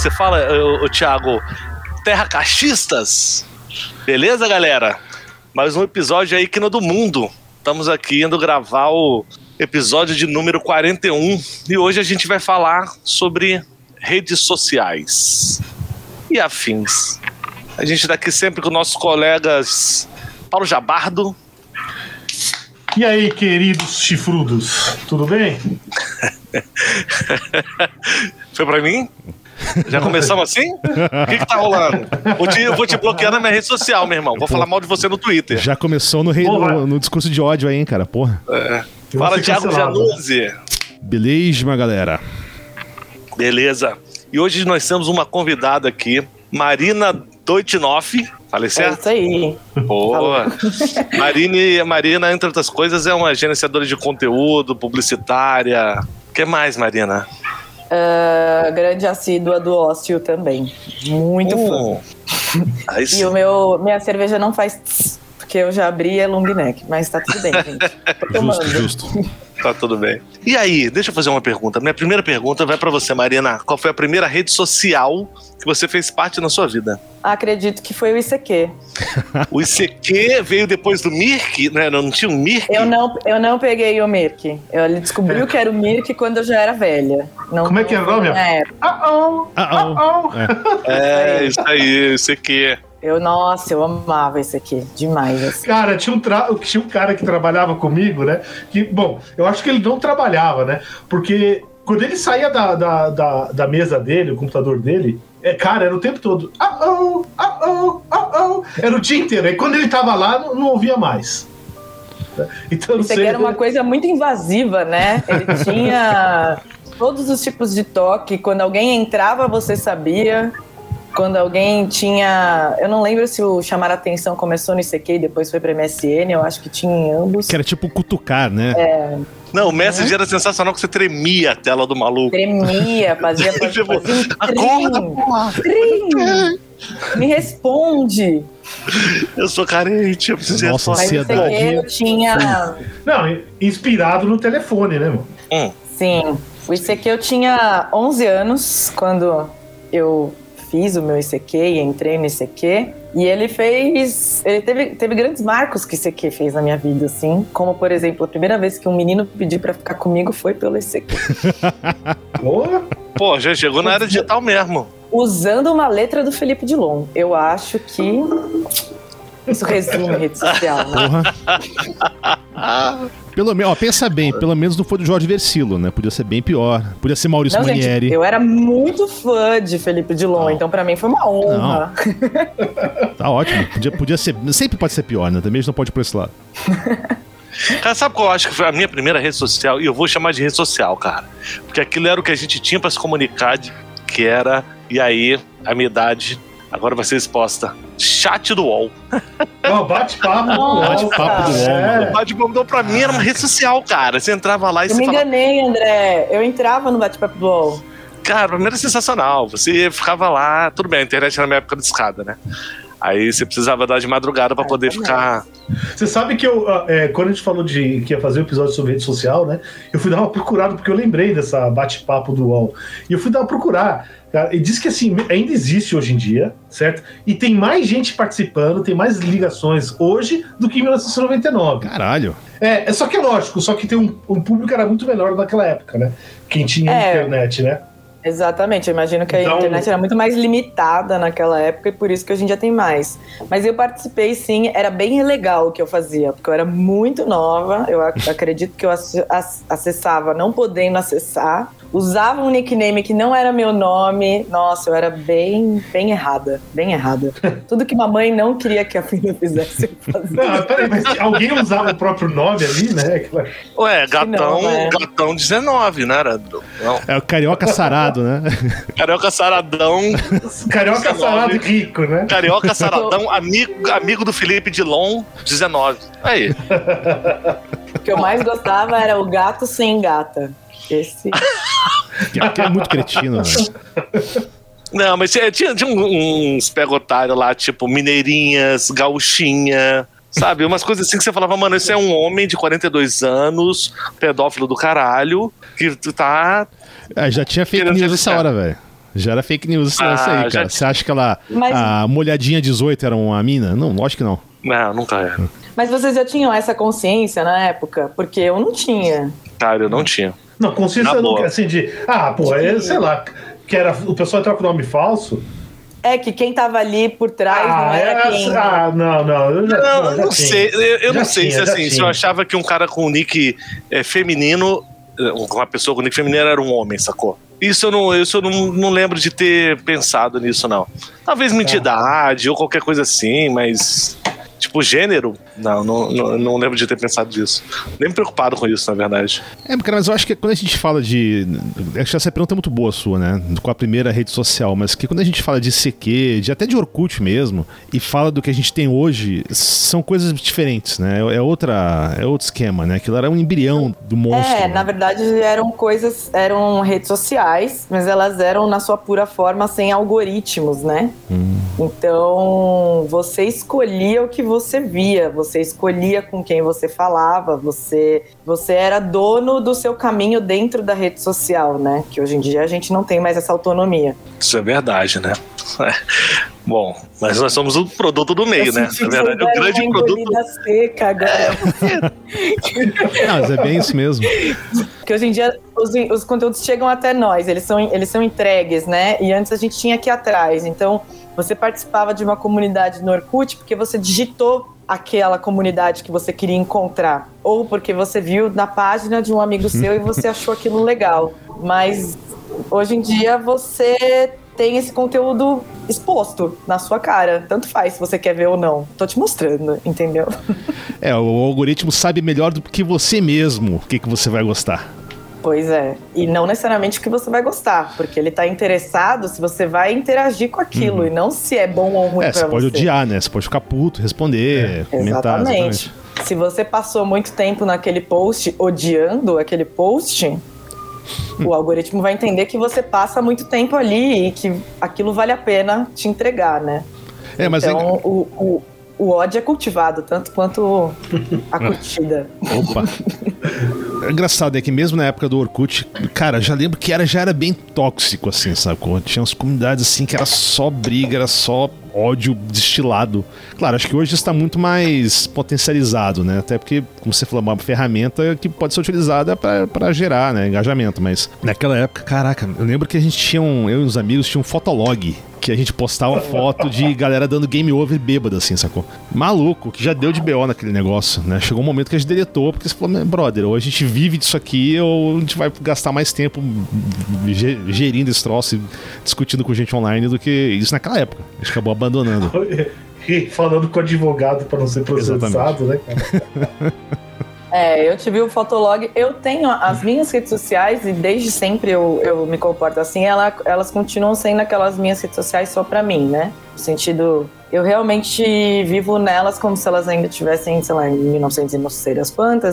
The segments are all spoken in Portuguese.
que você fala, ô, ô, Thiago? Terra Cachistas. Beleza, galera? Mais um episódio aí que no do mundo. Estamos aqui indo gravar o episódio de número 41 e hoje a gente vai falar sobre redes sociais e afins. A gente está aqui sempre com nossos colegas Paulo Jabardo. E aí, queridos chifrudos, tudo bem? Foi pra mim? Já começamos assim? O que, que tá rolando? Vou te, vou te bloquear na minha rede social, meu irmão. Vou falar mal de você no Twitter. Já começou no, rei, no, no discurso de ódio aí, hein, cara? Porra. É. Fala, Thiago Januzzi. Beleza, galera. Beleza. E hoje nós temos uma convidada aqui, Marina Doitinoff. Falei certo? É isso aí. Boa. Marine, Marina, entre outras coisas, é uma gerenciadora de conteúdo, publicitária. O que mais, Marina? Uh, grande assídua do ócio também. Muito Uh, fã. E o meu, minha cerveja não faz tss, porque eu já abri é long neck, mas tá tudo bem, gente. Justo, justo. Tá tudo bem. E aí, deixa eu fazer uma pergunta. Minha primeira pergunta vai pra você, Marina. Qual foi a primeira rede social que você fez parte na sua vida? Acredito que foi o ICQ. O ICQ veio depois do Mirk, né? Não tinha um Mirk? Eu não, eu não peguei o Mirk. Eu ele descobriu que era o Mirk quando eu já era velha. Não, Como é que é o nome? Ah, oh, Ah, oh. É. É, isso aí, ICQ. Eu, nossa, eu amava esse aqui. Demais, assim. Cara, tinha um, tra- tinha um cara que trabalhava comigo, né? Que, bom, eu acho que ele não trabalhava, né? Porque quando ele saía da, da, da, da mesa dele, o computador dele, é, cara, era o tempo todo. Ah, oh, ah, oh, ah, oh. Era o dia inteiro. Aí quando ele tava lá, não, não ouvia mais. Então, Isso aqui era uma coisa muito invasiva, né? Ele tinha todos os tipos de toque. Quando alguém entrava, você sabia. Quando alguém tinha. Eu não lembro se o chamar a atenção começou no ICQ e depois foi pra MSN. Eu acho que tinha em ambos. Que era tipo cutucar, né? Não, o Messenger era sensacional que você tremia a tela do maluco. Tremia, fazia, fazia, Tipo, um Acorda, porra! Me responde. Eu sou carente, eu preciso ir Nossa, atuar. Mas o Ansiedade. ICQ eu tinha. Não, inspirado no telefone, né, mano? Hum, Sim, o ICQ eu tinha 11 anos quando eu fiz o meu ICQ e entrei no ICQ. E ele fez. Ele teve, teve grandes marcos que o ICQ fez na minha vida, assim. Como, por exemplo, a primeira vez que um menino pediu pra ficar comigo foi pelo ICQ. Pô, já chegou na era digital mesmo. Usando uma letra do Felipe Dilon. Eu acho que. Isso resume rede social, né? Pelo menos, ó, pensa bem, pelo menos não foi do Jorge Versilo, né? Podia ser bem pior. Podia ser Maurício Não, gente, Manieri. eu era muito fã de Felipe Dilon, Não. então pra mim foi uma honra. Tá ótimo. Podia, podia ser. Sempre pode ser pior, né? Também a gente não pode ir por esse lado. Cara, sabe qual eu acho que foi a minha primeira rede social? E eu vou chamar de rede social, cara. Porque aquilo era o que a gente tinha pra se comunicar, de- que era, e aí, a minha idade agora vai ser exposta. Chat do UOL. Ó, bate-papo. Nossa. Bate-papo do UOL, É. mano. O Bad mandou pra mim, era uma rede social, cara. Você entrava lá e Eu você me falava. enganei, André. Eu entrava no bate-papo do UOL. Cara, pra mim era sensacional. Você ficava lá, tudo bem, a internet era na minha época de escada, né? Aí você precisava dar de madrugada pra Ah, poder ficar. Você sabe que eu, ah, é, quando a gente falou de que ia fazer um episódio sobre rede social, né? Eu fui dar uma procurada, porque eu lembrei dessa bate-papo do UOL. E eu fui dar uma procurar. Cara, e diz que assim, ainda existe hoje em dia, certo? E tem mais gente participando, tem mais ligações hoje do que em 1999. Caralho. É, é só que é lógico, só que tem um, um público era muito menor naquela época, né? Quem tinha É. internet, né? Exatamente, eu imagino que a Então- internet era muito mais limitada naquela época e por isso que hoje em dia tem mais. Mas eu participei sim, era bem legal o que eu fazia, porque eu era muito nova, eu ac- acredito que eu ac- ac- acessava não podendo acessar, usava um nickname que não era meu nome, nossa, eu era bem, bem errada, bem errada. Tudo que mamãe não queria que a filha fizesse. Não, peraí, mas alguém usava o próprio nome ali, né? Aquela- Ué, gatão, não, né? gatão 19, né? Era, não. É o carioca sarado, né? Carioca Saradão, Carioca 19. salado e rico, né? Carioca Saradão, amigo, amigo do Felipe Dilon, 19. Aí. O que eu mais gostava era o gato sem gata. Esse. Que é, é muito cretino, velho. Não, mas tinha, tinha, tinha uns pegotários lá, tipo Mineirinhas, Gauchinha, sabe? Umas coisas assim que você falava, mano, esse é um homem de 42 anos, pedófilo do caralho, que tu tá. Ah, já tinha fake news nessa hora, velho. Já era fake news esse lance Ah, aí, já- cara. Você acha que ela, Mas- a molhadinha 18 era uma mina? Não, lógico que não. Não, nunca era. Mas vocês já tinham essa consciência na época? Porque eu não tinha. Cara, eu não tinha. Não, consciência Na não boa. assim de. Ah, pô, é, sei lá. Que era, o pessoal entrava com nome falso. É que quem tava ali por trás não Ah, era é, quem. ah, não, não. Eu já, Não, já eu não sei. Eu, eu não sei tinha, se assim, se tinha. eu achava que um cara com um nick é, feminino, eh, uma pessoa com nick feminino era um homem, sacou? Isso eu não, isso eu não, não lembro de ter pensado nisso, não. Talvez minha Tá. entidade ou qualquer coisa assim, mas. Tipo, gênero? Não, não, não, não lembro de ter pensado nisso. Nem me preocupado com isso, na verdade. É, cara, mas eu acho que quando a gente fala de. Acho que essa pergunta é muito boa sua, né? Com a primeira rede social, mas que quando a gente fala de CQ, de até de Orkut mesmo, e fala do que a gente tem hoje, são coisas diferentes, né? É outra. É outro esquema, né? Aquilo era um embrião do monstro. É, né? na verdade eram coisas, eram redes sociais, mas elas eram na sua pura forma sem algoritmos, né? Então você escolhia o que você via, você escolhia com quem você falava, você você era dono do seu caminho dentro da rede social, né? Que hoje em dia a gente não tem mais essa autonomia. Isso é verdade, né? Bom, mas nós somos o produto do meio, Eu né? Na que verdade, o grande uma produto. seca agora. Não, mas é bem isso mesmo. Porque hoje em dia os, os conteúdos chegam até nós, eles são, eles são entregues, né? E antes a gente tinha que ir atrás. Então, você participava de uma comunidade no Orkut porque você digitou aquela comunidade que você queria encontrar. Ou porque você viu na página de um amigo seu e você achou aquilo legal. Mas hoje em dia você tem esse conteúdo exposto na sua cara. Tanto faz se você quer ver ou não. Tô te mostrando, entendeu? É, o algoritmo sabe melhor do que você mesmo o que, que você vai gostar. Pois é. E não necessariamente o que você vai gostar, porque ele tá interessado se você vai interagir com aquilo e não se é bom ou ruim Uhum. É, pra você pode odiar, né? Você pode ficar puto, responder, comentar. Exatamente. Se você passou muito tempo naquele post odiando aquele post, Hum. o algoritmo vai entender que você passa muito tempo ali e que aquilo vale a pena te entregar, né? É, mas é- então, o, o, o ódio é cultivado, tanto quanto a curtida. Opa. É engraçado, é que mesmo na época do Orkut, cara, já lembro que era, já era bem tóxico, assim, sacou? Tinha umas comunidades assim que era só briga, era só ódio destilado. Claro, acho que hoje está muito mais potencializado, né? Até porque, como você falou, é uma ferramenta que pode ser utilizada para gerar, né, engajamento. Mas naquela época, caraca, eu lembro que a gente tinha um, eu e os amigos tinham um fotolog que a gente postava foto de galera dando game over bêbada, assim, sacou? Maluco, que já deu de BO naquele negócio, né? Chegou um momento que a gente deletou, porque você falou, "Meu brother, ou a gente vive disso aqui, ou a gente vai gastar mais tempo ge- gerindo esse troço e discutindo com gente online do que isso naquela época. A gente acabou abandonando. E falando com o advogado pra não ser processado, né? cara? É, eu tive o Fotolog. Eu tenho as minhas redes sociais e desde sempre eu, eu me comporto assim. Ela, elas continuam sendo aquelas minhas redes sociais só pra mim, né? No sentido, eu realmente vivo nelas como se elas ainda tivessem, sei lá, em 1900 e não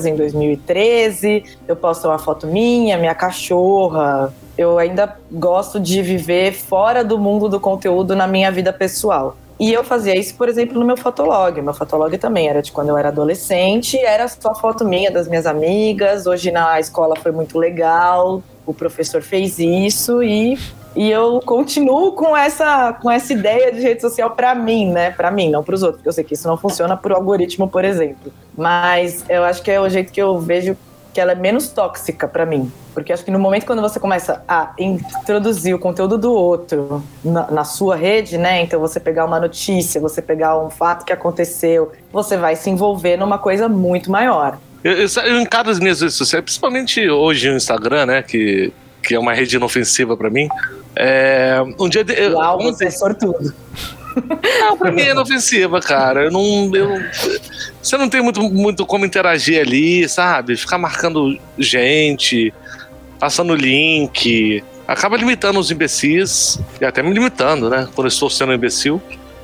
em 2013. Eu posto uma foto minha, minha cachorra. Eu ainda gosto de viver fora do mundo do conteúdo na minha vida pessoal. E eu fazia isso, por exemplo, no meu fotolog. Meu fotolog também era de quando eu era adolescente, era só foto minha das minhas amigas. Hoje na escola foi muito legal, o professor fez isso e, e eu continuo com essa, com essa ideia de rede social para mim, né? Para mim, não para os outros, porque eu sei que isso não funciona por algoritmo, por exemplo. Mas eu acho que é o jeito que eu vejo que ela é menos tóxica para mim. Porque acho que no momento quando você começa a introduzir o conteúdo do outro na, na, sua rede, né? Então você pegar uma notícia, você pegar um fato que aconteceu, você vai se envolver numa coisa muito maior. Eu, eu, eu encaro as minhas redes sociais, principalmente hoje no Instagram, né? Que, que é uma rede inofensiva para mim. É, um dia. Eu, Uau, você é sortudo. Não, pra mim é inofensiva, cara. Eu não. Eu, você não tem muito, muito como interagir ali, sabe? Ficar marcando gente, passando link. Acaba limitando os imbecis. E até me limitando, né? Quando eu estou sendo um imbecil.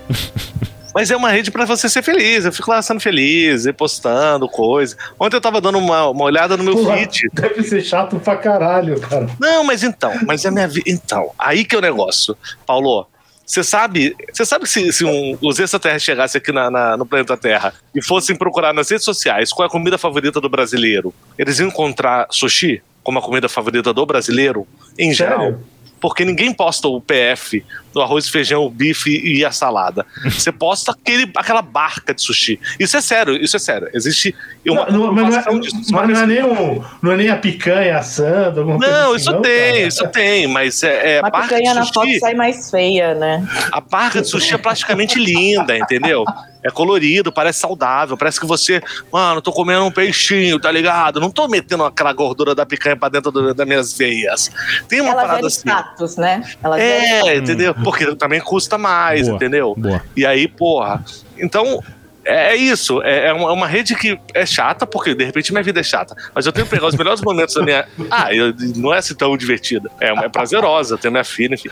Mas é uma rede para você ser feliz. Eu fico lá sendo feliz, postando coisa. Ontem eu tava dando uma, uma olhada no meu Pô, feed. Deve ser chato pra caralho, cara. Não, mas então, mas é minha vida. Então, aí que é o negócio. Paulo, você sabe, você sabe que se, se um, os extraterrestres chegassem aqui na, na, no planeta Terra e fossem procurar nas redes sociais qual é a comida favorita do brasileiro, eles iam encontrar sushi como a comida favorita do brasileiro, em Sério? geral? Porque ninguém posta o PF do arroz, feijão, o bife e a salada. Você posta aquele, aquela barca de sushi. Isso é sério, isso é sério. Existe uma Não, não, mas não, é, disso, mas não é nem um- não é nem a picanha assando, alguma coisa Não, assim, isso não, tem, cara. isso tem, mas é, é barca picanha de na foto sushi. sai mais feia, né? A barra de sushi é plasticamente linda, entendeu? É colorido, parece saudável, parece que você, mano, tô comendo um peixinho, tá ligado? Não tô metendo aquela gordura da picanha pra dentro do- das minhas veias. Tem uma Ela parada assim. Status, né? Ela gera É, entendeu? Porque também custa mais, Boa, entendeu? Boa. E aí, porra. Então, é é isso. É é uma, rede que é chata, porque de repente minha vida é chata. Mas eu tenho que pegar os melhores momentos da minha. Ah, eu- não é assim tão divertida. É, é prazerosa, tenho minha filha, enfim.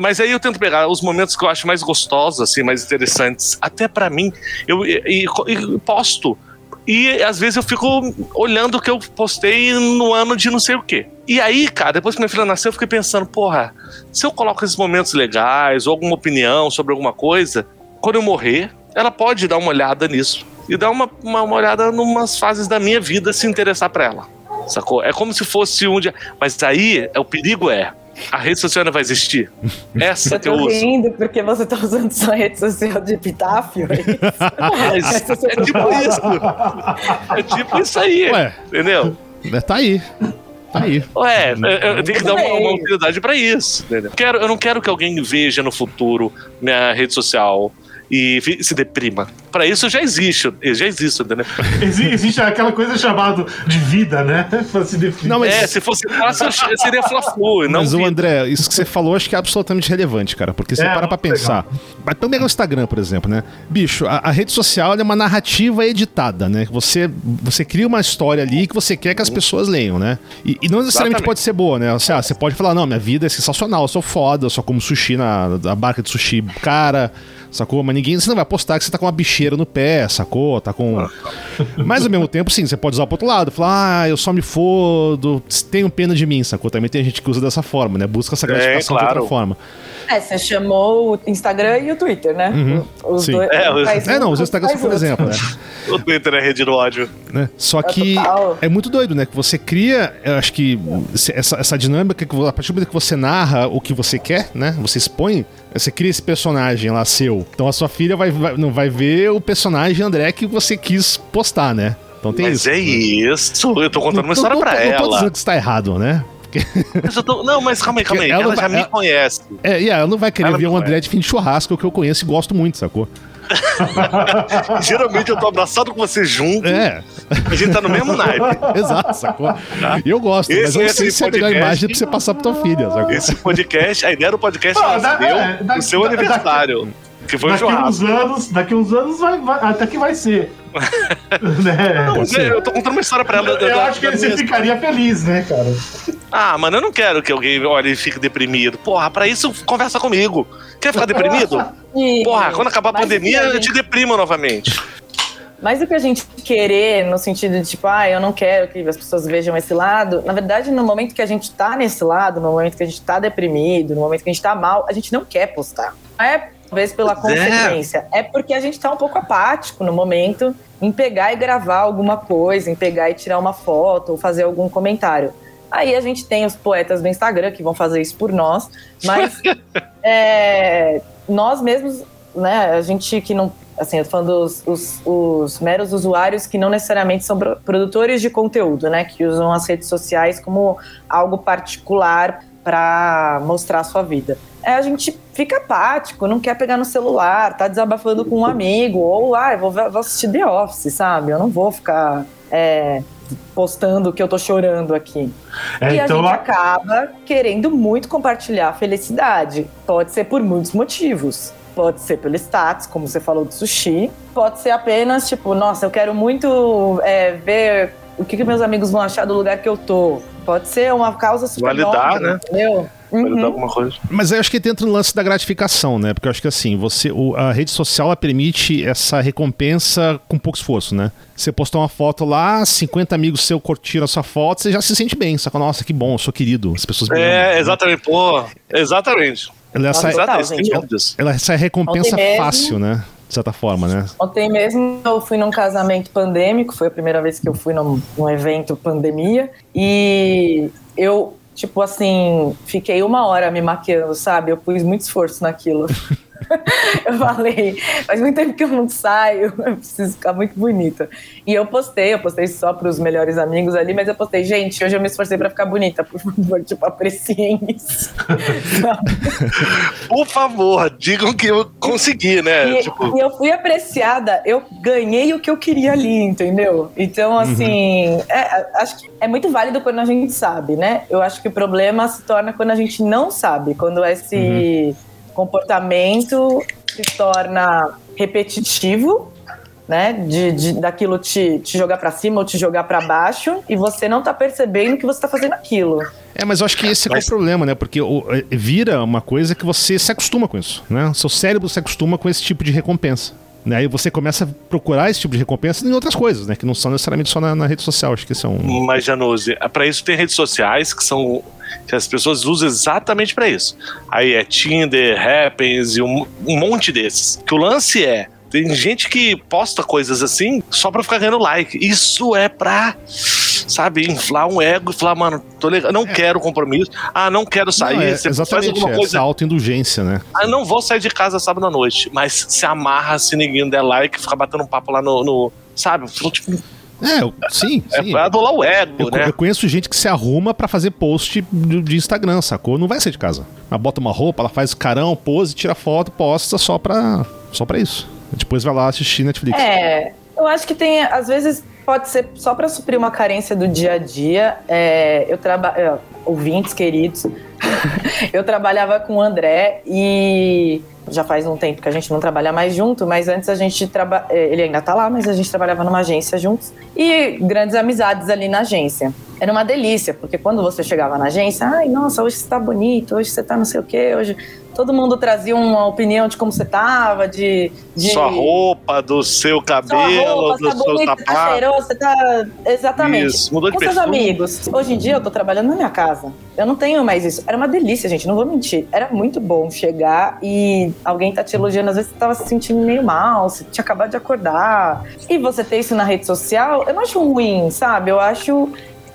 Mas aí eu tento pegar os momentos que eu acho mais gostosos, assim, mais interessantes. Até pra mim, eu e, e- e posto. E às vezes eu fico olhando o que eu postei no ano de não sei o quê. E aí, cara, depois que minha filha nasceu, eu fiquei pensando, porra, se eu coloco esses momentos legais ou alguma opinião sobre alguma coisa, quando eu morrer, ela pode dar uma olhada nisso. E dar uma, uma, uma olhada numas fases da minha vida se interessar pra ela. Sacou? É como se fosse um dia. Mas aí, é, o perigo é. A rede social não vai existir. Essa Eu que eu tô uso. rindo porque você tá usando sua rede social de epitáfio. é isso? É é tipo isso. É tipo isso aí. Ué. Entendeu? É, Tá aí. Tá aí. Ué, eu, eu tenho que dar uma, uma utilidade pra isso. Entendeu? Quero, eu não quero que alguém veja no futuro minha rede social e se deprima. Pra isso já existe, já existo, entendeu? Exi- Existe aquela coisa chamada de vida, né? Pra se definir. Não, mas- É, se fosse fácil, eu seria Fla-Flu, Mas o. André, isso que você falou, acho que é absolutamente relevante, cara. Porque você É, para pra pensar. Vai pegar o Instagram, por exemplo, né? Bicho, a, a rede social é uma narrativa editada, né? Você, você cria uma história ali que você quer que as pessoas leiam, né? E, e não necessariamente Exatamente. pode ser boa, né? Você, ah, você pode falar, não, minha vida é sensacional, eu sou foda, eu só como sushi na, na barca de sushi cara. Sacou? Mas ninguém. Você não vai postar que você tá com uma no pé, sacou? Tá com. Mas ao mesmo tempo, sim, você pode usar pro outro lado. Falar, ah, eu só me fodo, tenho pena de mim, sacou? Também tem gente que usa dessa forma, né? Busca essa gratificação de claro. outra forma. É, você chamou o Instagram e o Twitter, né? Uhum, Os sim. dois. É, os- É, não, os Instagram faz por exemplo, né? O Twitter é rede do ódio. né? Só É que total. é muito doido, né? Que você cria, eu acho que essa, essa dinâmica, que a partir do momento que você narra o que você quer, né? Você expõe, você cria esse personagem lá seu. Então a sua filha vai, vai- não vai ver o personagem André que você quis postar, né? Então tem Mas isso. é isso. Eu tô contando uma história não, pra não, Não tô ela. dizendo que está errado, né? Eu tô- Não, mas calma aí, calma aí. Ela Ela, vai- já me ela- conhece. É, e ela não vai querer Ela ver um é. André de fim de churrasco que eu conheço e gosto muito, sacou? Geralmente eu tô abraçado com você junto. É, A gente tá no mesmo naipe. exato, sacou? E eu gosto, Esse- mas eu não sei se é a melhor podcast- imagem pra você passar pra tua filha, sacou? Esse podcast, a ideia do podcast Ah, da- nasceu é, da- no seu da- aniversário. Que foi o Daqui uns anos, daqui uns anos vai, vai- até que vai ser. né? Não, ser. eu tô contando uma história pra ela. da- Eu da- acho que da você minha- ficaria feliz, né, cara? Ah, mano, eu não quero que alguém olhe e fique deprimido. Porra, pra isso, conversa comigo. Quer ficar deprimido? Porra, quando acabar a mas pandemia, eu te deprimo novamente. Mas o que a gente querer, no sentido de tipo, ah, eu não quero que as pessoas vejam esse lado, na verdade, no momento que a gente tá nesse lado, no momento que a gente tá deprimido, no momento que a gente tá mal, a gente não quer postar. Não é talvez pela é. consequência, é porque a gente tá um pouco apático no momento em pegar e gravar alguma coisa, em pegar e tirar uma foto ou fazer algum comentário. Aí a gente tem os poetas do Instagram que vão fazer isso por nós, mas é, nós mesmos, né, a gente que não, assim, eu tô falando dos os, os meros usuários que não necessariamente são pro- produtores de conteúdo, né, que usam as redes sociais como algo particular para mostrar a sua vida. É, a gente fica apático, não quer pegar no celular, tá desabafando com um amigo, ou, ah, vou, vou assistir The Office, sabe? Eu não vou ficar é, postando que eu tô chorando aqui. É, e a então gente lá- acaba querendo muito compartilhar a felicidade. Pode ser por muitos motivos. Pode ser pelo status, como você falou do sushi. Pode ser apenas, tipo, nossa, eu quero muito é, ver o que, que meus amigos vão achar do lugar que eu tô. Pode ser uma causa super Validar, nobre, né? entendeu? Uhum. dar alguma coisa. Mas aí eu acho que entra no lance da gratificação, né? Porque eu acho que assim, você, o- a rede social ela permite essa recompensa com pouco esforço, né? Você postou uma foto lá, 50 amigos seus curtiram a sua foto, você já se sente bem, só que, nossa, que bom, eu sou querido, as pessoas me amam, É, né? exatamente, pô. Exatamente. Ela é essa, Nossa, Total, disso. ela é essa recompensa fácil, né? De certa forma, né? Ontem mesmo eu fui num casamento pandêmico, foi a primeira vez que eu fui num, num evento pandemia, e eu tipo assim, fiquei uma hora me maquiando, sabe? Eu pus muito esforço naquilo. eu falei, faz muito tempo que eu não saio, eu preciso ficar muito bonita. E eu postei, eu postei só para os melhores amigos ali, mas eu postei, gente, hoje eu me esforcei para ficar bonita, por favor, tipo, apreciem isso. por favor, digam que eu consegui, né? E, tipo... e, eu fui apreciada, eu ganhei o que eu queria ali, entendeu? Então, uhum. assim, uhum. é, acho que é muito válido quando a gente sabe, né? Eu acho que o problema se torna quando a gente não sabe, quando esse. Uhum comportamento se torna repetitivo, né? De, de daquilo te, te jogar para cima ou te jogar para baixo e você não tá percebendo que você tá fazendo aquilo. É, mas eu acho que esse é, o problema, né? Porque o, é, vira uma coisa que você se acostuma com isso, né? Seu cérebro se acostuma com esse tipo de recompensa. Né? Aí você começa a procurar esse tipo de recompensa em outras coisas, né? Que não são necessariamente só na, na rede social. Acho que são. Mas, Janose, para isso tem redes sociais que são. que as pessoas usam exatamente para isso. Aí é Tinder, Happens e um, um monte desses. Que o lance é tem gente que posta coisas assim só pra ficar ganhando like. Isso é pra, sabe, inflar um ego e falar, mano, tô legal, não é. quero compromisso. Ah, não quero sair. Não, é, você exatamente, faz alguma coisa. Essa autoindulgência, né? Ah, não vou sair de casa sábado à noite. Mas se amarra se ninguém der like, fica batendo um papo lá no. no sabe? Tipo, é, sim, é sim. É adolar o ego, eu, né? Eu conheço gente que se arruma para fazer post de, de, Instagram, sacou? Não vai sair de casa. Ela bota uma roupa, ela faz carão, pose, tira foto, posta só pra, só pra isso. Depois vai lá assistir Netflix. É, eu acho que tem, às vezes, pode ser só para suprir uma carência do dia a dia. É, eu trabalho, ouvintes queridos, eu trabalhava com o André e já faz um tempo que a gente não trabalha mais junto, mas antes a gente trabalha. É, ele ainda tá lá, mas a gente trabalhava numa agência juntos. E grandes amizades ali na agência. Era uma delícia, porque quando você chegava na agência, ai, nossa, hoje você tá bonito, hoje você tá não sei o quê, hoje todo mundo trazia uma opinião de como você tava, de. de... Sua roupa, do seu cabelo, roupa, do tá seu bonito, sapato. Tá cheiroso, você tá. Exatamente. Isso, mudou de Com seus amigos. Hoje em dia eu tô trabalhando na minha casa. Eu não tenho mais isso. Era uma delícia, gente, não vou mentir. Era muito bom chegar e alguém tá te elogiando. Às vezes você tava se sentindo meio mal, você tinha acabado de acordar. E você ter isso na rede social, eu não acho ruim, sabe? Eu acho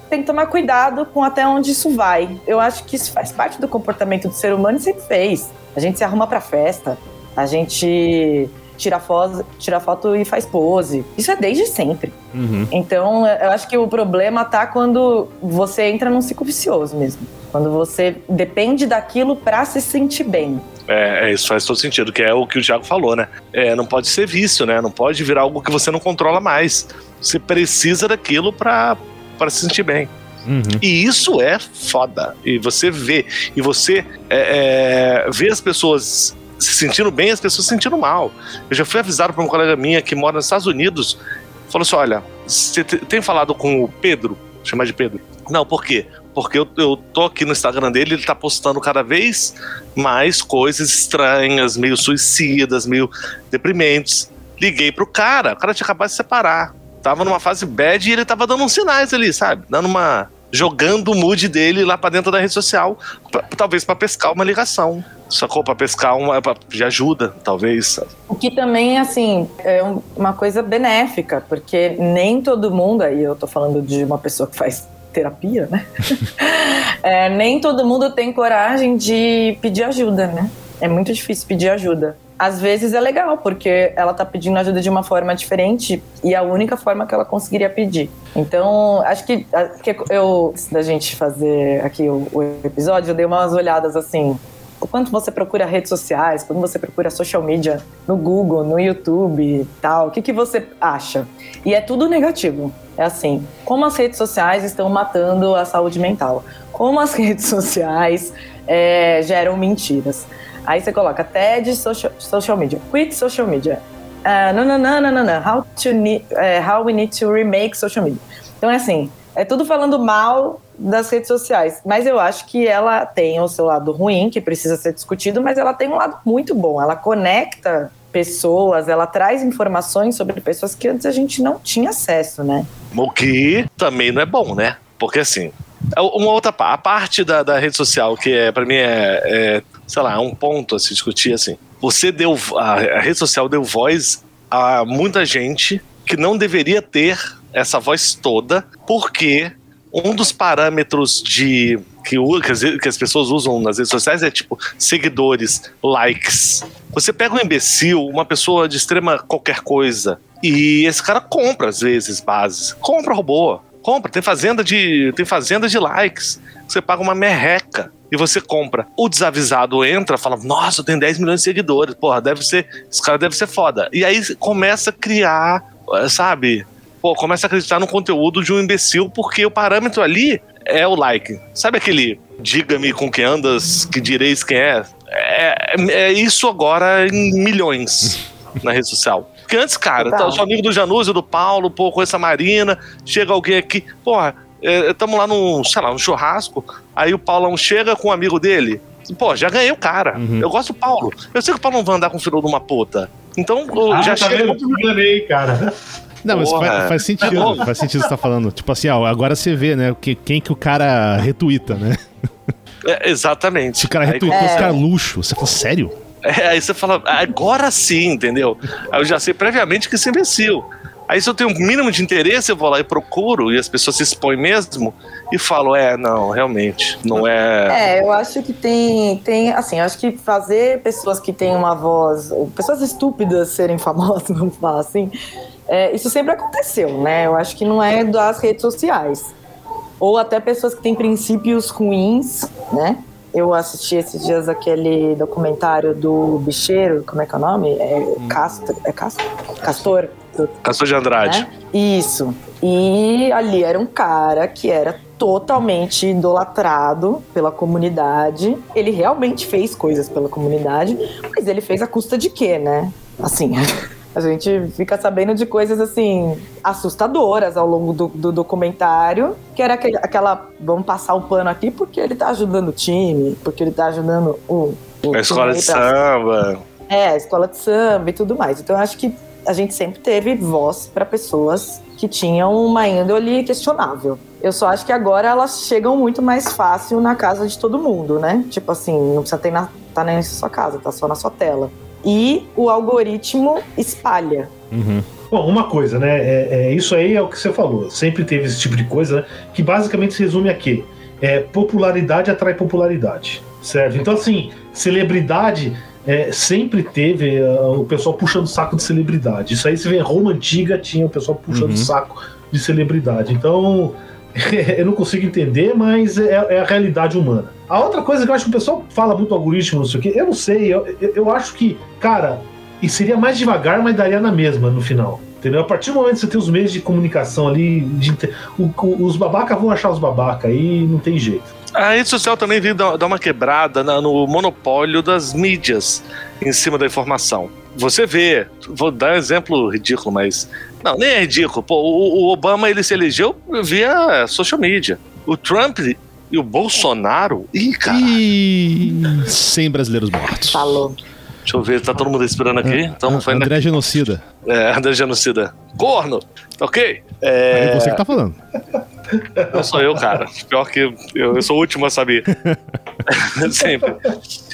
tem que tomar cuidado com até onde isso vai. Eu acho que isso faz parte do comportamento do ser humano e sempre fez. A gente se arruma para festa, a gente tira foto, tira foto e faz pose. Isso é desde sempre. Uhum. Então, eu acho que o problema tá quando você entra num ciclo vicioso mesmo. Quando você depende daquilo para se sentir bem. É, é, isso faz todo sentido, que é o que o Thiago falou, né? É, não pode ser vício, né? Não pode virar algo que você não controla mais. Você precisa daquilo para para se sentir bem. Uhum. E isso é foda. E você vê, e você é, é, vê as pessoas se sentindo bem as pessoas se sentindo mal. Eu já fui avisado por uma colega minha que mora nos Estados Unidos, falou assim: olha, você tem falado com o Pedro? Chamar de Pedro. Não, por quê? Porque eu, eu tô aqui no Instagram dele, ele tá postando cada vez mais coisas estranhas, meio suicidas, meio deprimentes. Liguei pro cara, o cara tinha acabado de separar tava numa fase bad e ele tava dando uns sinais ali, sabe? Dando uma. Jogando o mood dele lá para dentro da rede social, pra, talvez para pescar uma ligação. Sacou? Pra pescar uma. Pra, de ajuda, talvez. O que também, assim, é uma coisa benéfica, porque nem todo mundo, aí eu tô falando de uma pessoa que faz terapia, né? é, nem todo mundo tem coragem de pedir ajuda, né? É muito difícil pedir ajuda às vezes é legal, porque ela tá pedindo ajuda de uma forma diferente e é a única forma que ela conseguiria pedir. Então, acho que, que eu, antes da gente fazer aqui o, o episódio, eu dei umas olhadas assim, o quanto você procura redes sociais, quando você procura social media no Google, no YouTube tal, o que, que você acha? E é tudo negativo. É assim, como as redes sociais estão matando a saúde mental, como as redes sociais é, geram mentiras. Aí você coloca TED social, social media, quit social media. Uh, não, não, não, não, não, não. How, to need, uh, how we need to remake social media. Então é assim, é tudo falando mal das redes sociais. Mas eu acho que ela tem o seu lado ruim, que precisa ser discutido, mas ela tem um lado muito bom. Ela conecta pessoas, ela traz informações sobre pessoas que antes a gente não tinha acesso, né? O que também não é bom, né? Porque assim, é uma outra a parte da, da rede social que é para mim é, é, sei lá, um ponto a se discutir assim. Você deu a, rede social deu voz a muita gente que não deveria ter essa voz toda, porque um dos parâmetros de que, que as pessoas usam nas redes sociais é tipo seguidores, likes. Você pega um imbecil, uma pessoa de extrema qualquer coisa, e esse cara compra às vezes bases. Compra robô. Compra, tem fazenda de tem fazenda de likes. Você paga uma merreca e você compra. O desavisado entra, fala: "Nossa, eu tenho 10 milhões de seguidores. Porra, deve ser, esse cara deve ser foda". E aí começa a criar, eh, sabe? Pô, começa a acreditar no conteúdo de um imbecil porque o parâmetro ali é o like. Sabe aquele diga-me com quem andas, que direis quem é? É, é isso agora em milhões na rede social. Porque antes, cara, eu sou amigo do Janúzio, do Paulo, pô, conheço a Marina, chega alguém aqui, porra, estamos lá num, sei lá, num churrasco, aí o Paulão chega com um amigo dele, pô, já ganhei o cara. Uhum. Eu gosto do Paulo. Eu sei que o Paulo não vai andar com o filho de uma puta. Então, eu Ah, já tá chega. vendo? Eu me enganei, cara. Não, mas faz, faz sentido, bom. faz sentido você tá falando. Tipo assim, ó, agora você vê, né, que, quem que o cara retuita, né? É, exatamente. Se o cara retuitou É. esse cara luxo, você fala, sério? É, aí você fala, agora sim, entendeu? Aí eu já sei previamente que isso é imbecil. Aí se eu tenho um mínimo de interesse, eu vou lá e procuro, e as pessoas se expõem mesmo, e falo, é, não, realmente, não é. É, eu acho que tem, tem, assim, eu acho que fazer pessoas que têm uma voz, pessoas estúpidas serem famosas, vamos falar assim, é, isso sempre aconteceu, né? Eu acho que não é das redes sociais. Ou até pessoas que têm princípios ruins, né? Eu assisti esses dias aquele documentário do bicheiro, como é que é o nome? É Castro, é Castro? Castor? Do Castor de Andrade. né? Isso. E ali era um cara que era totalmente idolatrado pela comunidade. Ele realmente fez coisas pela comunidade, mas ele fez a custa de quê, né? Assim, a gente fica sabendo de coisas assim assustadoras ao longo do, do documentário, que era aquele- aquela vamos passar o pano aqui porque ele tá ajudando o time, porque ele tá ajudando o, o A escola de pra samba. é, a escola de samba e tudo mais. Então eu acho que a gente sempre teve voz para pessoas que tinham uma índole questionável. Eu só acho que agora elas chegam muito mais fácil na casa de todo mundo, né? Tipo assim, não precisa ter na, tá nem na sua casa, tá só na sua tela. E o algoritmo espalha. Uhum. Bom, uma coisa, né? É, é, isso aí é o que você falou. Sempre teve esse tipo de coisa, né? Que basicamente se resume a quê? É, popularidade atrai popularidade, certo? Então, assim, celebridade é, sempre teve ah, o pessoal puxando saco de celebridade. Isso aí você vê em Roma antiga, tinha o pessoal puxando Uhum. saco de celebridade. Então, eu não consigo entender, mas é, é a realidade humana. A outra coisa que eu acho que o pessoal fala muito algoritmo, não sei o quê, eu não sei, eu, eu, acho que, cara, e seria mais devagar, mas daria na mesma no final. Entendeu? A partir do momento que você tem os meios de comunicação ali, de o- o- os babacas vão achar os babacas, aí não tem jeito. A rede social também veio dar uma quebrada na- no monopólio das mídias em cima da informação. Você vê, vou dar um exemplo ridículo, mas. Não, nem é ridículo. Pô, o, o Obama ele se elegeu via social media. O Trump e o Bolsonaro. Ih, cara. E 100 brasileiros mortos. Falou. Deixa eu ver, tá todo mundo respirando aqui? Então não foi ainda. André Genocida. É, André Genocida. Corno! Ok? É É, você que tá falando. Não sou eu, cara. Pior que eu, eu sou o último a saber. Sempre.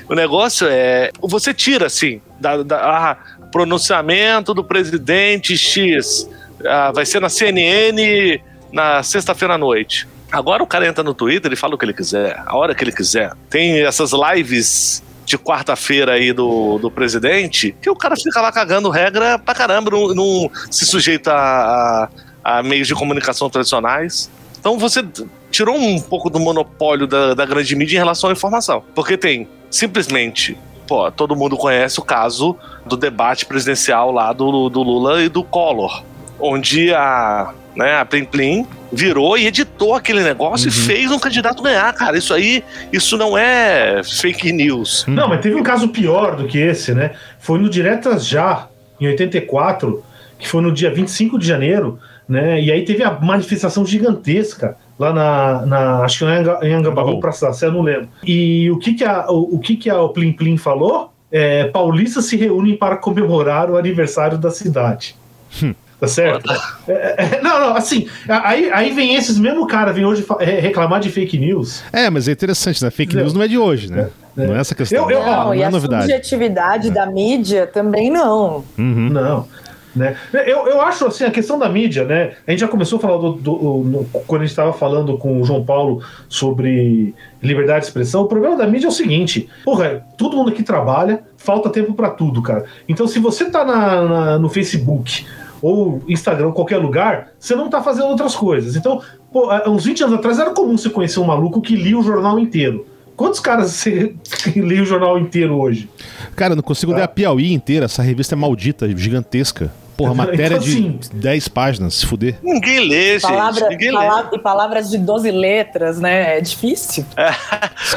O negócio é. Você tira, assim, da, da- ah, pronunciamento do presidente X. ah, vai ser na CNN na sexta-feira à noite. Agora o cara entra no Twitter e fala o que ele quiser, a hora que ele quiser. Tem essas lives de quarta-feira aí do, do presidente que o cara fica lá cagando regra pra caramba, não, não se sujeita a, a- meios de comunicação tradicionais. Então você tirou um pouco do monopólio da, da grande mídia em relação à informação. Porque tem simplesmente. Pô, todo mundo conhece o caso do debate presidencial lá do, do Lula e do Collor, onde a, né, a Plim Plim virou e editou aquele negócio e Uhum. fez um candidato ganhar, cara. Isso aí, isso não é fake news. Não, mas teve um caso pior do que esse, né? Foi no Diretas Já, em 84, que foi no dia 25 de janeiro, né? E aí teve a manifestação gigantesca lá na, na acho que lá em Anga- em Angabaú, Angabaú. Praça da Sé, eu não lembro. E o que que a, o, o que que a o Plim Plim falou? É, paulistas se reúnem para comemorar o aniversário da cidade. Tá certo? É, é, não, não, assim, aí, aí vem esses mesmo cara, vem hoje é, reclamar de fake news. É, mas é interessante, né? Fake news não é de hoje, né? Não é essa questão. Eu- eu- não Não, e é a novidade. subjetividade da mídia também não. Uhum. Não. Né? Eu, eu acho assim, a questão da mídia, né? A gente já começou a falar do, do, do quando a gente estava falando com o João Paulo sobre liberdade de expressão. O problema da mídia é o seguinte: porra, todo mundo aqui trabalha, falta tempo para tudo, cara. Então, se você tá na, na, no Facebook ou Instagram, qualquer lugar, você não tá fazendo outras coisas. Então, pô, uns 20 anos atrás era comum você conhecer um maluco que lia o jornal inteiro. Quantos caras você lê o jornal inteiro hoje? Cara, eu não consigo ler a Piauí inteira. Essa revista é maldita, gigantesca. Porra, matéria então, assim, de 10 páginas, se fuder. Ninguém lê, palavra, gente. Ninguém palavra, lê. E palavras de 12 letras, né? É difícil.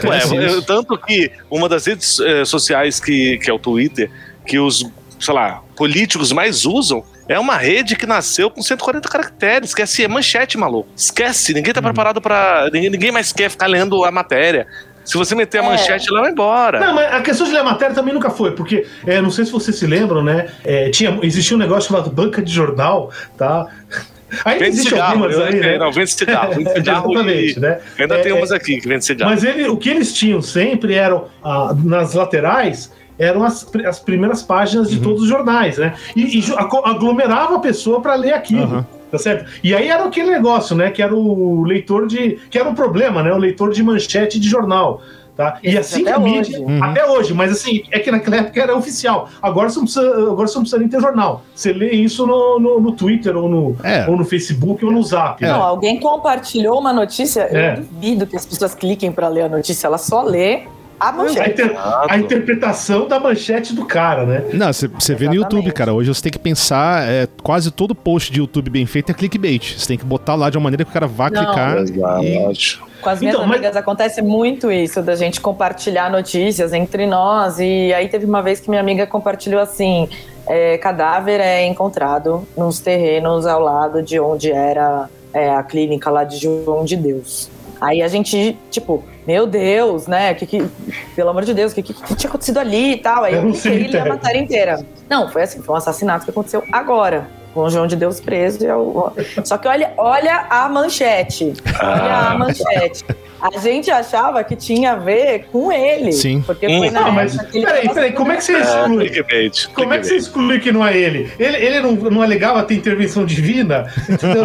É. Ué, tanto que uma das redes eh, sociais que, que é o Twitter, que os, sei lá, políticos mais usam, é uma rede que nasceu com 140 caracteres. Esquece, é manchete, maluco. Esquece, ninguém tá uhum. preparado para ninguém, ninguém mais quer ficar lendo a matéria. Se você meter a é. manchete, ela vai embora. Não, mas a questão de ler a matéria também nunca foi, porque é, não sei se vocês se lembram, né? É, tinha, existia um negócio chamado banca de jornal, tá? Ainda vende existe cigarro, algumas aí, né? Não, vende cigarro. Vende cigarro Exatamente, e... né? Ainda é, tem umas aqui que vende cigarro. Mas ele, o que eles tinham sempre eram, ah, nas laterais, eram as, as primeiras páginas de uhum. todos os jornais, né? E, e aglomerava a pessoa para ler aquilo. Uhum. Tá certo? E aí era aquele negócio, né? Que era o leitor de. Que era um problema, né? O leitor de manchete de jornal. Tá? E assim que a mídia. Uhum. Até hoje, mas assim, é que naquela época era oficial. Agora você não precisa, agora você não precisa nem ter jornal. Você lê isso no, no, no Twitter, ou no, é. ou no Facebook, ou no Zap. Não, né? alguém compartilhou uma notícia, é. eu duvido que as pessoas cliquem para ler a notícia, ela só lê a manchete. A, inter, a, interpretação da manchete do cara, né? Não, você vê no YouTube, cara. Hoje você tem que pensar, é, quase todo post de YouTube bem feito é clickbait. Você tem que botar lá de uma maneira que o cara vá Não. clicar. Exato. Com as minhas então, amigas mas... acontece muito isso, da gente compartilhar notícias entre nós. E aí teve uma vez que minha amiga compartilhou assim: é, cadáver é encontrado nos terrenos ao lado de onde era é, a clínica lá de João de Deus. Aí a gente, tipo, meu Deus, né? Que, que, pelo amor de Deus, o que, que, que, tinha acontecido ali e tal? Aí eu, e li a matéria inteira. Não, foi assim, foi um assassinato que aconteceu agora. Com o João de Deus preso. Eu... Só que olha, olha a manchete. Olha a manchete. A gente achava que tinha a ver com ele. Sim. Porque foi hum. na não, mas peraí, peraí, como é que você exclui? É, como é que você exclui que não é ele? Ele, ele não, não alegava ter intervenção divina?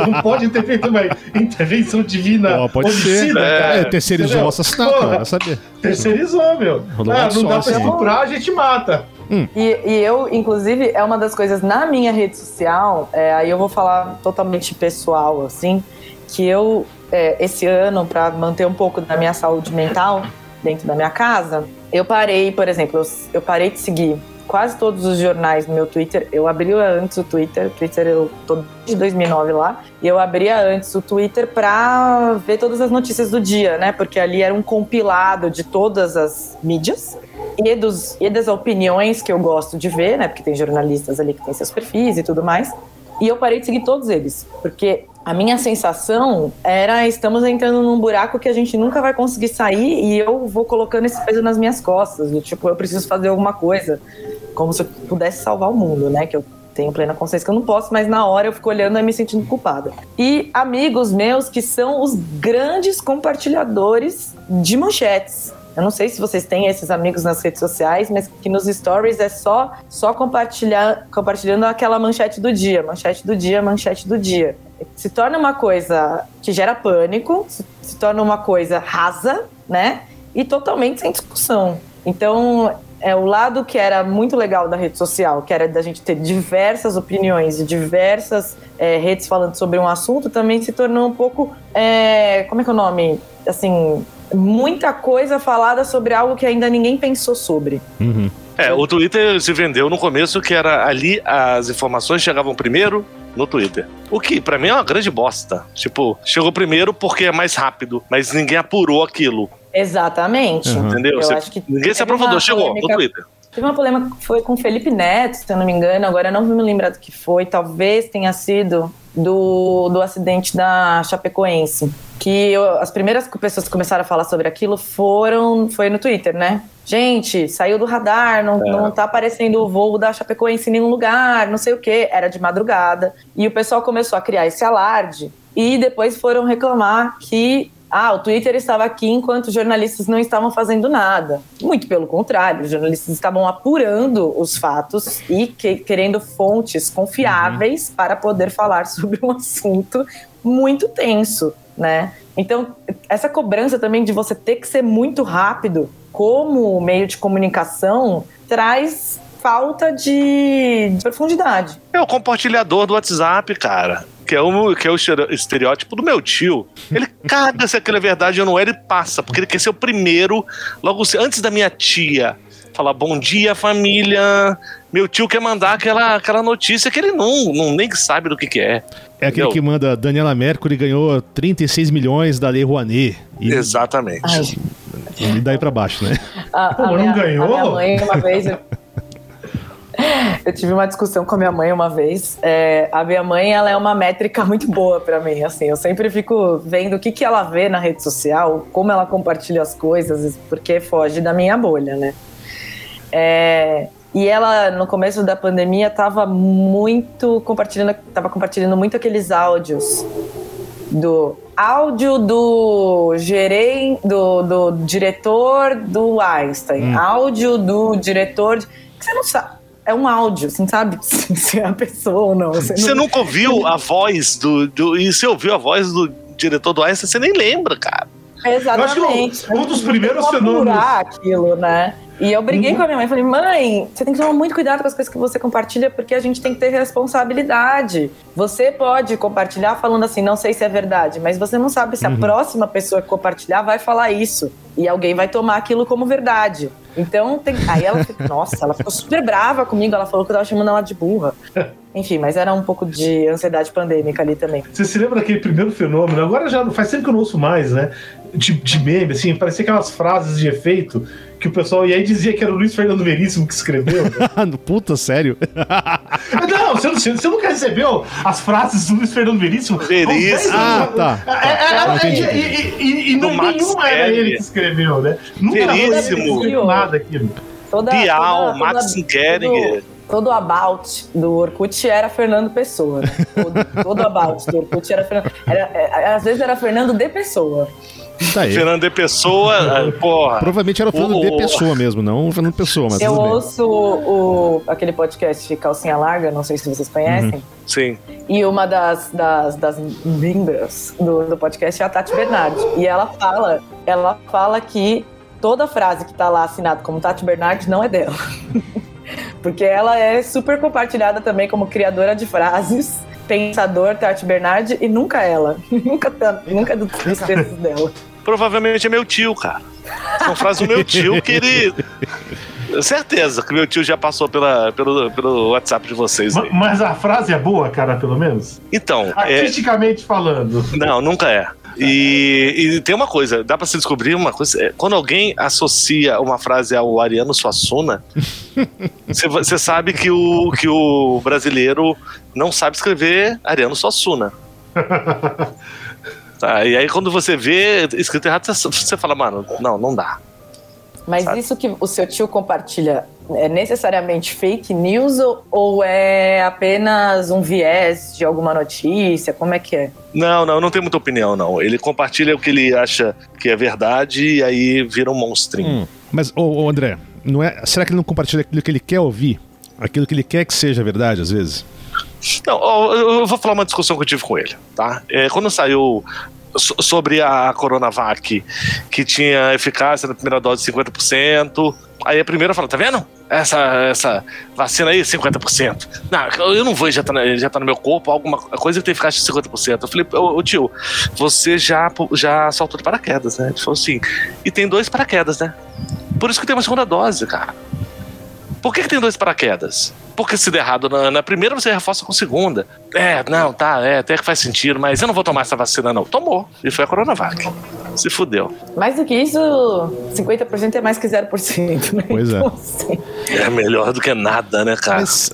não pode ter feito uma intervenção divina oh, pode ser. É, terceirizou o assassinato, saber. Terceirizou, meu. Ah, não dá pra estuprar, a gente mata. Hum. E, e, eu, inclusive, é uma das coisas na minha rede social, é, aí eu vou falar totalmente pessoal, assim, que eu é, esse ano para manter um pouco da minha saúde mental dentro da minha casa, eu parei, por exemplo, eu, eu parei de seguir quase todos os jornais no meu Twitter. Eu abria antes o Twitter, Twitter eu tô de 2009 lá, e eu abria antes o Twitter para ver todas as notícias do dia, né? Porque ali era um compilado de todas as mídias e, dos, e das opiniões que eu gosto de ver, né? Porque tem jornalistas ali que têm seus perfis e tudo mais. E eu parei de seguir todos eles, porque a minha sensação era estamos entrando num buraco que a gente nunca vai conseguir sair e eu vou colocando esse peso nas minhas costas, tipo, eu preciso fazer alguma coisa, como se eu pudesse salvar o mundo, né? Que eu tenho plena consciência que eu não posso, mas na hora eu fico olhando e me sentindo culpada. E amigos meus que são os grandes compartilhadores de manchetes. Eu não sei se vocês têm esses amigos nas redes sociais, mas que nos stories é só só compartilhar, compartilhando aquela manchete do dia, manchete do dia, manchete do dia. Se torna uma coisa que gera pânico, se, se torna uma coisa rasa, né? E totalmente sem discussão. Então, é o lado que era muito legal da rede social, que era da gente ter diversas opiniões e diversas é, redes falando sobre um assunto, também se tornou um pouco. É, como é que é o nome? Assim, muita coisa falada sobre algo que ainda ninguém pensou sobre. Uhum. É, o Twitter se vendeu no começo que era ali as informações chegavam primeiro no Twitter. O que para mim é uma grande bosta. Tipo, chegou primeiro porque é mais rápido, mas ninguém apurou aquilo. Exatamente. Uhum. Entendeu? Você, ninguém se aprofundou, chegou no Twitter. Teve uma polêmica que foi com o Felipe Neto, se eu não me engano, agora não vou me lembrar do que foi, talvez tenha sido do, do acidente da Chapecoense. Que eu, as primeiras pessoas que começaram a falar sobre aquilo foram foi no Twitter, né? Gente, saiu do radar, não, é. não tá aparecendo o voo da Chapecoense em nenhum lugar, não sei o que, era de madrugada. E o pessoal começou a criar esse alarde e depois foram reclamar que ah, o Twitter estava aqui enquanto os jornalistas não estavam fazendo nada. Muito pelo contrário, os jornalistas estavam apurando os fatos e que, querendo fontes confiáveis uhum. para poder falar sobre um assunto muito tenso, né? Então, essa cobrança também de você ter que ser muito rápido como meio de comunicação traz falta de, de profundidade. É o compartilhador do WhatsApp, cara que é, o, que é o estereótipo do meu tio. Ele caga se aquilo é verdade ou não é, ele passa, porque ele quer ser o primeiro, logo antes da minha tia falar bom dia, família. Meu tio quer mandar aquela, aquela notícia que ele não, não nem sabe do que, que é. É aquele Entendeu? que manda Daniela Mercury ganhou 36 milhões da Lei Rouanet. E, Exatamente. Ai. E daí pra baixo, né? A, a Pô, minha, não ganhou? A minha mãe, uma vez, eu tive uma discussão com a minha mãe uma vez. É, a minha mãe, ela é uma métrica muito boa para mim, assim. Eu sempre fico vendo o que, que ela vê na rede social, como ela compartilha as coisas, porque foge da minha bolha, né? É, e ela, no começo da pandemia, estava muito compartilhando, tava compartilhando muito aqueles áudios do áudio do gerente, do, do diretor do Einstein, hum. áudio do diretor. Que você não sabe é um áudio, você não sabe se é a pessoa ou não. Você, você não... nunca ouviu a voz do, do. E você ouviu a voz do diretor do Einstein, você nem lembra, cara. Exatamente. um, um dos primeiros fenômenos. aquilo, né? E eu briguei uhum. com a minha mãe, falei, mãe, você tem que tomar muito cuidado com as coisas que você compartilha, porque a gente tem que ter responsabilidade. Você pode compartilhar falando assim, não sei se é verdade, mas você não sabe se a uhum. próxima pessoa que compartilhar vai falar isso. E alguém vai tomar aquilo como verdade. Então, tem... aí ela nossa, ela ficou super brava comigo, ela falou que eu tava chamando ela de burra. Enfim, mas era um pouco de ansiedade pandêmica ali também. Você se lembra daquele primeiro fenômeno? Agora já faz tempo que eu não ouço mais, né? De, de meme, assim, parecia aquelas frases de efeito que o pessoal. E aí dizia que era o Luiz Fernando Veríssimo que escreveu. Puta, sério? não, você, você, você nunca recebeu as frases do Luiz Fernando Veríssimo? Veríssimo. Ah, tá. É, é, é, e, e, e nenhuma era ele que escreveu, né? Nunca Veríssimo. nada aquilo. Toda, Bial, toda, Max Geringer. Todo, todo about do Orkut era Fernando Pessoa. Né? Todo, todo about do Orkut era Fernando. Era, às vezes era Fernando de Pessoa. Tá aí. Fernando de Pessoa, ah, porra. Provavelmente era o Fernando o... de Pessoa mesmo, não o Fernando Pessoa, mas Eu ouço o, aquele podcast Calcinha Larga, não sei se vocês conhecem. Uhum. Sim. E uma das, das, das membros do, do podcast é a Tati Bernardi. E ela fala, ela fala que toda frase que tá lá assinada como Tati Bernardi não é dela. Porque ela é super compartilhada também como criadora de frases pensador Tati Bernardi e nunca ela. nunca, tá, nunca dos textos dela. Provavelmente é meu tio, cara. São frases do meu tio que ele. Certeza que meu tio já passou pela, pelo, pelo WhatsApp de vocês. Aí. Mas a frase é boa, cara, pelo menos? Então. Artisticamente é... falando. Não, nunca é. E, e, tem uma coisa, dá para se descobrir uma coisa. É, quando alguém associa uma frase ao Ariano Suassuna, você sabe que o, que o brasileiro não sabe escrever Ariano Suassuna. tá, e aí quando você vê escrito errado, você fala, mano, não, não dá. Mas sabe? isso que o seu tio compartilha é necessariamente fake news ou é apenas um viés de alguma notícia? Como é que é? Não, não, não tem muita opinião, não. Ele compartilha o que ele acha que é verdade e aí vira um monstrinho. Hum, mas, ô, ô, André, não é, será que ele não compartilha aquilo que ele quer ouvir? Aquilo que ele quer que seja verdade, às vezes? Não, eu vou falar uma discussão que eu tive com ele, tá? É, quando saiu sobre a Coronavac, que tinha eficácia na primeira dose de 50%. Aí a primeira fala, tá vendo? Essa, essa vacina aí, 50%. Não, eu não vou já tá, já tá no meu corpo, alguma coisa que tem eficácia de 50%. Eu falei, ô, ô tio, você já, já saltou de paraquedas, né? Ele falou assim, e tem dois paraquedas, né? Por isso que tem uma segunda dose, cara. Por que, que tem dois paraquedas? Porque se der errado na, na, primeira, você reforça com a segunda. É, não, tá, é, até que faz sentido, mas eu não vou tomar essa vacina, não. Tomou. E foi a Coronavac. Se fudeu. Mais do que isso, 50% é mais que 0%, né? Pois é. Então, assim... É melhor do que nada, né, cara? Mas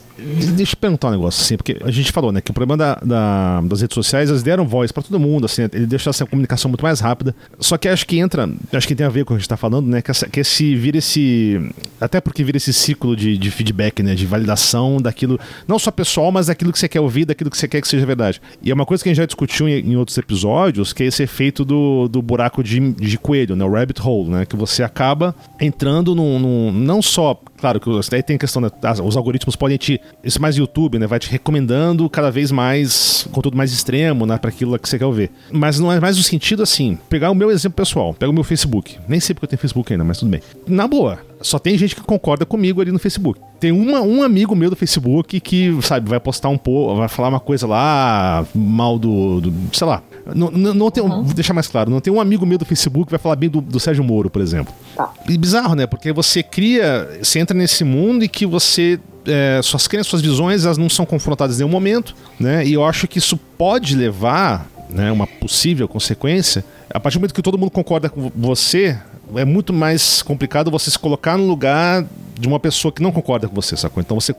Deixa eu perguntar um negócio, assim, porque a gente falou, né, que o problema da, da, das redes sociais, elas deram voz para todo mundo, assim, ele deixou essa comunicação muito mais rápida. Só que acho que entra, acho que tem a ver com o que a gente tá falando, né, que, essa, que esse, vira esse, até porque vira esse ciclo de, de feedback, né, de validação daquilo, não só pessoal, mas daquilo que você quer ouvir, daquilo que você quer que seja verdade. E é uma coisa que a gente já discutiu em, em outros episódios, que é esse efeito do, do buraco de, de coelho, né, o rabbit hole, né, que você acaba entrando num, num não só Claro que daí tem a questão, né, os algoritmos podem te. Isso é mais YouTube, né? Vai te recomendando cada vez mais conteúdo mais extremo, né? Para aquilo que você quer ver. Mas não é mais o sentido assim. Pegar o meu exemplo pessoal, pega o meu Facebook. Nem sei porque eu tenho Facebook ainda, mas tudo bem. Na boa, só tem gente que concorda comigo ali no Facebook. Tem uma, um amigo meu do Facebook que, sabe, vai postar um pouco, vai falar uma coisa lá, mal do. do sei lá. Não, não, não tem, uhum. Vou deixar mais claro, não tem um amigo meu do Facebook que vai falar bem do, do Sérgio Moro, por exemplo. Tá. E bizarro, né? Porque você cria, você entra nesse mundo e que você é, suas crenças, suas visões, elas não são confrontadas em nenhum momento, né? E eu acho que isso pode levar, né, uma possível consequência, a partir do momento que todo mundo concorda com você, é muito mais complicado você se colocar no lugar de uma pessoa que não concorda com você, sacou? Então você,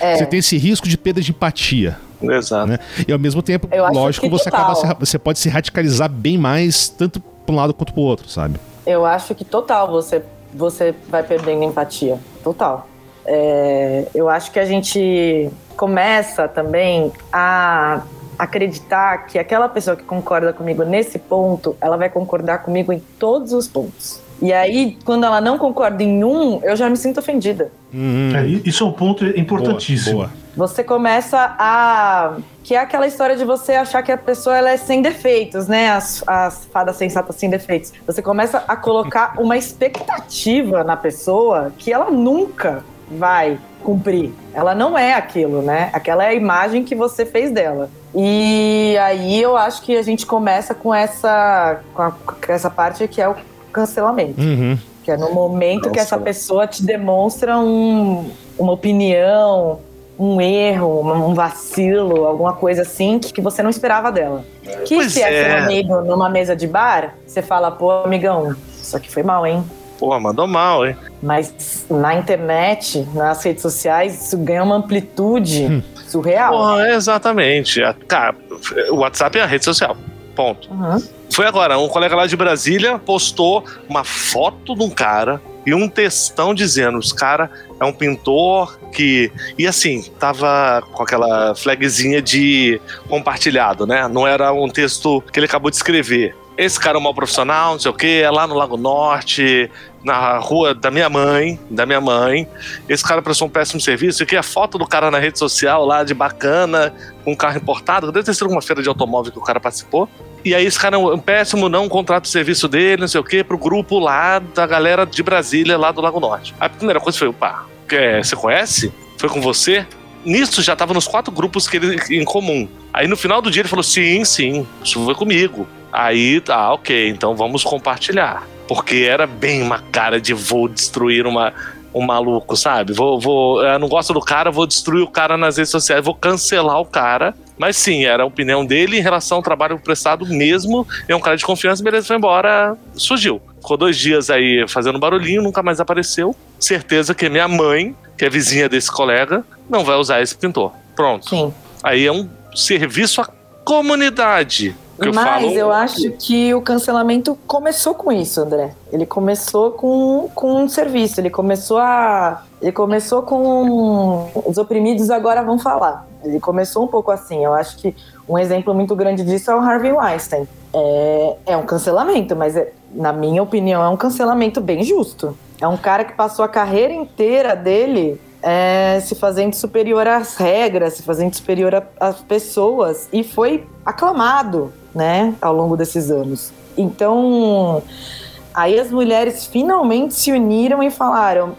é. você tem esse risco de perda de empatia. Exato. Né? E ao mesmo tempo, lógico, você, acaba se, você pode se radicalizar bem mais, tanto para um lado quanto para o outro, sabe? Eu acho que total você, você vai perdendo empatia. Total. É, eu acho que a gente começa também a acreditar que aquela pessoa que concorda comigo nesse ponto, ela vai concordar comigo em todos os pontos. E aí, quando ela não concorda em um, eu já me sinto ofendida. Uhum. É, isso é um ponto importantíssimo. Boa, boa. Você começa a. Que é aquela história de você achar que a pessoa ela é sem defeitos, né? As, as fadas sensatas sem defeitos. Você começa a colocar uma expectativa na pessoa que ela nunca vai cumprir. Ela não é aquilo, né? Aquela é a imagem que você fez dela. E aí eu acho que a gente começa com essa, com, a, com essa parte que é o cancelamento. Uhum. Que é no momento Nossa. que essa pessoa te demonstra um, uma opinião, um erro, um vacilo, alguma coisa assim que, que você não esperava dela. Que pois se é, é seu amigo numa mesa de bar, você fala, pô, amigão, isso aqui foi mal, hein? Pô, mandou mal, hein? Mas na internet, nas redes sociais, isso ganha uma amplitude hum. surreal. Pô, exatamente. Cara, o WhatsApp é a rede social. Ponto. Uhum. Foi agora, um colega lá de Brasília postou uma foto de um cara e um textão dizendo: os cara é um pintor que. E assim, tava com aquela flagzinha de compartilhado, né? Não era um texto que ele acabou de escrever. Esse cara é um mau profissional, não sei o quê, é lá no Lago Norte, na rua da minha mãe, da minha mãe. Esse cara prestou um péssimo serviço. Aqui a foto do cara na rede social lá de bacana, com um carro importado. Deve ter sido uma feira de automóvel que o cara participou. E aí esse cara é um péssimo, não contrata o serviço dele, não sei o quê, pro grupo lá da galera de Brasília, lá do Lago Norte. A primeira coisa foi, opa, é, você conhece? Foi com você? Nisso já tava nos quatro grupos que ele em comum. Aí no final do dia ele falou: sim, sim, isso foi comigo. Aí, tá, ok, então vamos compartilhar. Porque era bem uma cara de vou destruir uma, um maluco, sabe? Vou, vou, eu não gosto do cara, vou destruir o cara nas redes sociais, vou cancelar o cara. Mas sim, era a opinião dele em relação ao trabalho prestado mesmo. É um cara de confiança, beleza, foi embora, surgiu. Ficou dois dias aí fazendo barulhinho, nunca mais apareceu. Certeza que minha mãe, que é vizinha desse colega, não vai usar esse pintor. Pronto. Sim. Aí é um serviço à comunidade. Eu Mas falo... eu acho que o cancelamento começou com isso, André. Ele começou com, com um serviço, ele começou a. Ele começou com os oprimidos agora vão falar. Ele começou um pouco assim. Eu acho que um exemplo muito grande disso é o Harvey Weinstein. É, é um cancelamento, mas é, na minha opinião é um cancelamento bem justo. É um cara que passou a carreira inteira dele é, se fazendo superior às regras, se fazendo superior às pessoas e foi aclamado, né, ao longo desses anos. Então, aí as mulheres finalmente se uniram e falaram: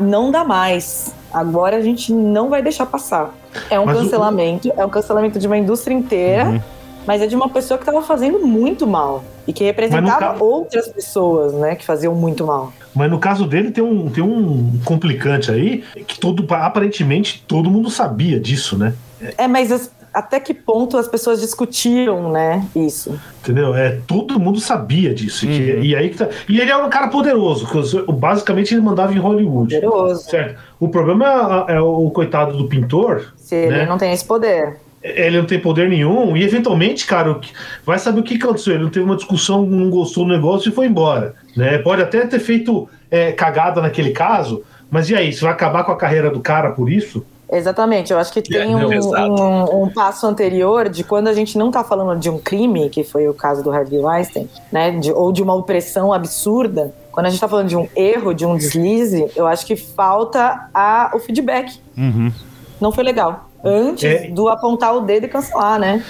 não dá mais. Agora a gente não vai deixar passar. É um mas cancelamento, o... é um cancelamento de uma indústria inteira. Uhum mas é de uma pessoa que estava fazendo muito mal e que representava ca... outras pessoas, né, que faziam muito mal. Mas no caso dele tem um, tem um complicante aí que todo aparentemente todo mundo sabia disso, né? É, mas as, até que ponto as pessoas discutiram, né, isso. Entendeu? É, todo mundo sabia disso. Uhum. que- e, aí que tá- e ele era um cara poderoso, que basicamente ele mandava em Hollywood. Poderoso. Certo. O problema é, é o coitado do pintor, Se ele Né? não tem esse poder. Ele não tem poder nenhum, e eventualmente, cara, o que- vai saber o que aconteceu. Ele não teve uma discussão, não gostou do negócio e foi embora. Né? Pode até ter feito é, cagada naquele caso, mas e aí? Você vai acabar com a carreira do cara por isso? Exatamente, eu acho que tem não, um, um- um passo anterior de quando a gente não tá falando de um crime, que foi o caso do Harvey Weinstein, né, de- ou de uma opressão absurda, quando a gente tá falando de um erro, de um deslize, eu acho que falta a, o feedback. Uhum. Não foi legal. Antes É. do apontar o dedo e cancelar, né?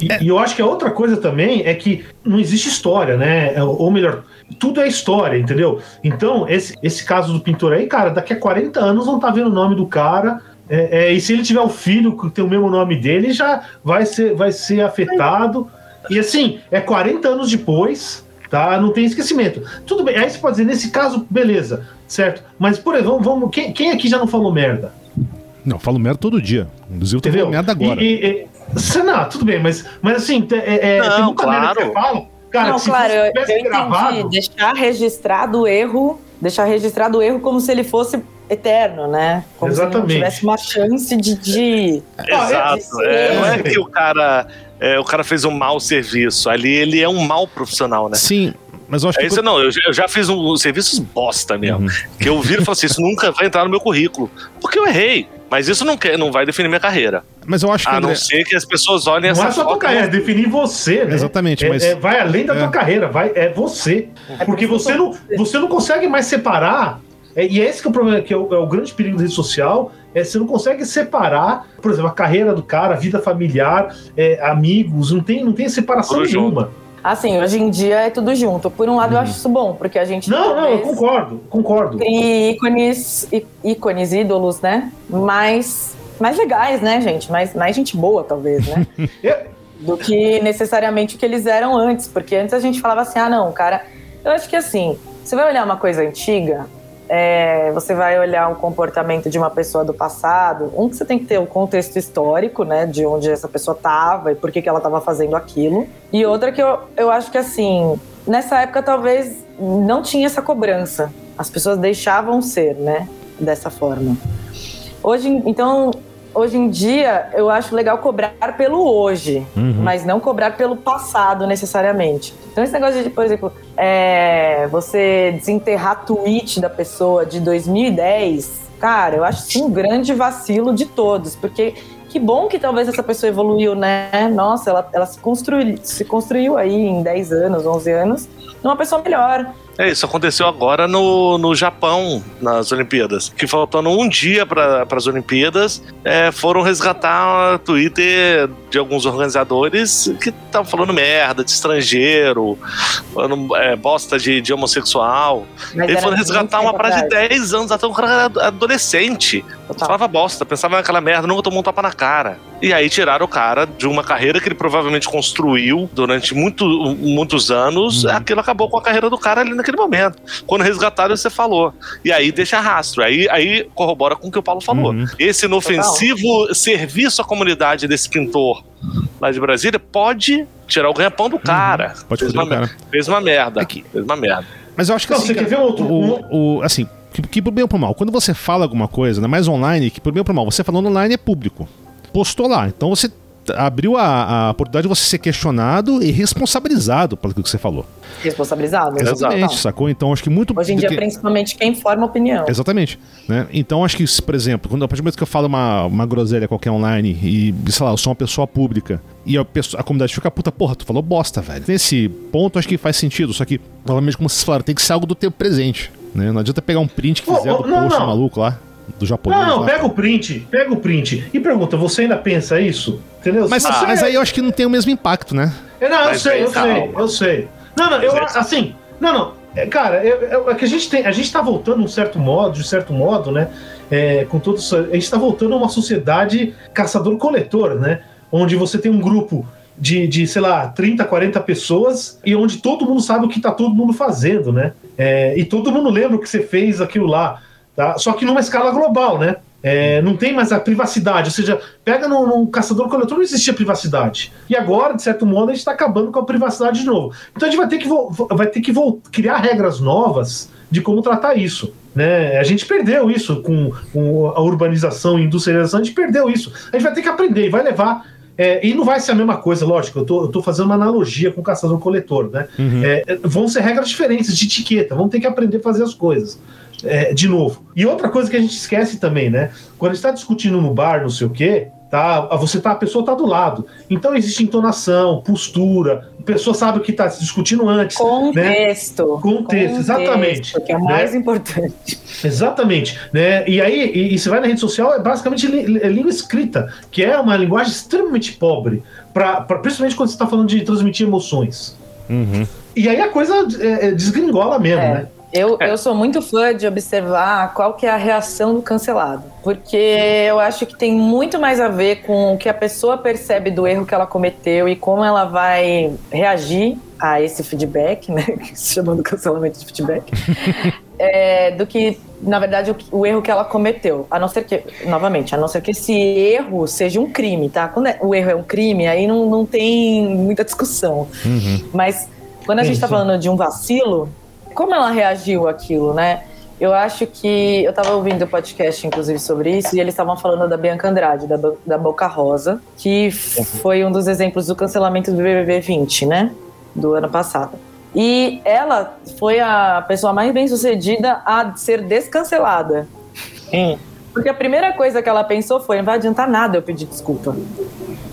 E, e eu acho que a outra coisa também é que não existe história, né? É, Ou melhor, tudo é história, entendeu? Então, esse, esse caso do pintor aí, cara, daqui a 40 anos vão estar vendo o nome do cara. é, é, e se ele tiver o filho que tem o mesmo nome dele, já vai ser, vai ser afetado. E assim, é 40 anos depois, tá? Não tem esquecimento. Tudo bem, aí você pode dizer, nesse caso, beleza, certo? Mas, por exemplo, vamos, vamos- quem, quem aqui já não falou merda? Não, eu falo merda todo dia. Inclusive, eu tô falando merda agora. E, e, e, se- não, tudo bem, mas, mas assim, é, é, Não, tem muita merda que claro. você fala. Cara, não, se claro, eu, eu entendi. gravado. Deixar registrado o erro, deixar registrado o erro como se ele fosse eterno, né? Como se ele Exatamente. não tivesse uma chance de. de... Exato. é- É, não é é. que o cara, é, o cara fez um mau serviço. Ali ele é um mau profissional, né? Sim, mas eu acho É que. isso, não, eu, já- eu já fiz um, serviços bosta mesmo. Uhum. Que eu viro e falo assim: isso nunca vai entrar no meu currículo. Porque eu errei. Mas isso não, quer, não vai definir minha carreira. Mas eu acho que. A não André, ser que as pessoas olhem Não essa é só tua foto. carreira, é definir você, né? Exatamente, É- mas- é, vai além da É. tua carreira, vai, é você. É Porque você não, você não consegue mais separar. é, e é esse que é o problema, que é o, é o grande perigo da rede social, é você não consegue separar, por exemplo, a carreira do cara, a vida familiar, é, amigos, não tem, não tem separação Tudo junto. Assim, hoje em dia é tudo junto. Por um lado, eu acho isso bom, porque a gente Não, não, eu concordo, concordo. crie ícones, ícones, ídolos, né? Mais, mais legais, né, gente? Mais, mais gente boa, talvez, né? Do que necessariamente o que eles eram antes. Porque antes a gente falava assim, ah, não, cara. Eu acho que assim, você vai olhar uma coisa antiga, é, você vai olhar um comportamento de uma pessoa do passado. Um que você tem que ter o contexto histórico, né? De onde essa pessoa estava e por que, que ela estava fazendo aquilo. E outra que eu, eu acho que assim, nessa época talvez não tinha essa cobrança. As pessoas deixavam ser, né? Dessa forma. Hoje, então, hoje em dia, eu acho legal cobrar pelo hoje, Uhum. mas não cobrar pelo passado necessariamente. Então, esse negócio de, por exemplo, é, você desenterrar tweet da pessoa de 2010, cara, eu acho isso um grande vacilo de todos, porque que bom que talvez essa pessoa evoluiu, né? Nossa, ela, ela se, construiu, se construiu aí em 10 anos, 11 anos, numa pessoa melhor. É, isso aconteceu agora no, no Japão, nas Olimpíadas. Que faltando um dia para as Olimpíadas, é, foram resgatar o Twitter de alguns organizadores que estavam falando merda de estrangeiro, falando é, bosta de, de homossexual. Mas Eles foram resgatar uma parada de atrás. 10 anos, até um cara adolescente. Falava bosta, pensava naquela merda, nunca tomou um tapa na cara. E aí tiraram o cara de uma carreira que ele provavelmente construiu durante muito, muitos anos. Uhum. Aquilo acabou com a carreira do cara ali naquele momento. Quando resgataram, você falou. E aí deixa rastro. Aí, aí corrobora com o que o Paulo falou. Uhum. Esse inofensivo serviço à comunidade desse pintor lá de Brasília pode tirar o ganha-pão do cara. Uhum. Pode fez, uma, o cara. fez uma merda. Aqui. Fez uma merda. Mas eu acho que Não, assim, você quer ver outro- o, o- assim, que, que pro bem ou pro mal, quando você fala alguma coisa, ainda mais online, que pro bem ou pro mal, você falando online é público. Postou lá. Então você abriu a, a oportunidade de você ser questionado e responsabilizado pelo que você falou. Responsabilizado. Exatamente, Total. sacou? Então acho que muito. Hoje em dia, que- principalmente quem forma opinião. Exatamente. Né? Então acho que, por exemplo, quando, a partir do momento que eu falo uma, uma groselha qualquer online e, sei lá, eu sou uma pessoa pública e a, pessoa, a comunidade fica puta, porra, tu falou bosta, velho. Nesse ponto acho que faz sentido, só que, novamente, como vocês falaram, tem que ser algo do tempo presente. Né? Não adianta pegar um print que Ô, fizeram ô, do não, post não. maluco lá, do japonês. Não, não, lá. pega o print, pega o print e pergunta, você ainda pensa isso? Entendeu? Mas, você- mas aí eu acho que não tem o mesmo impacto, né? É, Não, eu Mas sei, eu sei, calma. eu sei. Não, não, eu aí- assim, não, não. é, Cara, eu- eu- é que a gente tem, a gente tá voltando um certo modo, de certo modo, né? é, com todo isso, a gente tá voltando a uma sociedade caçador-coletor, né? Onde você tem um grupo de, de, sei lá, 30, 40 pessoas e onde todo mundo sabe o que tá todo mundo fazendo, né? É, e todo mundo lembra o que você fez aquilo lá, tá? Só que numa escala global, né? É, não tem mais a privacidade, ou seja, pega num, num caçador-coletor, não existia privacidade. E agora, de certo modo, a gente está acabando com a privacidade de novo. Então a gente vai ter que, vai ter que criar regras novas de como tratar isso. Né? A gente perdeu isso com, com a urbanização e industrialização, a gente perdeu isso. A gente vai ter que aprender e vai levar é, e não vai ser a mesma coisa, lógico, eu tô, eu tô fazendo uma analogia com o caçador-coletor, né? Uhum. É, vão ser regras diferentes de etiqueta, vão ter que aprender a fazer as coisas. É, de novo. E outra coisa que a gente esquece também, né? Quando a gente está discutindo no bar, não sei o quê, tá? Você tá, a pessoa tá do lado. Então existe entonação, postura, pessoa sabe o que está discutindo antes. Contexto. Né? Contexto, Contexto, exatamente. Que é o mais né? importante. Exatamente. Né? E aí, e, e você vai na rede social, é basicamente li, é língua escrita, que é uma linguagem extremamente pobre, pra, pra principalmente quando você está falando de transmitir emoções. Uhum. E aí a coisa é, é desgringola mesmo, é. né? Eu, é. eu sou muito fã de observar qual que é a reação do cancelado. Porque eu acho que tem muito mais a ver com o que a pessoa percebe do erro que ela cometeu e como ela vai reagir a esse feedback, né? Se chamando cancelamento de feedback. é, do que, na verdade, o, o, erro que ela cometeu. A não ser que, novamente, a não ser que esse erro seja um crime, tá? Quando é, o erro é um crime, aí não, não tem muita discussão. Uhum. Mas quando a gente está falando de um vacilo, como ela reagiu àquilo, né? Eu acho que. Eu estava ouvindo o podcast, inclusive, sobre isso, e eles estavam falando da Bianca Andrade, da, da Boca Rosa, que foi um dos exemplos do cancelamento do BBB 20, né? Do ano passado. E ela foi a pessoa mais bem sucedida a ser descancelada. Hum. Porque a primeira coisa que ela pensou foi: não vai adiantar nada eu pedir desculpa.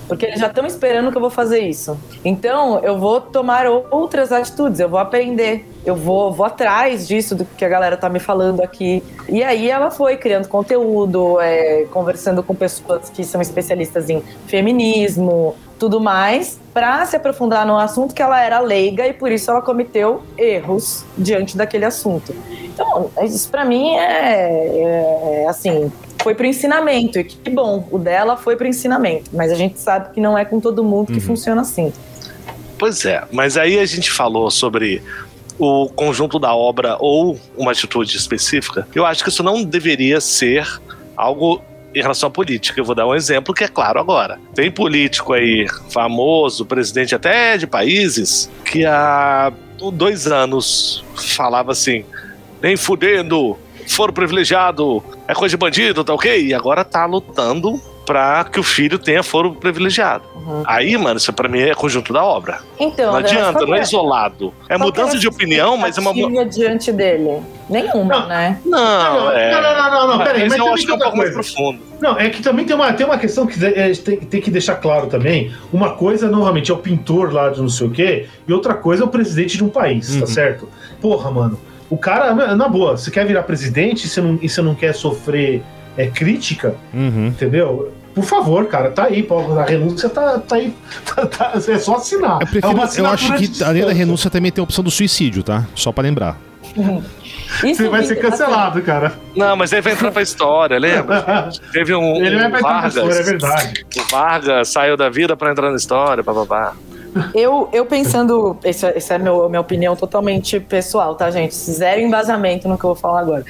Porque eles já estão esperando que eu vou fazer isso. Então, eu vou tomar outras atitudes, eu vou aprender, eu vou, vou atrás disso do que a galera tá me falando aqui. E aí ela foi criando conteúdo, é, conversando com pessoas que são especialistas em feminismo, tudo mais, para se aprofundar no assunto que ela era leiga e por isso ela cometeu erros diante daquele assunto. Então, isso para mim é, é, é assim, foi para ensinamento. E que bom, o dela foi para ensinamento. Mas a gente sabe que não é com todo mundo que uhum. funciona assim. Pois é, mas aí a gente falou sobre o conjunto da obra ou uma atitude específica. Eu acho que isso não deveria ser algo em relação à política. Eu vou dar um exemplo que é claro agora. Tem político aí famoso, presidente até de países, que há dois anos falava assim: nem fudendo, foro privilegiado é coisa de bandido, tá ok? E agora tá lutando pra que o filho tenha foro privilegiado. Uhum. Aí, mano, isso pra mim é conjunto da obra. Então, não adianta, não é, é isolado. É mudança de opinião, mas é uma. diante dele. Nenhuma, não, né? Não, não, é... não, não, não, não, peraí. Mas, mas eu acho que é um pouco mais profundo. Não, é que também tem uma, tem uma questão que é, tem, tem que deixar claro também. Uma coisa, novamente, é o pintor lá de não sei o quê, e outra coisa é o presidente de um país, tá uhum. tá certo? Porra, mano. O cara, na boa, você quer virar presidente e você não, e você não quer sofrer é, crítica, uhum. entendeu? Por favor, cara, tá aí, a renúncia tá, tá aí. Tá, tá, é só assinar. Eu, prefiro, é eu acho que além da renúncia também tem a opção do suicídio, tá? Só pra lembrar. Uhum. Você vai ser cancelado, cara. Não, mas aí vai entrar pra história, lembra? Teve um. Ele vai entrar pra história, é verdade. O Vargas saiu da vida pra entrar na história, bababá. Eu, eu pensando, essa é, é a minha opinião totalmente pessoal, tá, gente? Zero embasamento no que eu vou falar agora.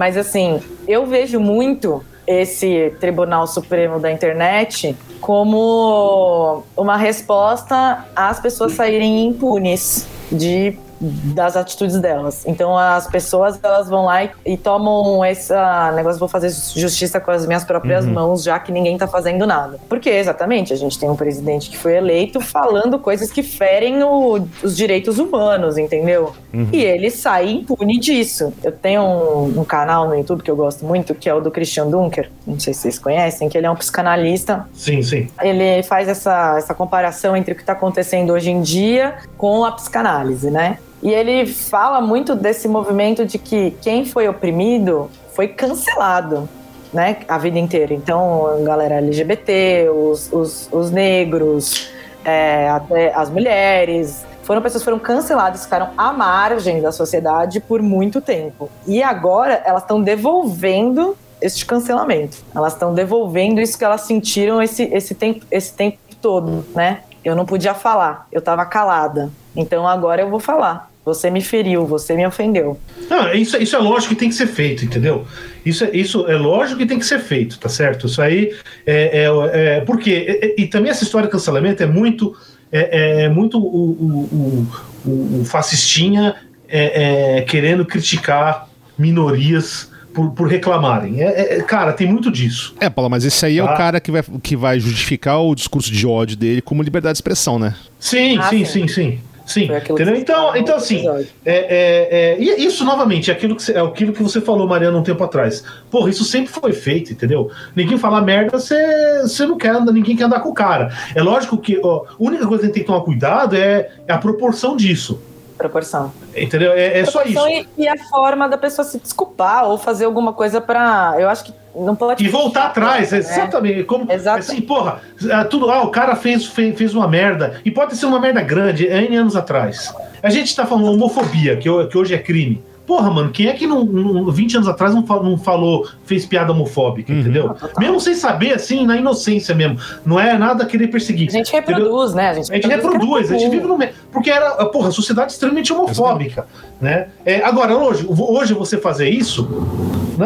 Mas assim, eu vejo muito esse Tribunal Supremo da Internet como uma resposta às pessoas saírem impunes de das atitudes delas. Então as pessoas elas vão lá e, e tomam essa negócio vou fazer justiça com as minhas próprias uhum. mãos, já que ninguém tá fazendo nada. Porque exatamente, a gente tem um presidente que foi eleito falando coisas que ferem o, os direitos humanos, entendeu? Uhum. E ele sai impune disso. Eu tenho um, um, canal no YouTube que eu gosto muito, que é o do Christian Dunker, não sei se vocês conhecem, que ele é um psicanalista. Sim, sim. Ele faz essa, essa comparação entre o que está acontecendo hoje em dia com a psicanálise, né? E ele fala muito desse movimento de que quem foi oprimido foi cancelado. Né, a vida inteira. Então, a galera LGBT, os, os, os negros, é, até as mulheres, foram pessoas que foram canceladas, ficaram à margem da sociedade por muito tempo. E agora elas estão devolvendo este cancelamento. Elas estão devolvendo isso que elas sentiram esse, esse, tempo, esse tempo todo, né? Eu não podia falar, eu estava calada. Então agora eu vou falar Você me feriu, você me ofendeu. Não, isso, isso é lógico que tem que ser feito, entendeu? Isso, é- isso é lógico que tem que ser feito, tá certo? Isso aí é. é, é porque. E, e também essa história de cancelamento é muito. É, é muito o, o, o, o fascistinha é, é, querendo criticar minorias por, por reclamarem. É, é- cara, tem muito disso. É, Paulo, mas esse aí é Ah. o cara que vai, que vai justificar o discurso de ódio dele como liberdade de expressão, né? Sim, Ah, sim, sim. sim, sim. Sim, entendeu? Então, então assim, é, é, é, e isso novamente é aquilo que, você, é aquilo que você falou, Mariana, um tempo atrás. Porra, isso sempre foi feito, entendeu? Ninguém fala merda, você você não quer andar, ninguém quer andar com o cara. É lógico que ó, a única coisa que a gente tem que tomar cuidado é, é a proporção disso. Proporção. Entendeu? É, é só isso. Proporção E, e a forma da pessoa se desculpar ou fazer alguma coisa pra. Eu acho que não pode. E voltar atrás, né? exatamente. Como, Exato. Assim, porra, ah, tudo, ah, o cara fez, fez, fez uma merda. E pode ser uma merda grande, é N anos atrás. A gente tá falando homofobia, que, que hoje é crime. Porra, mano, quem é que não, não- 20 anos atrás não, fa- não falou, fez piada homofóbica, Uhum. entendeu? Mesmo sem saber, assim, na inocência mesmo. Não é nada querer perseguir. A gente reproduz, né? A gente, A gente reproduz, a gente vive no meio. Porque era, porra, sociedade extremamente homofóbica. Né? É, agora, hoje, hoje você fazer isso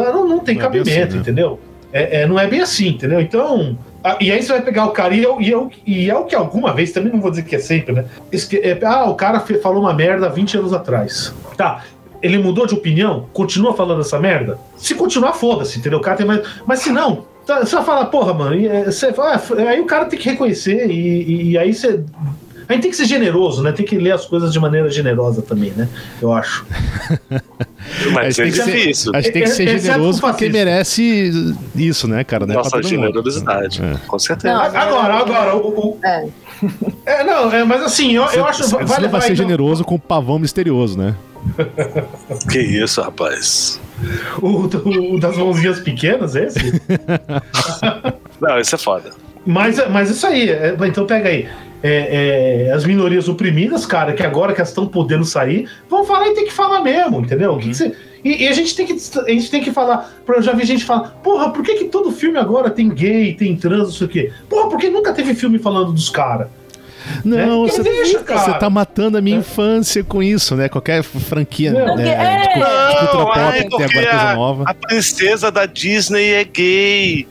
não, não, tem Não é bem cabimento, assim, né? entendeu? É, é, não é bem assim, entendeu? Então. ah, e aí você vai pegar o cara, e, eu, e, eu, e é o que alguma vez, também não vou dizer que é sempre, né? Esque- é, ah, o cara falou uma merda 20 anos atrás. Tá. Ele mudou de opinião? Continua falando essa merda? Se continuar, foda-se, entendeu? O cara tem mais. Mas se não, tá, você vai falar, porra, mano, é, você, ah, aí o cara tem que reconhecer, e, e- e aí você. A gente tem que ser generoso, né? Tem que ler as coisas de maneira generosa também, né? Eu acho. Mas a é gente tem que difícil. ser, a gente tem que ser Exceto generoso o porque fascismo. merece isso, né, cara? É pra Nossa generosidade. É. Com certeza. Não, Agora, agora, o. o- É. é, não, é, mas assim, eu, eu acho. Você, vai você não vai levar, ser então, generoso com o pavão misterioso, né? Que isso, rapaz. O, o das mãozinhas pequenas, esse? Não, isso é foda. Mas, mas isso aí, é, então pega aí. É, é, as minorias oprimidas, cara, que agora que elas estão podendo sair, vão falar e tem que falar mesmo, entendeu? O que que você- e, e a gente tem que a gente tem que falar. Eu já vi gente falar, porra, por que, que todo filme agora tem gay, tem trans, não sei o quê? Porra, porque nunca teve filme falando dos caras. Não, É, você cara. você tá matando a minha É. infância com isso, né? Qualquer franquia Não, né, é. de, de cultura Não, pop ai, que tem porque agora coisa a- nova. A princesa da Disney é gay.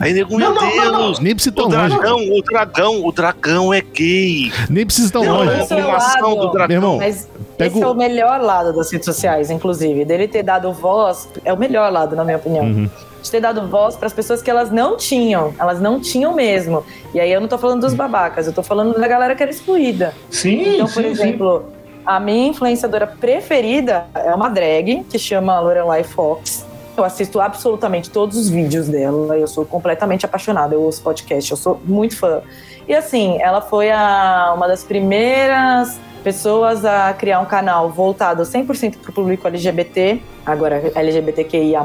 Aí, nego, meu Não, não, não, Deus. Nem precisa tão O longe. dragão, o dragão, o dragão é gay. Nem precisa tão Não, longe. a é lado. do dragão. Meu irmão, Mas Pega esse é o melhor lado das redes sociais, inclusive. Dele ter dado voz, é o melhor lado, na minha opinião. Uhum. De ter dado voz para as pessoas que elas não tinham. Elas não tinham mesmo. E aí eu não tô falando dos babacas, eu tô falando da galera que era excluída. Sim, Então, sim, por sim. exemplo, a minha influenciadora preferida é uma drag que chama Lorelai Fox. Eu assisto absolutamente todos os vídeos dela, eu sou completamente apaixonada, eu ouço podcast, eu sou muito fã. E assim, ela foi a, uma das primeiras pessoas a criar um canal voltado 100% para o público LGBT, agora LGBTQIA+,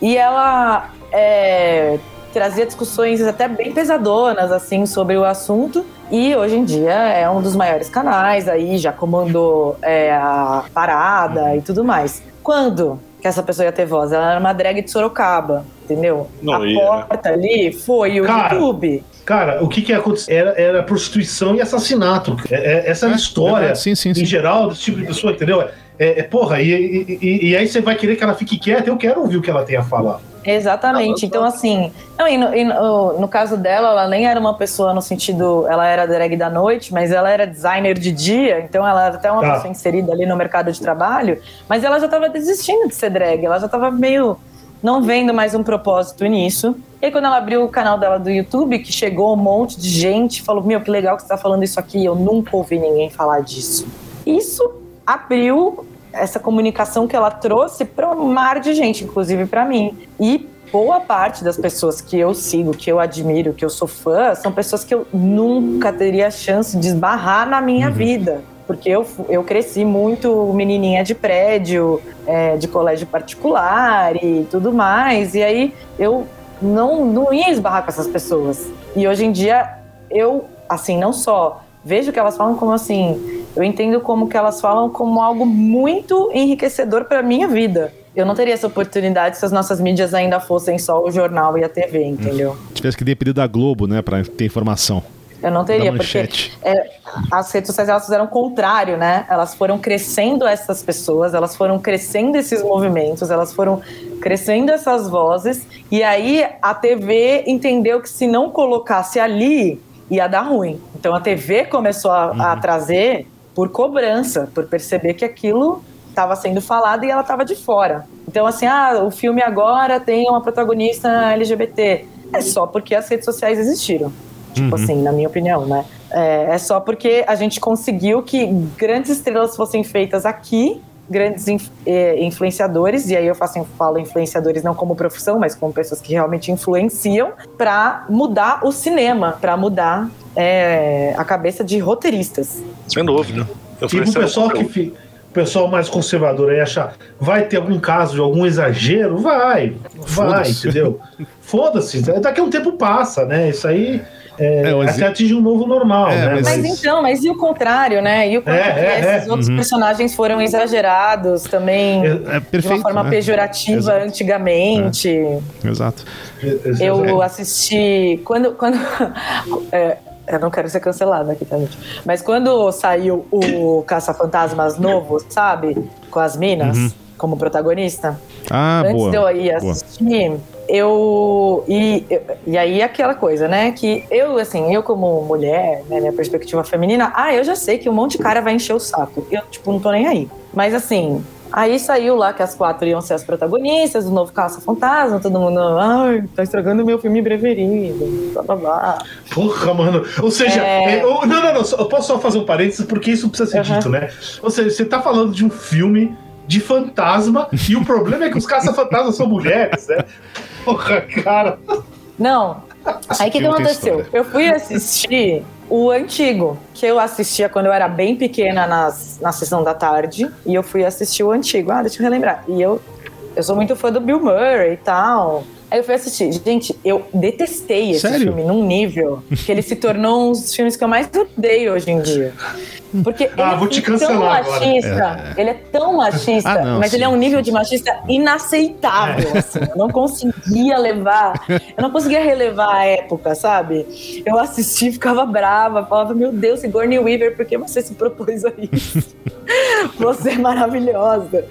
e ela é, trazia discussões até bem pesadonas, assim, sobre o assunto, e hoje em dia é um dos maiores canais aí, já comandou é, a parada e tudo mais. Quando que essa pessoa ia ter voz? Ela era uma drag de Sorocaba, entendeu? Não a ia, porta ali foi o Cara, YouTube. Cara, o que que aconteceu? Era, era prostituição e assassinato. É- é- essa é a É, história, sim, sim, sim. em geral, desse tipo de pessoa, entendeu? É, é, porra, e, e- e- e aí você vai querer que ela fique quieta, eu quero ouvir o que ela tem a falar. Exatamente. Então, assim, não, e no, e no- no caso dela, ela nem era uma pessoa no sentido. Ela era drag da noite, mas ela era designer de dia, então ela era até uma Tá. pessoa inserida ali no mercado de trabalho, mas ela já estava desistindo de ser drag, ela já estava meio não vendo mais um propósito nisso. E aí, quando ela abriu o canal dela do YouTube, que chegou um monte de gente, falou: Meu, que legal que você tá falando isso aqui, eu nunca ouvi ninguém falar disso. Isso abriu essa comunicação que ela trouxe para um mar de gente, inclusive para mim. E boa parte das pessoas que eu sigo, que eu admiro, que eu sou fã, são pessoas que eu nunca teria chance de esbarrar na minha vida. Porque eu, eu cresci muito menininha de prédio, é, de colégio particular e tudo mais. E aí eu não, não ia esbarrar com essas pessoas. E hoje em dia eu, assim, não só vejo que elas falam como assim, eu entendo como que elas falam como algo muito enriquecedor para minha vida. Eu não teria essa oportunidade se as nossas mídias ainda fossem só o jornal e a TV, entendeu? Tivesse que depender da Globo, né, pra ter informação. Eu não teria, porque é, as redes sociais elas fizeram o contrário, né? Elas foram crescendo essas pessoas, elas foram crescendo esses movimentos, elas foram crescendo essas vozes, e aí a TV entendeu que se não colocasse ali, ia dar ruim. Então a TV começou a, uhum. a trazer por cobrança, por perceber que aquilo estava sendo falado e ela estava de fora. Então, assim, ah, o filme agora tem uma protagonista LGBT. É só porque as redes sociais existiram. Tipo uhum. assim, na minha opinião, né? É, é, só porque a gente conseguiu que grandes estrelas fossem feitas aqui, grandes inf, é, influenciadores, e aí eu faço, falo influenciadores não como profissão, mas como pessoas que realmente influenciam, para mudar o cinema, para mudar é, a cabeça de roteiristas. Sem dúvida. Tipo o pessoal que o pessoal mais conservador aí achar vai ter algum caso de algum exagero? Vai, vai, entendeu? Foda-se, daqui a um tempo passa, né? Isso aí é, é, até atinge um novo normal, é, né? Mas, mas, então, mas e o contrário, né? E o quanto é, é, esses outros uhum. personagens foram exagerados também perfeito, de uma forma né? pejorativa Exato. antigamente. Exato. Eu assisti quando quando eu não quero ser cancelada aqui, tá, gente? Mas quando saiu o Caça-Fantasmas novo, sabe? Com as minas uhum. como protagonista. Ah, antes boa. de eu ir assistir, boa eu e, e aí aquela coisa, né? Que eu, assim, eu como mulher, né, minha perspectiva feminina, ah, eu já sei que um monte de cara vai encher o saco. Eu, tipo, não tô nem aí. Mas assim, aí saiu lá que as quatro iam ser as protagonistas do novo Caça-Fantasma, todo mundo, ai, tá estragando meu filme preferido, blá blá blá. Porra, mano. Ou seja, é... eu, não, não, não, eu posso só fazer um parênteses porque isso precisa ser uhum. dito, né? Ou seja, você tá falando de um filme de fantasma e o problema é que os caça-fantasmas são mulheres, né? Porra, cara. Não. Aí o que, que aconteceu? Eu fui assistir o antigo, que eu assistia quando eu era bem pequena nas, na sessão da tarde. E eu fui assistir o antigo. Ah, deixa eu relembrar. E eu, eu sou muito fã do Bill Murray e tal. Aí eu fui assistir. Gente, eu detestei esse Sério? filme num nível que ele se tornou um dos filmes que eu mais odeio hoje em dia. Porque ah, ele vou te é tão machista, é. ele é tão machista, ah, não, mas sim, ele é um nível sim, de machista inaceitável. É. Assim, eu não conseguia levar, eu não conseguia relevar a época, sabe? Eu assisti, ficava brava, falava, meu Deus, Sigourney Weaver, por que você se propôs a isso? você é maravilhosa.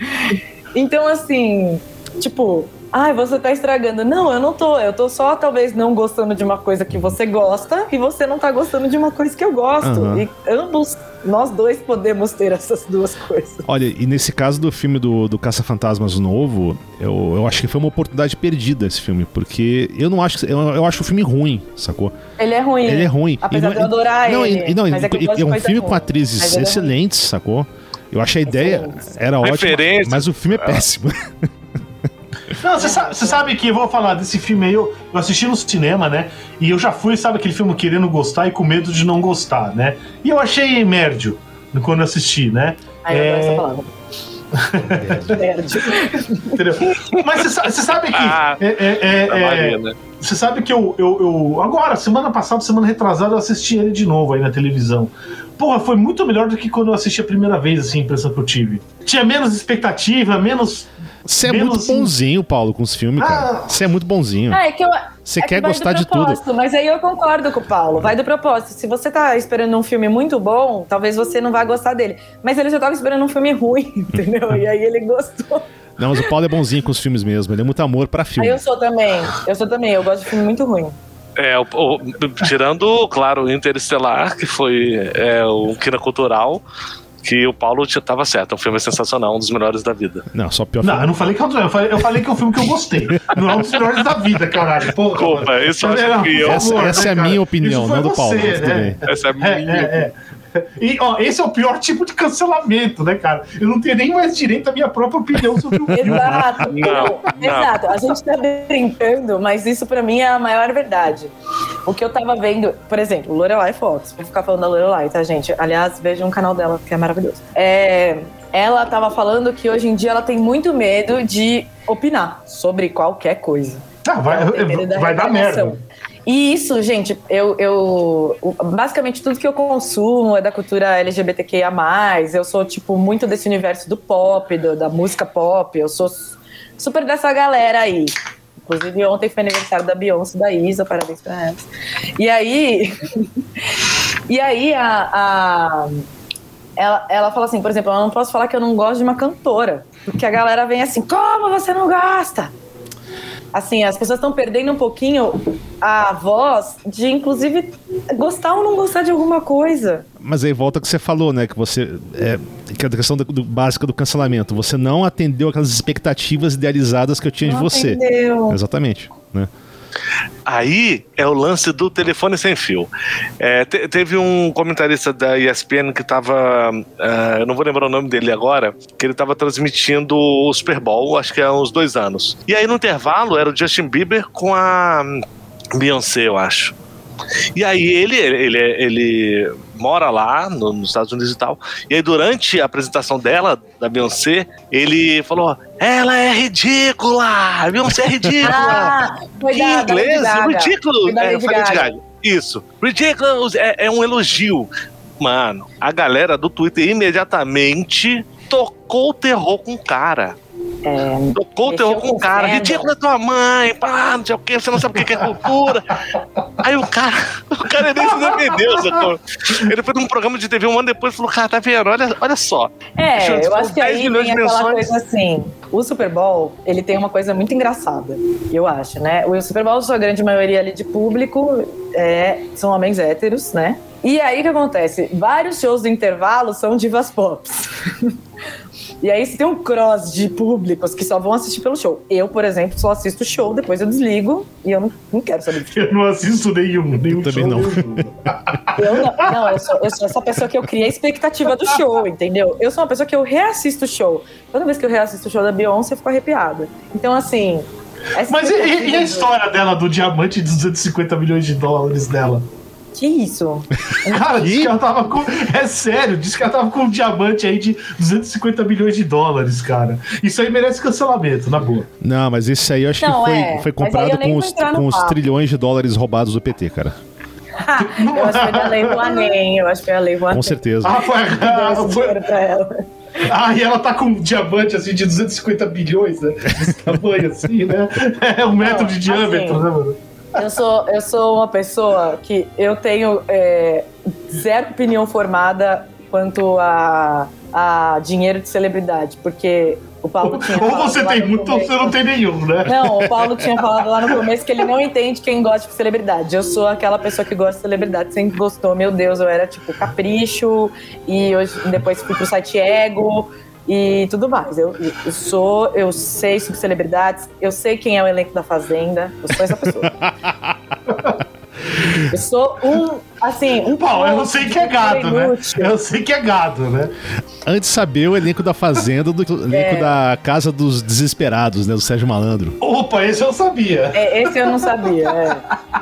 Então, assim, tipo, ai, você tá estragando. Não, eu não tô. Eu tô só talvez não gostando de uma coisa que você gosta e você não tá gostando de uma coisa que eu gosto. Uhum. E ambos, nós dois podemos ter essas duas coisas. Olha, e nesse caso do filme do, do Caça-Fantasmas novo, eu, eu acho que foi uma oportunidade perdida esse filme, porque eu não acho. Eu, eu acho o filme ruim, sacou? Ele é ruim. Ele é ruim. Apesar de eu adorar não, ele. Não, é, é um filme ruim. com atrizes é excelentes, sacou? Eu acho a ideia era ótima, mas o filme é péssimo. Não, você sabe, sabe, que eu vou falar desse filme aí, eu, eu, assisti no cinema, né? E eu já fui, sabe, aquele filme querendo gostar e com medo de não gostar, né? E eu achei mérdio quando eu assisti, né? Aí é... eu essa palavra. Mas você sabe que. Ah, é, é, é, é né? Você sabe que eu, eu, eu, Agora, semana passada, semana retrasada, eu assisti ele de novo aí na televisão. Porra, foi muito melhor do que quando eu assisti a primeira vez, assim, a impressão que eu tive. Tinha menos expectativa, menos você é muito assim. bonzinho, Paulo, com os filmes, cara. Você ah. é muito bonzinho. Ah, é que eu, você é quer que gostar de tudo. Mas aí eu concordo com o Paulo. Vai do propósito. Se você tá esperando um filme muito bom, talvez você não vá gostar dele. Mas ele já tava esperando um filme ruim, entendeu? E aí ele gostou. Não, mas o Paulo é bonzinho com os filmes mesmo. Ele é muito amor pra filme. Aí eu sou também. Eu sou também. Eu gosto de filme muito ruim. É, o, o, tirando, claro, o Interestelar, que foi é, o Kina Cultural, que o Paulo estava certo. É um filme sensacional, um dos melhores da vida. Não, só pior. Não, filme. eu não falei que é um dos eu falei, eu falei que é um filme que eu gostei. não é um dos melhores da vida, caralho. Porra, Desculpa, isso é, que eu. Essa, essa né, é a minha opinião, não do Paulo. né? Essa é a minha. É, é, é. E, ó, esse é o pior tipo de cancelamento, né, cara? Eu não tenho nem mais direito à minha própria opinião sobre o filme. Exato. Não, Exato. A gente tá brincando, mas isso pra mim é a maior verdade. O que eu tava vendo, por exemplo, Lorelai Fox. Vou ficar falando da Lorelai, tá, gente? Aliás, vejam um canal dela, que é maravilhoso. É, ela tava falando que hoje em dia ela tem muito medo de opinar sobre qualquer coisa. Ah, vai, vai dar merda. E isso, gente, eu, eu. Basicamente, tudo que eu consumo é da cultura LGBTQIA. Eu sou, tipo, muito desse universo do pop, do, da música pop. Eu sou super dessa galera aí. Inclusive, ontem foi aniversário da Beyoncé da Isa, parabéns pra ela. E aí, E aí a, a- ela, ela fala assim, por exemplo, eu não posso falar que eu não gosto de uma cantora. Porque a galera vem assim, como você não gosta? Assim, as pessoas estão perdendo um pouquinho a voz de, inclusive, gostar ou não gostar de alguma coisa. Mas aí volta o que você falou, né? Que você. É, que é a questão do, do- básica do cancelamento. Você não atendeu aquelas expectativas idealizadas que eu tinha de Não você. atendeu. Exatamente. Né? Aí é o lance do telefone sem fio. É, te- teve um comentarista da ESPN que tava. ah, eu não vou lembrar o nome dele agora, que ele tava transmitindo o Super Bowl, acho que há uns dois anos. E aí no intervalo era o Justin Bieber com a Beyoncé, eu acho. E aí ele, ele, ele mora lá no- nos Estados Unidos e tal. E aí durante a apresentação dela, da Beyoncé, ele falou: Ela é ridícula! A Beyoncé é ridícula! Ah, em inglês, Gaga. ridículo. Foi É, foi Lady. Gaga. Isso. Ridiculous é, é um elogio. Mano, a galera do Twitter imediatamente tocou o terror com o cara. É, Tocou o terror com o cara. Ridículo é tua mãe, pá, não sei o que, você não sabe o que que é cultura. Aí o cara, o cara nem se defendeu, sacou? Ele foi num programa de TV um ano depois e falou: Cara, tá vendo? Olha, olha só. É, eu acho que 10 aí de aquela coisa assim. O Super Bowl, ele tem uma coisa muito engraçada, eu acho, né? O Super Bowl, sua grande maioria ali de público é, são homens héteros, né? E aí o que acontece? Vários shows do intervalo são divas pops. E aí você tem um cross de públicos que só vão assistir pelo show. Eu, por exemplo, só assisto o show, depois eu desligo e eu não, não quero saber do show. Eu não assisto nenhum, nenhum também show, não. nenhum. Eu não, não eu, sou, eu sou essa pessoa que eu criei a expectativa do show, entendeu? Eu sou uma pessoa que eu reassisto o show. Toda vez que eu reassisto o show da Beyoncé, eu fico arrepiada. Então, assim. essa Mas e, e- a história dela do diamante de 250 milhões de dólares dela? Que isso? Cara, disse que ela tava com. É sério, disse que ela tava com um diamante aí de 250 milhões de dólares, cara. Isso aí merece cancelamento, na boa. Não, mas esse aí eu acho Não, que foi, é. foi comprado com os, com os trilhões de dólares roubados do PT, cara. eu acho que foi da Lei Rouanet. Eu acho que foi a Lei Rouanet. Com certeza. Ah, foi, ah, foi- pra ela. ah, e ela tá com um diamante assim de 250 bilhões, né? Desse tamanho assim, né? É um metro de assim, diâmetro, né, mano? Eu sou, eu sou uma pessoa que eu tenho é, zero opinião formada quanto a, a dinheiro de celebridade, porque o Paulo tinha Ou você tem muito ou você não tem nenhum, né? Não, o Paulo tinha falado lá no começo que ele não entende quem gosta de celebridade. Eu sou aquela pessoa que gosta de celebridade, sempre gostou. Meu Deus, eu era tipo capricho e hoje depois fui pro site Ego e tudo mais. Eu, eu sou, eu sei sobre celebridades, eu sei quem é o elenco da Fazenda. Eu sou essa pessoa. Eu sou um, assim, um Paulo, eu sei que é gado, né? Eu sei que é gado, né? Antes de saber o elenco da Fazenda do elenco É. da Casa dos Desesperados, né? Do Sérgio Malandro. Opa, esse eu sabia. É, esse eu não sabia. é.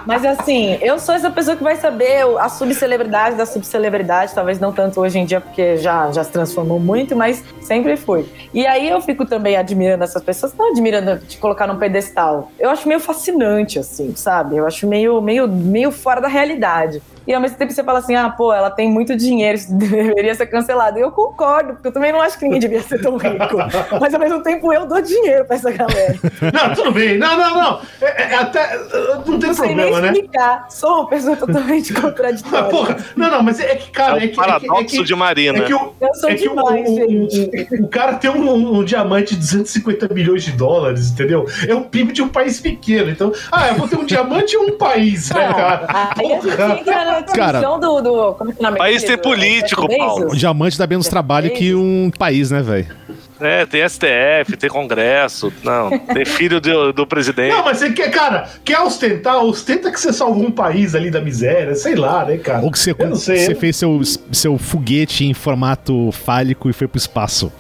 Mas assim, eu sou essa pessoa que vai saber a subcelebridade da subcelebridade, talvez não tanto hoje em dia, porque já, já se transformou muito, mas sempre fui. E aí eu fico também admirando essas pessoas, não admirando de colocar num pedestal. Eu acho meio fascinante, assim, sabe? Eu acho meio, meio, meio fora da realidade. E ao mesmo tempo você fala assim, ah, pô, ela tem muito dinheiro, isso deveria ser cancelado. E eu concordo, porque eu também não acho que ninguém devia ser tão rico. Mas ao mesmo tempo eu dou dinheiro pra essa galera. Não, tudo bem. Não, não, não. É, é, até. Não tem Não sei problema, nem né? explicar. Sou uma pessoa totalmente Ah, contraditória. porra, não, não, mas é que, É cara, o é que. é que- paradoxo é que- de Marina. É que o, Eu sou é que o- demais, o, gente. o- o cara tem um, um- um diamante de 250 milhões de dólares, entendeu? É um PIB de um país pequeno. Então, ah, eu vou ter um diamante em um país, né, Não, cara? aí a gente Porra. entra na Cara, discussão do, do. Como é que é nome País tem Do- político, Paulo. O diamante dá menos trabalho que um país, né, velho? É, tem STF, tem Congresso, não, tem filho do, do presidente. Não, mas você quer, cara, quer ostentar? Ostenta que você salvou um país ali da miséria, sei lá, né, cara? Ou que você, Eu não sei. você fez seu, seu foguete em formato fálico e foi pro espaço.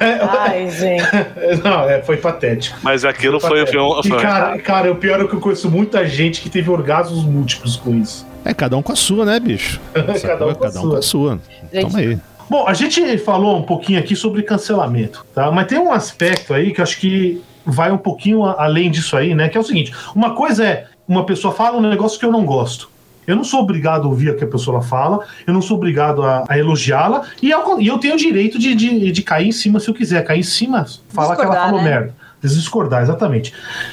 Ai, gente. Não, é, foi patético. Mas aquilo foi, foi, um, E, foi cara, cara, o pior é que eu conheço muita gente que teve orgasmos múltiplos com isso. É, cada um com a sua, né, bicho? Cada um com a cada um sua. com a sua. Gente, Toma aí. Bom, a gente falou um pouquinho aqui sobre cancelamento, tá? Mas tem um aspecto aí que eu acho que vai um pouquinho a- além disso aí, né? Que é o seguinte: uma coisa é uma pessoa fala um negócio que eu não gosto. Eu não sou obrigado a ouvir o que a pessoa fala, eu não sou obrigado a, a elogiá-la, e, e eu tenho o direito de, de, de cair em cima se eu quiser. Cair em cima, falar que ela falou né? merda. Discordar, exatamente.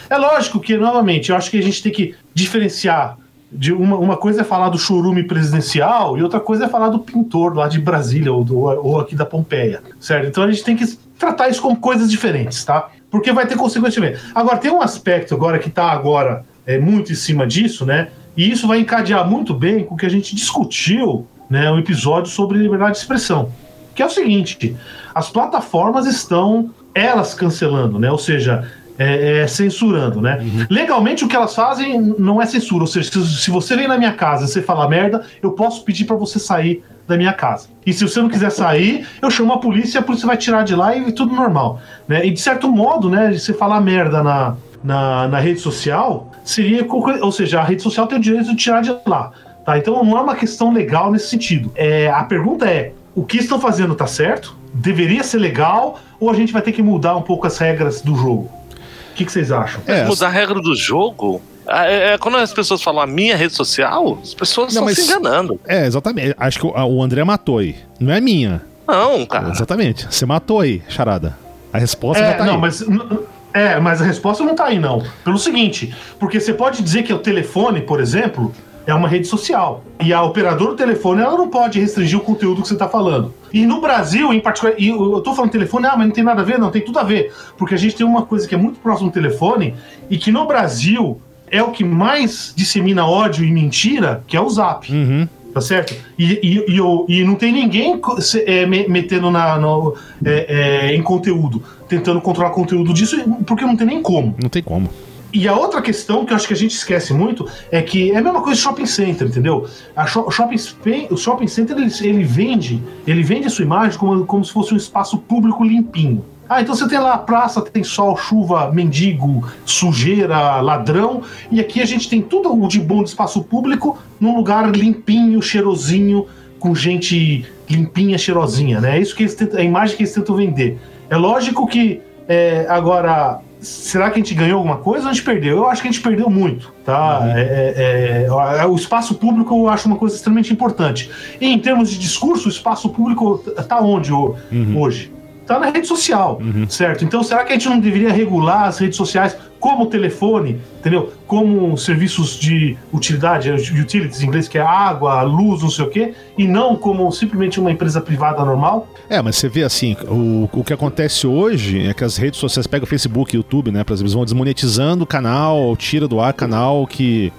É lógico que, novamente, eu acho que a gente tem que diferenciar de uma, uma coisa é falar do churume presidencial e outra coisa é falar do pintor lá de Brasília ou, do, ou aqui da Pompeia, certo? Então a gente tem que tratar isso como coisas diferentes, tá? Porque vai ter consequência diferente. Agora, tem um aspecto agora que tá agora é, muito em cima disso, né? E isso vai encadear muito bem com o que a gente discutiu, né? Um episódio sobre liberdade de expressão. Que é o seguinte: as plataformas estão elas cancelando, né? Ou seja, é, é, censurando, né? Uhum. Legalmente o que elas fazem não é censura, ou seja, se, se você vem na minha casa e você fala merda, eu posso pedir para você sair da minha casa. E se você não quiser sair, eu chamo a polícia e a polícia vai tirar de lá e, tudo normal, né? E de certo modo, né, você falar merda na, na, na rede social seria, ou seja, a rede social tem o direito de tirar de lá, tá? Então não é uma questão legal nesse sentido. É, a pergunta é, o que estão fazendo tá certo? Deveria ser legal ou a gente vai ter que mudar um pouco as regras do jogo? O que, que vocês acham? É, mudar a regra do jogo? Ah, é, é, quando as pessoas falam a minha rede social, as pessoas não, estão se enganando. É, exatamente. Acho que o, o André matou aí. Não é minha. Não, cara. Exatamente. Você matou aí, charada. A resposta é, já tá não, aí. Mas, é, mas a resposta não tá aí, não. Pelo seguinte, porque você pode dizer que o telefone, por exemplo, é uma rede social. E a operadora do telefone, ela não pode restringir o conteúdo que você está falando. E no Brasil, em particular, e eu tô falando telefone, ah, mas não tem nada a ver, não, tem tudo a ver. Porque a gente tem uma coisa que é muito próxima do telefone e que no Brasil é o que mais dissemina ódio e mentira, que é o Zap. Uhum. Tá certo? E, e, e, e, não tem ninguém é, metendo na, no, é, é, em conteúdo, tentando controlar conteúdo disso, porque não tem nem como. Não tem como. E a outra questão que eu acho que a gente esquece muito é que é a mesma coisa do shopping center, entendeu? Shopping, o shopping center ele, ele vende, ele vende a sua imagem como, como se fosse um espaço público limpinho. Ah, então você tem lá a praça, tem sol, chuva, mendigo, sujeira, ladrão, e aqui a gente tem tudo o de bom de espaço público num lugar limpinho, cheirosinho, com gente limpinha, cheirosinha, né? É isso que eles tentam, é a imagem que eles tentam vender. É lógico que é, agora será que a gente ganhou alguma coisa ou a gente perdeu? Eu acho que a gente perdeu muito, tá? Uhum. É, é, é, o espaço público eu acho uma coisa extremamente importante. E em termos de discurso, o espaço público tá onde uhum. hoje? Tá na rede social, uhum. certo? Então, será que a gente não deveria regular as redes sociais como telefone, entendeu? Como serviços de utilidade, utilities em inglês, que é água, luz, não sei o quê, e não como simplesmente uma empresa privada normal. É, mas você vê assim, o, o que acontece hoje é que as redes sociais pegam o Facebook, YouTube, né? Por exemplo, eles vão desmonetizando o canal, tira do ar canal que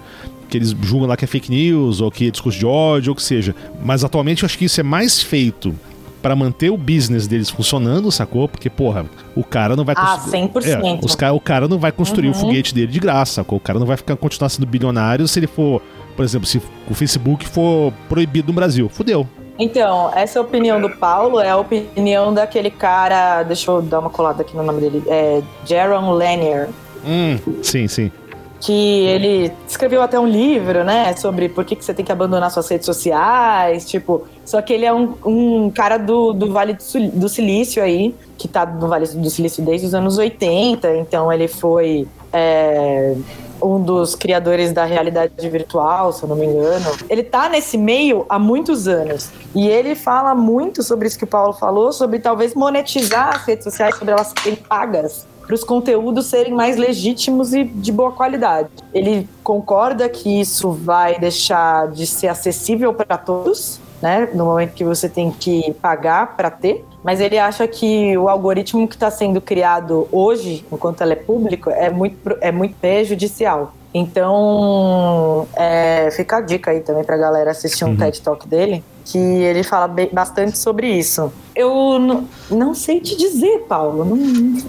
que eles julgam lá que é fake news, ou que é discurso de ódio, ou que seja. Mas atualmente eu acho que isso é mais feito para manter o business deles funcionando, sacou? Porque, porra, o cara não vai Ah, 100%. É, os cara, o cara não vai construir uhum. o foguete dele de graça, sacou? O cara não vai ficar continuar sendo bilionário se ele for, por exemplo, se o Facebook for proibido no Brasil. Fudeu. Então, essa opinião do Paulo é a opinião daquele cara. Deixa eu dar uma colada aqui no nome dele. É Jaron Lanier. Hum, sim, sim que ele escreveu até um livro, né, sobre por que, que você tem que abandonar suas redes sociais, tipo, só que ele é um, um cara do, do Vale do, do Silício aí, que tá no Vale do Silício desde os anos 80, então ele foi é, um dos criadores da realidade virtual, se eu não me engano. Ele tá nesse meio há muitos anos. E ele fala muito sobre isso que o Paulo falou, sobre talvez monetizar as redes sociais, sobre elas serem pagas para os conteúdos serem mais legítimos e de boa qualidade. Ele concorda que isso vai deixar de ser acessível para todos, né? No momento que você tem que pagar para ter, mas ele acha que o algoritmo que está sendo criado hoje, enquanto ela é público, é muito, é muito prejudicial. Então, é, fica a dica aí também para a galera assistir um uhum. TED Talk dele, que ele fala bastante sobre isso. Eu não sei te dizer, Paulo, não,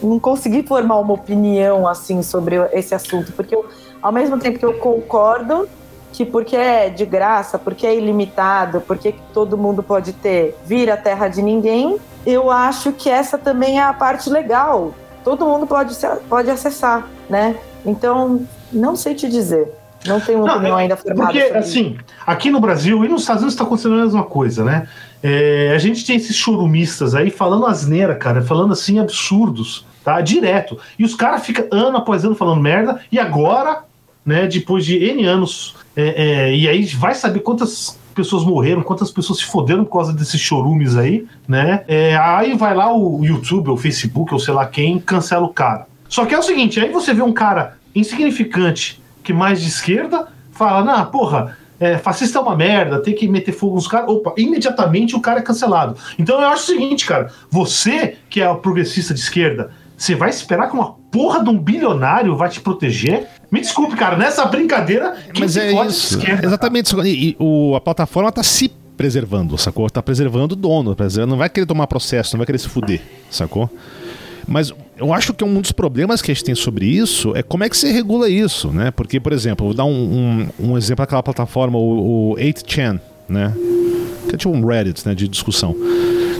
não consegui formar uma opinião assim sobre esse assunto, porque eu, ao mesmo tempo que eu concordo que porque é de graça, porque é ilimitado, porque todo mundo pode ter, vira terra de ninguém, eu acho que essa também é a parte legal. Todo mundo pode, pode acessar, né? Então, não sei te dizer. Não tenho uma opinião é ainda formada. Porque, assim, aqui no Brasil e nos Estados Unidos está acontecendo a mesma coisa, né? É, a gente tem esses chorumistas aí falando asneira, cara, falando assim absurdos, tá? Direto. E os caras ficam ano após ano falando merda, e agora, né, depois de N anos, é, é, e aí vai saber quantas pessoas morreram, quantas pessoas se foderam por causa desses chorumes aí, né? É, aí vai lá o YouTube, ou o Facebook, ou sei lá quem, cancela o cara. Só que é o seguinte, aí você vê um cara insignificante que mais de esquerda fala, não, porra, é, fascista é uma merda, tem que meter fogo nos caras. Opa, imediatamente o cara é cancelado. Então eu acho o seguinte, cara, você que é o progressista de esquerda, você vai esperar que uma porra de um bilionário vai te proteger? Me desculpe, cara, nessa brincadeira. Mas é isso. Esquerda, Exatamente. E, e o, a plataforma tá se preservando, sacou? Tá preservando o dono, não vai querer tomar processo, não vai querer se fuder, sacou? Mas eu acho que um dos problemas que a gente tem sobre isso é como é que você regula isso, né? Porque, por exemplo, vou dar um, um, um exemplo daquela plataforma, o, o 8chan, né? Que é tipo um Reddit, né, de discussão.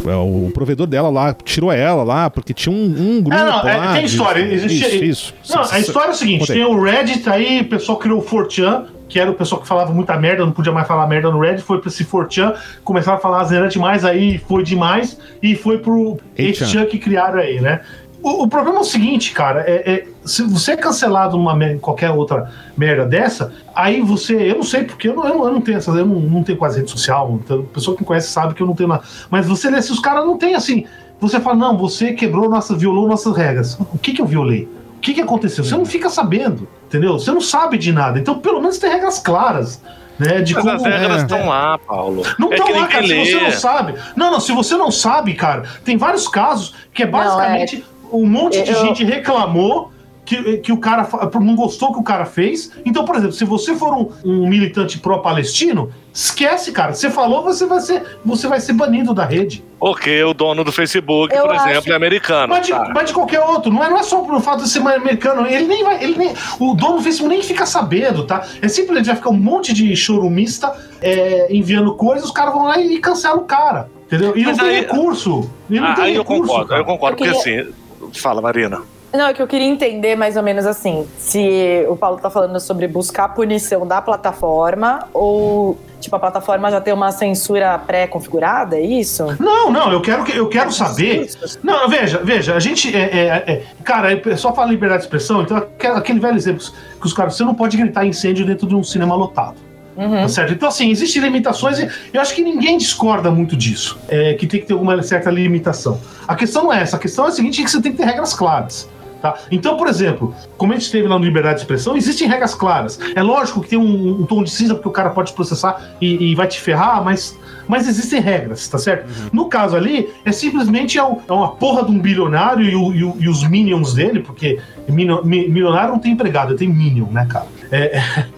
É, o provedor dela lá tirou ela lá porque tinha um, um grupo. É, não, é, lá, tem história. De, existe, isso, isso. Não, a história é o seguinte: tem o Reddit aí, o pessoal criou o 4chan, que era o pessoal que falava muita merda, não podia mais falar merda no Reddit, foi pra esse 4chan, começaram a falar zerante demais, aí foi demais, e foi pro 8chan que criaram aí, né? O, o, problema é o seguinte, cara, é, é, se você é cancelado numa qualquer outra merda dessa, aí você, eu não sei porque eu não, eu não, eu não tenho essa, eu não, não, tenho quase rede social, então, a pessoa que me conhece sabe que eu não tenho nada, mas você, se os caras não tem assim, você fala, não, você quebrou nossa, violou nossas regras, o que que eu violei? O que que aconteceu? Você não fica sabendo, entendeu? Você não sabe de nada, então pelo menos tem regras claras. Né, de Mas como, as regras estão é, lá, Paulo. Não estão é lá, cara. Se você não sabe. Não, não, se você não sabe, cara, tem vários casos que é basicamente. Não, é um monte de eu... gente reclamou que, que o cara não gostou que o cara fez. Então, por exemplo, se você for um, um militante pró-palestino, esquece, cara. Você falou, você vai ser, você vai ser banido da rede. Ok, o dono do Facebook, eu por acho... exemplo, é americano. Mas de, tá. mas de, qualquer outro, não é, não é só pelo fato de ser americano. Ele nem vai. Ele nem, o dono do Facebook nem fica sabendo, tá? É simplesmente vai ficar um monte de chorumista é, enviando coisas, os caras vão lá e cancelam o cara. Entendeu? E mas não tem recurso. E não ah, tem aí recurso, eu concordo, eu concordo, queria... porque assim Fala, Marina. Não, é que eu queria entender mais ou menos assim, se o Paulo tá falando sobre buscar punição da plataforma ou tipo a plataforma já tem uma censura pré-configurada, é isso? Não, não, eu quero eu quero saber. Não, veja, veja, a gente é, é, é cara, só fala liberdade de expressão, então aquele velho exemplo que os caras, você não pode gritar incêndio dentro de um cinema lotado. Uhum. Tá certo? Então, assim, existem limitações e eu acho que ninguém discorda muito disso, é, que tem que ter alguma certa limitação. A questão não é essa, a questão é a seguinte, é que você tem que ter regras claras. Tá? Então, por exemplo, como a gente teve lá no Liberdade de Expressão, existem regras claras. É lógico que tem um, um tom de cinza porque o cara pode processar e, e, vai te ferrar, mas, mas existem regras, tá certo? Uhum. No caso ali, é simplesmente é, um, é, uma porra de um bilionário e, o, e, e os minions dele, porque milionário não tem empregado, tem minion, né, cara? É, é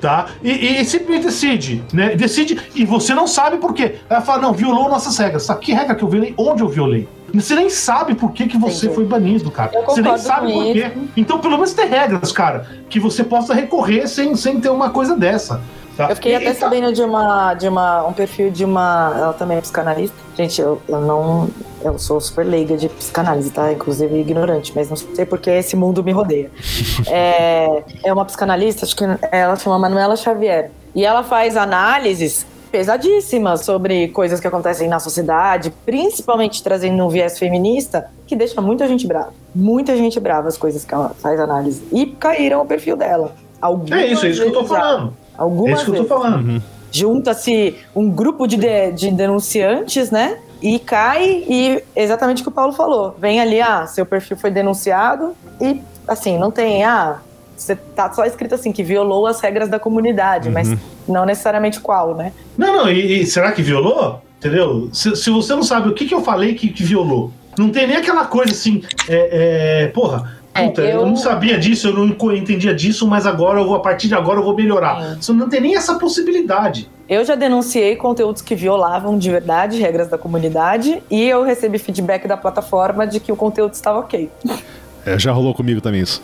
tá? E, e simplesmente decide, né? Decide e você não sabe por quê. Ela fala, não, violou nossas regras. Tá, que regra que eu violei? Onde eu violei? Você nem sabe por que, que você Entendi. foi banido, cara. Você nem sabe por quê. Então, pelo menos tem regras, cara, que você possa recorrer sem, sem ter uma coisa dessa. Tá. Eu fiquei e, até tá. sabendo de uma de uma um perfil de uma ela também é psicanalista. Gente, eu, eu não eu sou super leiga de psicanálise, tá? Inclusive ignorante, mas não sei porque esse mundo me rodeia. é, é uma psicanalista, acho que ela chama Manuela Xavier. E ela faz análises pesadíssimas sobre coisas que acontecem na sociedade, principalmente trazendo um viés feminista, que deixa muita gente brava. Muita gente brava as coisas que ela faz análise. E caíram o perfil dela. Algumas é isso, é isso que eu tô falando. Algumas é isso que eu tô falando. Uhum. Junta-se um grupo de, de, de denunciantes, né? E cai, e exatamente o que o Paulo falou. Vem ali, ah, seu perfil foi denunciado, e assim, não tem, ah, você tá só escrito assim, que violou as regras da comunidade, uhum. mas não necessariamente qual, né? Não, não, e, e será que violou? Entendeu? Se, se, você não sabe o que, que eu falei que, que violou, não tem nem aquela coisa assim, é, é, porra, é, Puta, eu... eu... não sabia disso, eu não entendia disso, mas agora eu vou, a partir de agora eu vou melhorar. Você não tem nem essa possibilidade. Eu já denunciei conteúdos que violavam de verdade regras da comunidade e eu recebi feedback da plataforma de que o conteúdo estava ok. É, já rolou comigo também isso.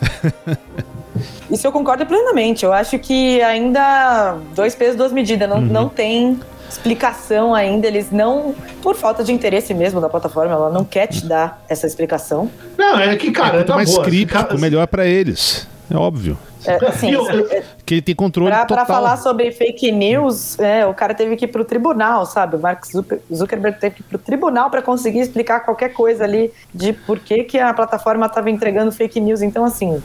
isso eu concordo plenamente. Eu acho que ainda dois pesos, duas medidas. Não, uhum. não tem explicação ainda, eles não, por falta de interesse mesmo da plataforma, ela não quer te dar essa explicação. Não, é que, cara, é, quanto tá mais boa, crítico, cara... melhor para eles. É óbvio. É, assim, que ele tem controle pra, total. Pra falar sobre fake news, é, o cara teve que ir pro tribunal, sabe? O Mark Zuckerberg teve que ir pro tribunal para conseguir explicar qualquer coisa ali de por que, que a plataforma estava entregando fake news. Então, assim,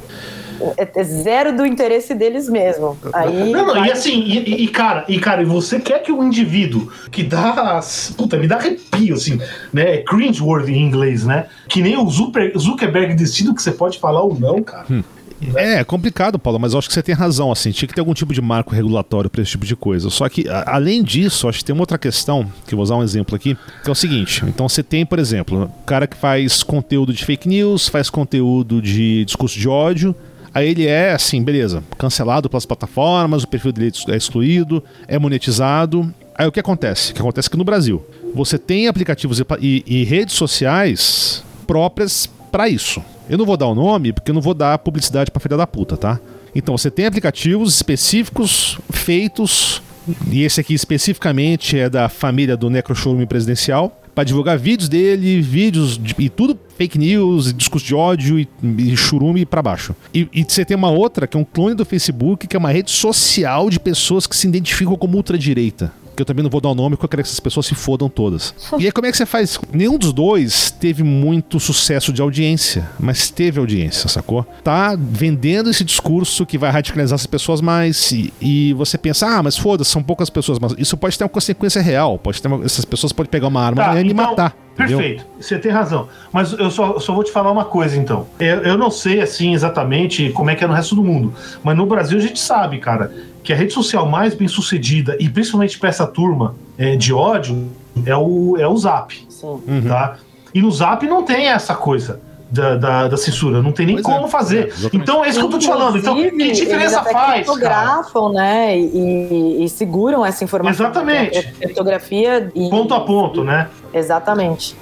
é, é zero do interesse deles mesmo. Aí, não, não, vai... e assim, e, e, cara, e cara, você quer que o indivíduo que dá. Puta, me dá arrepio, assim, né? É cringe-worthy em inglês, né? Que nem o Zuckerberg decide o que você pode falar ou não, cara. Hum. É, é complicado, Paulo, mas eu acho que você tem razão, assim, tinha que ter algum tipo de marco regulatório para esse tipo de coisa. Só que, a, além disso, acho que tem uma outra questão, que eu vou usar um exemplo aqui, que é o seguinte, então você tem, por exemplo, o cara que faz conteúdo de fake news, faz conteúdo de discurso de ódio, Aí ele é assim, beleza, cancelado pelas plataformas, o perfil dele é excluído, é monetizado. Aí o que acontece? O que acontece é que no Brasil você tem aplicativos e, e, e redes sociais próprias para isso. Eu não vou dar o nome porque eu não vou dar publicidade para filha da puta, tá? Então você tem aplicativos específicos feitos e esse aqui especificamente é da família do Necroshowroom Presidencial para divulgar vídeos dele, vídeos de, e tudo fake news, discurso de ódio e, e churume para baixo. E, e, você tem uma outra que é um clone do Facebook, que é uma rede social de pessoas que se identificam como ultradireita que eu também não vou dar o nome, porque eu quero que essas pessoas se fodam todas. e aí, como é que você faz? Nenhum dos dois teve muito sucesso de audiência, mas teve audiência, sacou? Tá vendendo esse discurso que vai radicalizar as pessoas mais, e, e você pensa, ah, mas foda-se, são poucas pessoas, mas isso pode ter uma consequência real, pode ter uma, essas pessoas podem pegar uma arma tá, e então... matar. Perfeito, entendeu? você tem razão. Mas eu só, só vou te falar uma coisa, então. Eu, eu não sei, assim, exatamente como é que é no resto do mundo. Mas no Brasil a gente sabe, cara que a rede social mais bem sucedida, e principalmente para essa turma é, de ódio, é o, é o Zap. Uhum. Tá? E no Zap não tem essa coisa. Da, da, da censura, não tem nem pois como é. fazer. É, então é isso que eu tô te falando. Então, que diferença faz? Fotografam, né? E, e, seguram essa informação. Exatamente. Fotografia e. Ponto a ponto, né? Exatamente.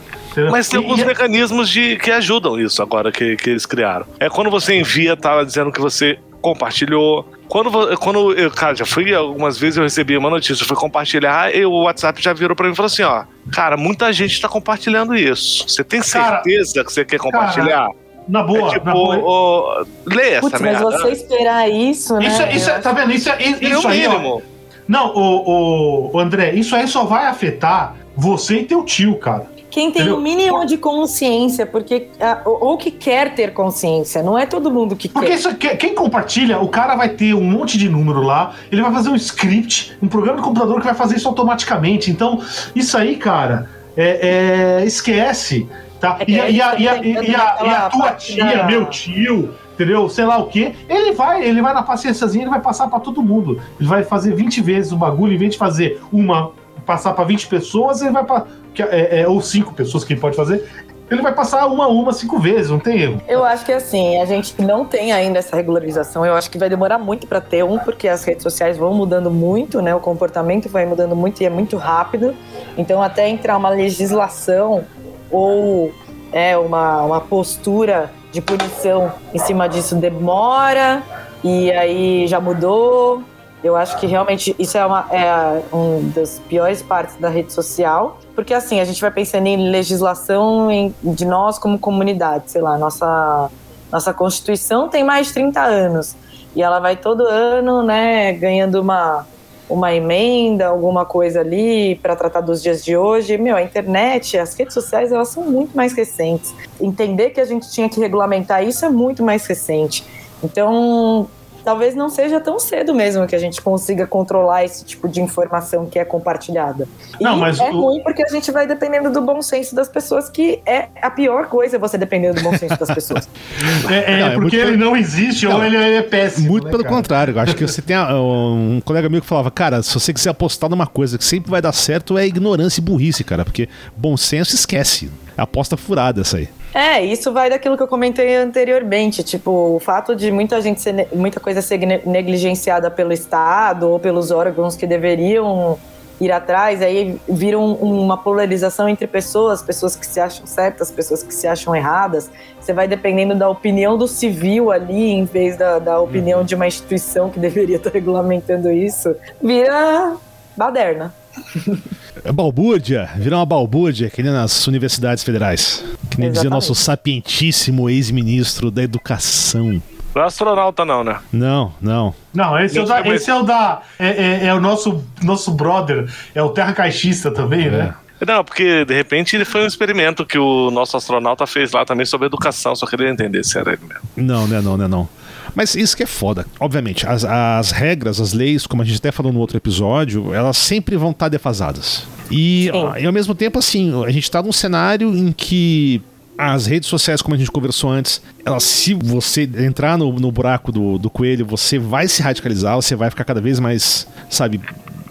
Mas tem alguns e... mecanismos de, que ajudam isso agora que, que eles criaram. É quando você envia, tá dizendo que você compartilhou. Quando, quando eu, cara, já fui algumas vezes eu recebi uma notícia, eu fui compartilhar e o WhatsApp já virou pra mim e falou assim: ó, cara, muita gente tá compartilhando isso. Você tem certeza cara, que você quer compartilhar? Cara, na boa, é tipo, na boa. O, lê essa Putz, merda. Mas você esperar isso, né? Isso, isso, tá vendo? Isso, isso, isso aí, ó, Não, o, o, o André, isso aí só vai afetar você e teu tio, cara. Quem tem o um mínimo de consciência, porque ou que quer ter consciência, não é todo mundo que porque quer. Porque quem compartilha, o cara vai ter um monte de número lá, ele vai fazer um script, um programa de computador que vai fazer isso automaticamente. Então, isso aí, cara, é, é esquece. Tá? É e, a, e, a, e, a, e, a, e a tua tia, meu tio, entendeu? Sei lá o quê. Ele vai, ele vai na paciênciazinha, ele vai passar para todo mundo. Ele vai fazer 20 vezes o bagulho, em vez de fazer uma, passar para 20 pessoas, ele vai para que é, é, ou cinco pessoas que ele pode fazer, ele vai passar uma a uma cinco vezes, não tem erro. Eu acho que assim, a gente não tem ainda essa regularização. Eu acho que vai demorar muito para ter um, porque as redes sociais vão mudando muito, né? O comportamento vai mudando muito e é muito rápido. Então, até entrar uma legislação ou é uma, uma postura de punição em cima disso demora e aí já mudou. Eu acho que realmente isso é uma é um das piores partes da rede social, porque assim a gente vai pensando em legislação em, de nós como comunidade, sei lá, nossa nossa constituição tem mais de 30 anos e ela vai todo ano, né, ganhando uma uma emenda, alguma coisa ali para tratar dos dias de hoje. Meu, a internet, as redes sociais, elas são muito mais recentes. Entender que a gente tinha que regulamentar isso é muito mais recente. Então, talvez não seja tão cedo mesmo que a gente consiga controlar esse tipo de informação que é compartilhada. Não, e mas é o... ruim porque a gente vai dependendo do bom senso das pessoas, que é a pior coisa você dependendo do bom senso das pessoas. é, é, não, é porque ele não existe não, ou ele é péssimo. Muito né, pelo cara? contrário. Eu acho que você tem um colega meu que falava, cara, se você quiser apostar numa coisa que sempre vai dar certo, é ignorância e burrice, cara, porque bom senso esquece. Aposta furada essa aí. É, isso vai daquilo que eu comentei anteriormente, tipo, o fato de muita gente ser, muita coisa ser negligenciada pelo Estado ou pelos órgãos que deveriam ir atrás, aí vira um, uma polarização entre pessoas, pessoas que se acham certas, pessoas que se acham erradas. Você vai dependendo da opinião do civil ali, em vez da, da opinião uhum. de uma instituição que deveria estar regulamentando isso, vira baderna. É balbúrdia, virar uma balbúrdia, que nem nas universidades federais. Que nem dizia nosso sapientíssimo ex-ministro da educação. Não é astronauta, não, né? Não, não. Não, esse, é o da, esse é o da. É, é, é, o nosso, nosso brother, é o terra caixista também, né? é. né? Não, porque de repente ele foi um experimento que o nosso astronauta fez lá também sobre educação, só queria entender se era ele mesmo. Não, não é não, não é não. Mas isso que é foda. Obviamente, as, as regras, as leis, como a gente até falou no outro episódio, elas sempre vão estar defasadas. E, e ao mesmo tempo, assim, a gente está num cenário em que as redes sociais, como a gente conversou antes, elas, se você entrar no, no buraco do, do coelho, você vai se radicalizar, você vai ficar cada vez mais, sabe,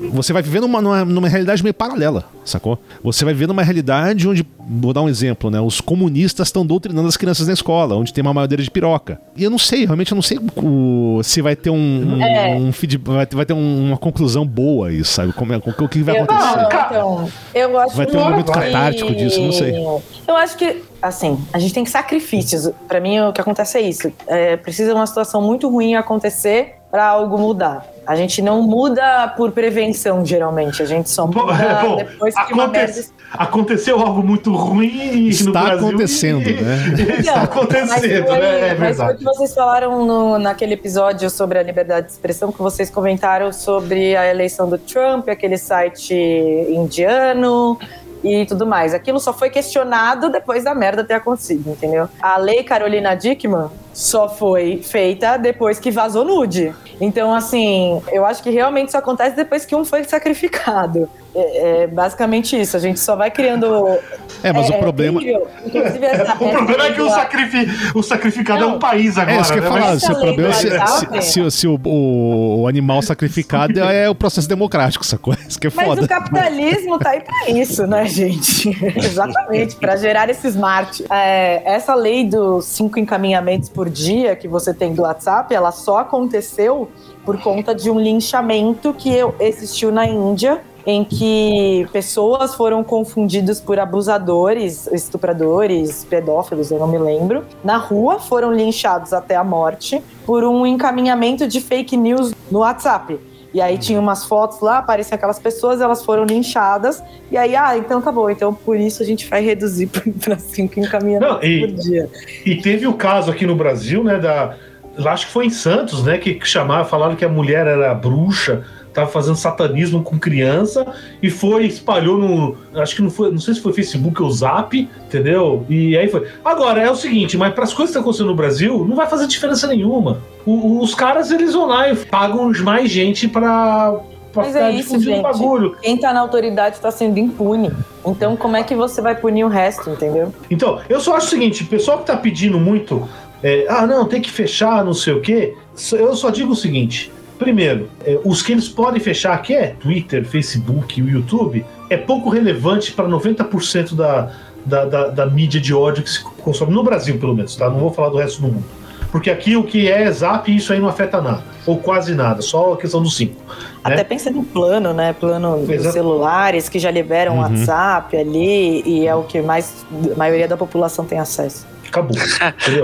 você vai vivendo numa, numa, numa, realidade meio paralela, sacou? Você vai vivendo uma realidade onde, vou dar um exemplo, né? Os comunistas estão doutrinando as crianças na escola, onde tem uma madeira de piroca. E eu não sei, realmente eu não sei o, se vai ter um, um, é. um vai, vai ter uma conclusão boa isso, sabe? Como é, o que vai acontecer? Não, então, eu acho vai ter um momento catártico disso, não sei. Eu acho que assim, a gente tem sacrifícios. Para mim, o que acontece é isso. É, precisa uma situação muito ruim acontecer para algo mudar. A gente não muda por prevenção, geralmente. A gente só muda é, bom, depois que uma merda... Aconteceu algo muito ruim Está no Brasil acontecendo, e... né? Está acontecendo, foi, né? É mas foi o que vocês falaram no, naquele episódio sobre a liberdade de expressão, que vocês comentaram sobre a eleição do Trump, aquele site indiano e tudo mais. Aquilo só foi questionado depois da merda ter acontecido, entendeu? A lei Carolina Dickman só foi feita depois que vazou nude. Então, assim, eu acho que realmente isso acontece depois que um foi sacrificado. É, é basicamente isso. A gente só vai criando. É, mas é, o problema. Inclusive, essa, o problema é que o, sacrifi... o sacrificado não, é um país agora. É, isso que eu né? falar. Se o problema é se, se, se, se o, o, o, animal sacrificado é o processo democrático, sacou? Isso que é foda. Mas o capitalismo tá aí pra isso, né, gente? Exatamente, para gerar esse smart. É, essa lei dos cinco encaminhamentos por dia que você tem do WhatsApp, ela só aconteceu por conta de um linchamento que existiu na Índia em que pessoas foram confundidas por abusadores, estupradores, pedófilos, eu não me lembro, na rua, foram linchados até a morte por um encaminhamento de fake news no WhatsApp. E aí tinha umas fotos lá, apareciam aquelas pessoas, elas foram linchadas. E aí, ah, então tá bom. Então por isso a gente vai reduzir para cinco encaminhamentos Não, e, por dia. E teve o caso aqui no Brasil, né, da... Acho que foi em Santos, né, que chamaram, falaram que a mulher era bruxa tava fazendo satanismo com criança e foi, espalhou no. Acho que não foi, não sei se foi Facebook ou Zap, entendeu? E aí foi. Agora, é o seguinte, mas para as coisas que estão acontecendo no Brasil, não vai fazer diferença nenhuma. O, os caras, eles vão lá e pagam mais gente para pra Mas é isso, gente. bagulho. Quem tá na autoridade tá sendo impune. Então, como é que você vai punir o resto, entendeu? Então, eu só acho o seguinte: o pessoal que tá pedindo muito, é, ah, não, tem que fechar, não sei o quê. Eu só digo o seguinte: Primeiro, é, os que eles podem fechar, que é Twitter, Facebook e o YouTube, é pouco relevante para 90% da, da, da, da, mídia de ódio que se consome no Brasil, pelo menos, tá? Não vou falar do resto do mundo. Porque aqui o que é zap, isso aí não afeta nada. Ou quase nada, só a questão do 5. Né? Até né? pensando em plano, né? Plano dos celulares que já liberam uhum. WhatsApp ali e é o que mais a maioria da população tem acesso. Acabou.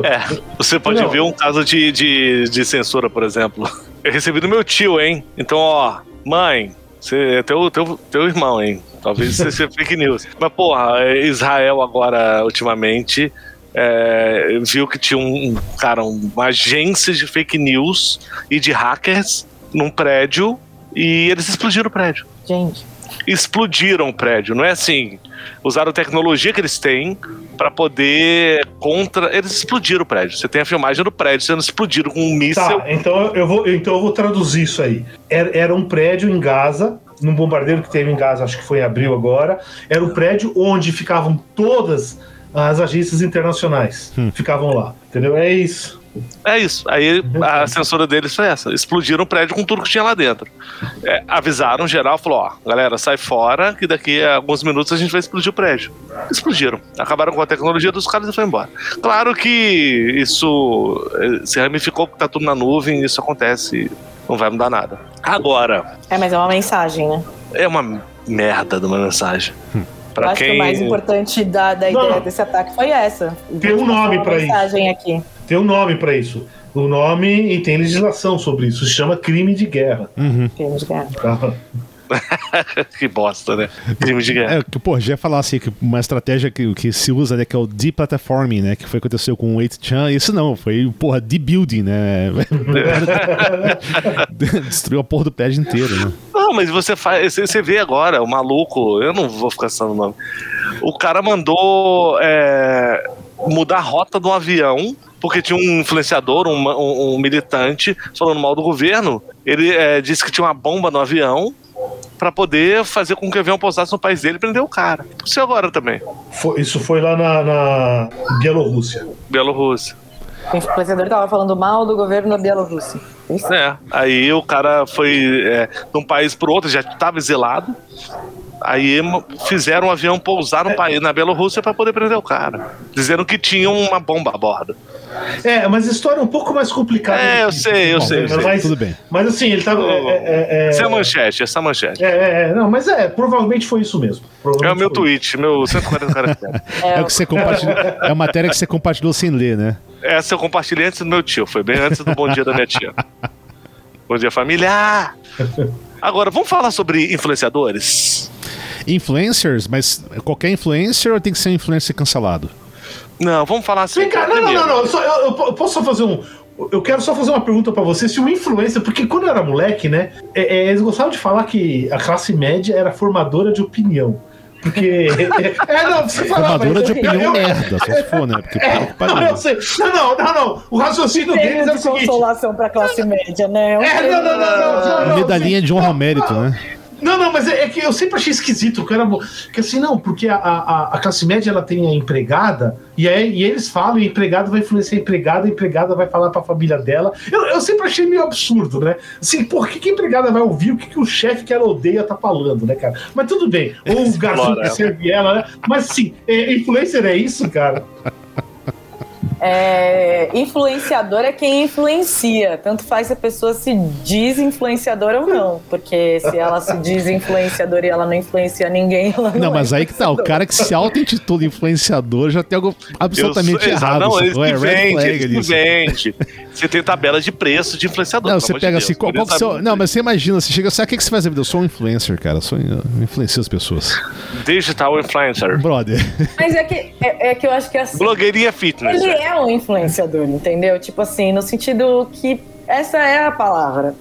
é, você pode não. ver um caso de, de, de censura, por exemplo. Eu recebi do meu tio, hein? Então, ó, mãe, você é teu, teu, teu irmão, hein? Talvez isso seja fake news. Mas, porra, Israel agora, ultimamente, é, viu que tinha um, cara, uma agência de fake news e de hackers num prédio e eles explodiram o prédio. Gente explodiram o prédio. Não é assim. Usaram a tecnologia que eles têm para poder contra. Eles explodiram o prédio. Você tem a filmagem do prédio sendo explodido com um míssil. Tá, então eu vou, então eu vou traduzir isso aí. Era, era um prédio em Gaza, num bombardeio que teve em Gaza, acho que foi em abril agora. Era um prédio onde ficavam todas as agências internacionais. Hum. Ficavam lá. Entendeu? É isso. É isso. Aí a censura deles foi essa. Explodiram o prédio com tudo que tinha lá dentro. É, avisaram geral, falou: ó, galera, sai fora, que daqui a alguns minutos a gente vai explodir o prédio. Explodiram. Acabaram com a tecnologia dos caras e foi embora. Claro que isso eh, se ramificou porque tá tudo na nuvem, isso acontece, não vai mudar nada. Agora. É, mas é uma mensagem, né? É uma merda de uma mensagem. Hum. Pra Eu acho quem... que o mais importante da, da ideia desse ataque foi essa. Tem um nome para isso. mensagem aqui. Tem um nome para isso. O nome e tem legislação sobre isso. Se chama crime de guerra. Uhum. Crime de guerra. Tá. que bosta, né? Crime de guerra. É, que, pô, já ia falar assim, que uma estratégia que, que se usa, né, que é o deplatforming, né, que foi aconteceu com o 8chan, isso não, foi, porra, debuilding, né? Destruiu a porra do pad inteiro, né? Não, mas você faz, você vê agora, o maluco, eu não vou ficar falando o nome, o cara mandou é, mudar a rota do avião porque tinha um influenciador, um, um, um militante, falando mal do governo. Ele é, disse que tinha uma bomba no avião pra poder fazer com que o avião pousasse no país dele e prender o cara. Isso agora também. Foi- isso foi lá na, na Bielorrússia. Bielorrússia. O influenciador tava falando mal do governo da Bielorrússia. É, aí o cara foi é, de um país pro outro, já estava exilado. Aí fizeram um avião pousar no país, na Bielorrússia, para poder prender o cara. Dizendo que tinha uma bomba a bordo. É, mas a história é um pouco mais complicada. É, eu sei, eu Bom, sei, eu sei. Mas, Tudo bem. Mas assim, ele tava. É, é, é, Essa é a manchete, essa é a manchete. é, é, é, não, mas é, provavelmente foi isso mesmo. É o meu tweet, meu 140 caracteres. É o que você compartilhou. É a matéria que você compartilhou sem ler, né? Essa eu compartilhei antes do meu tio, foi bem antes do bom dia da minha tia. Bom dia, família! Agora, vamos falar sobre influenciadores? Influencers, mas qualquer influencer ou tem que ser um influencer cancelado? Não, vamos falar assim. Vem cá, não, não, não, não. só- eu, eu- eu posso só fazer um. Eu quero só fazer uma pergunta pra você. Se o influencer, porque quando eu era moleque, né, é, é, eles gostavam de falar que a classe média era formadora de opinião. Porque. é, não, você falava. Formadora de eu- opinião eu- merda, só se for, né? Porque que Não, eu sei. Não, não, não, não. O raciocínio deles é o de seguinte. consolação pra classe média, né? Um É, não, não, não, não, não, não. Medalhinha de honra ao mérito, né? Não, não, mas é, é que eu sempre achei esquisito. Era, bo- que assim, não, porque a, a, a classe média ela tem a empregada, e, aí, e eles falam, e vai influenciar a empregada, a empregada vai falar pra família dela. Eu, eu sempre achei meio absurdo, né? Assim, por que, que a empregada vai ouvir o que, que o chefe que ela odeia tá falando, né, cara? Mas tudo bem. Ou o garçom que ela. serve ela, né? Mas assim, é, influencer é isso, cara? É, influenciador é quem influencia. Tanto faz se a pessoa se diz influenciadora ou não. Porque se ela se diz influenciadora e ela não influencia ninguém, ela não Não, é mas aí que tá, o cara que se auto-intitula influenciador já tem algo absolutamente sou- errado. Não, que é que isso. vendem. Você tem tabela de preço de influenciador. Não, você de pega Deus. assim, qual, qual que é o seu... Não, mas você imagina, você chega, sabe o que que você faz na vida? Eu sou um influencer, cara, eu sou eu influencio as pessoas. Digital influencer. Brother, Mas é que, é, é que eu acho que assim. Blogueirinha fitness. Ele é um influenciador, entendeu? Tipo assim, no sentido que essa é a palavra.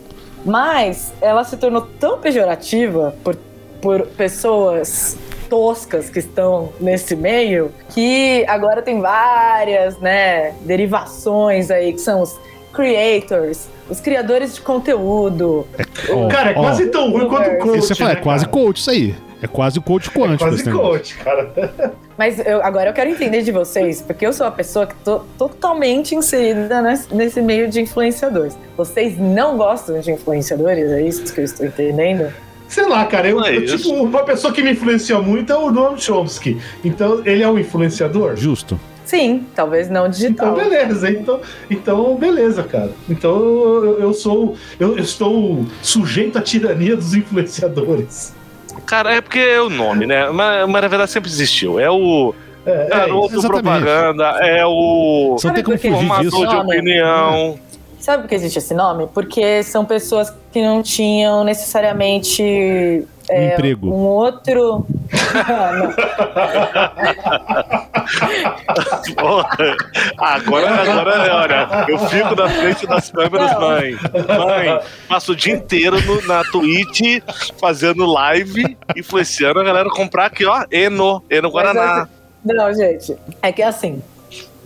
Mas ela se tornou tão pejorativa por, por pessoas toscas que estão nesse meio que agora tem várias, né, derivações aí que são os creators, os criadores de conteúdo. Ó, cara, é quase tão ruim quanto o coach. Isso você fala, é né, quase cara? coach isso aí. É quase o coach quântico Quase esse negócio. coach, cara. Mas eu- agora eu quero entender de vocês, porque eu sou uma pessoa que tô totalmente inserida nesse, nesse meio de influenciadores. Vocês não gostam de influenciadores? É isso que eu estou entendendo? Sei lá, cara, eu, é eu, tipo, uma pessoa que me influencia muito é o Noam Chomsky. Então, ele é um influenciador? Justo. Sim, talvez não Então, digital. beleza. Então, então beleza, cara. Então, eu, eu sou. Eu, eu estou sujeito à tirania dos influenciadores. Cara, é porque é o nome, né? Mas, mas na verdade sempre existiu. É o É, é garoto exatamente. propaganda, é o não tem como fugir disso. formador de opinião. Sabe por que existe esse nome? Porque são pessoas que não tinham necessariamente Um é, emprego. um outro. Porra. Agora, agora, olha, eu fico na frente das câmeras, Não. mãe. Mãe, passo o dia inteiro no- na Twitch fazendo live, influenciando a galera a comprar aqui, ó, Eno, Eno Guaraná. Mas, Não, gente. É que assim.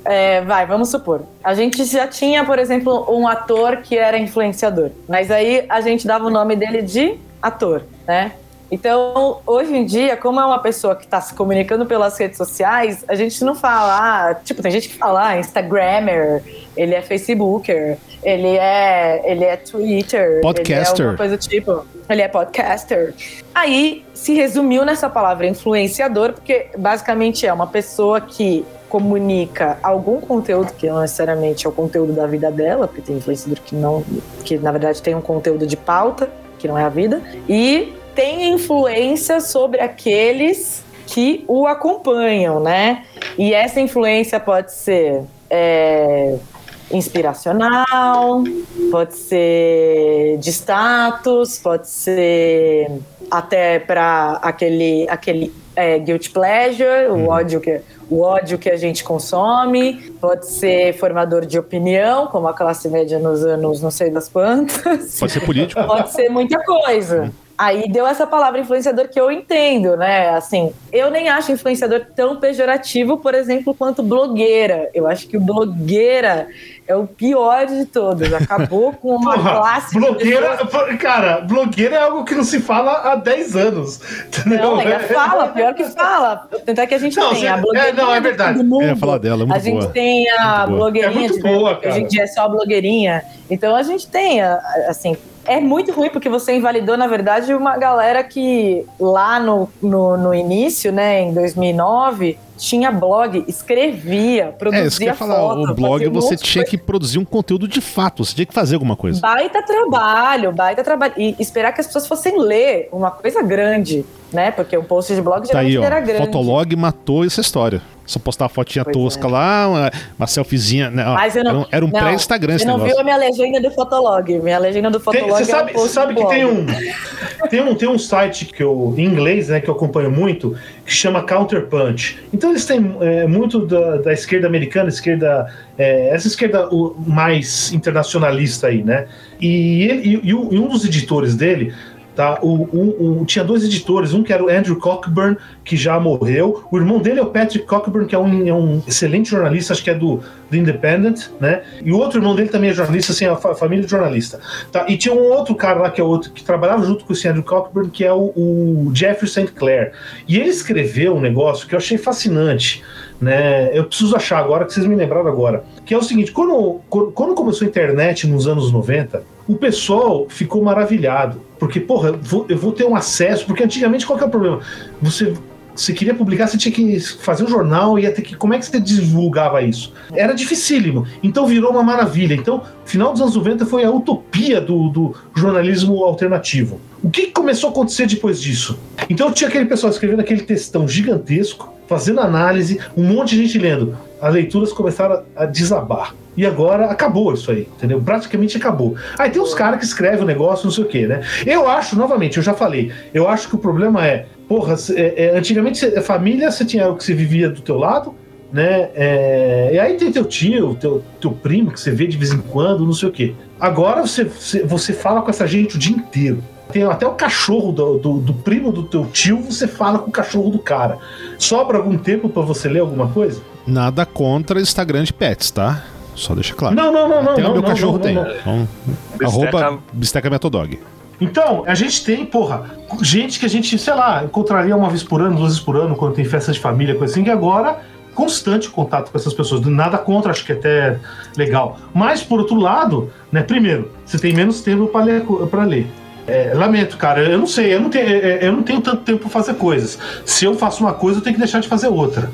é, vai, vamos supor. A gente já tinha, por exemplo, um ator que era influenciador. Mas aí a gente dava o nome dele de ator, né? Então, hoje em dia, como é uma pessoa que está se comunicando pelas redes sociais, a gente não fala, ah, tipo, tem gente que fala, ah, Instagrammer, ele é Facebooker, ele é, ele é Twitter, Podcaster. ele é alguma coisa do tipo, ele é podcaster. Aí se resumiu nessa palavra influenciador, porque basicamente é uma pessoa que comunica algum conteúdo que não necessariamente é o conteúdo da vida dela, porque tem influenciador que não, que na verdade tem um conteúdo de pauta, que não é a vida, e tem influência sobre aqueles que o acompanham, né? E essa influência pode ser é, inspiracional, pode ser de status, pode ser até para aquele aquele é, guilt pleasure, o ódio que o ódio que a gente consome, pode ser formador de opinião, como a classe média nos anos não sei das quantas. Pode ser político. Pode ser muita coisa. Aí deu essa palavra influenciador que eu entendo, né? Assim, eu nem acho influenciador tão pejorativo, por exemplo, quanto blogueira. Eu acho que o blogueira é o pior de todos. Acabou com uma Porra, classe. blogueira, pessoas- cara, blogueira é algo que não se fala há 10 anos. Entendeu? Não, ainda fala, pior que fala. Tanto é que a gente Não, tem a blogueirinha é, não, é verdade. Eu ia falar dela, é muito a gente boa. tem a blogueirinha, É muito de- boa, que hoje em cara. dia é só a blogueirinha. Então a gente tem, assim, é muito ruim porque você invalidou, na verdade, uma galera que lá no, no, no início, né, em 2009, tinha blog, escrevia, É, isso que eu produzia ia falar. foto. o blog você tinha que produzir um conteúdo de fato, você tinha que fazer alguma coisa. Baita trabalho, baita trabalho. E esperar que as pessoas fossem ler uma coisa grande, né? Porque um post de blog Tá geralmente aí, ó. era grande. Fotolog matou essa história. Só postar uma fotinha Pois tosca é. lá, uma, uma selfiezinha. Né? Mas eu não, era um, era um não, pré-Instagram esse Você não negócio. viu a minha legenda do Fotolog. Minha legenda do Tem- Fotolog Você é um sabe, você sabe que tem um, tem um tem um site que eu em inglês, né, que eu acompanho muito, que chama Counterpunch. Então eles têm é, muito da, da esquerda americana, esquerda é, essa esquerda o, mais internacionalista aí, né? E, ele, e, e um dos editores dele Tá? O, o- o- tinha dois editores, um que era o Andrew Cockburn, que já morreu. O irmão dele é o Patrick Cockburn, que é um, é um excelente jornalista, acho que é do, do Independent, né? E o outro irmão dele também é jornalista, assim, a fa- família de jornalista. Tá? E tinha um outro cara lá, que é outro, que trabalhava junto com esse Andrew Cockburn, que é o, o Jeffrey St. Clair. E ele escreveu um negócio que eu achei fascinante. Né? Eu preciso achar agora, que vocês me lembraram agora. Que é o seguinte: quando quando começou a internet nos anos 90, o pessoal ficou maravilhado. Porque, porra, eu vou, eu vou ter um acesso. Porque antigamente qual que é o problema? Você. Você queria publicar, você tinha que fazer um jornal, ia ter que. Como é que você divulgava isso? Era dificílimo. Então virou uma maravilha. Então, final dos anos 90 foi a utopia do, do jornalismo alternativo. O que começou a acontecer depois disso? Então tinha aquele pessoal escrevendo aquele textão gigantesco, fazendo análise, um monte de gente lendo. As leituras começaram a desabar. E agora acabou isso aí, entendeu? Praticamente acabou. Aí tem uns caras que escrevem o negócio, não sei o quê, né? Eu acho, novamente, eu já falei, eu acho que o problema é, porra, é, é, antigamente cê- a família você tinha o que você vivia do teu lado, né? É, e aí tem teu tio, teu, teu primo que você vê de vez em quando, não sei o quê. Agora você, você, fala com essa gente o dia inteiro. Tem até o cachorro do, do, do primo do teu tio, você fala com o cachorro do cara. Sobra algum tempo pra você ler alguma coisa? Nada contra Instagram de pets, tá? Só deixa claro. Não, não, não, não. Até não, o meu não, cachorro não, tem. não, não. Então, Bisteca- arroba Bisteca Metodog. Então, a gente tem, porra, gente que a gente, sei lá, encontraria uma vez por ano, duas vezes por ano, quando tem festa de família, coisa assim, que agora constante contato com essas pessoas. Nada contra, acho que é até legal. Mas, por outro lado, né, primeiro, você tem menos tempo para ler. Pra ler. É, lamento, cara, eu não sei, eu não, tenho, é, eu não tenho tanto tempo pra fazer coisas. Se eu faço uma coisa, eu tenho que deixar de fazer outra.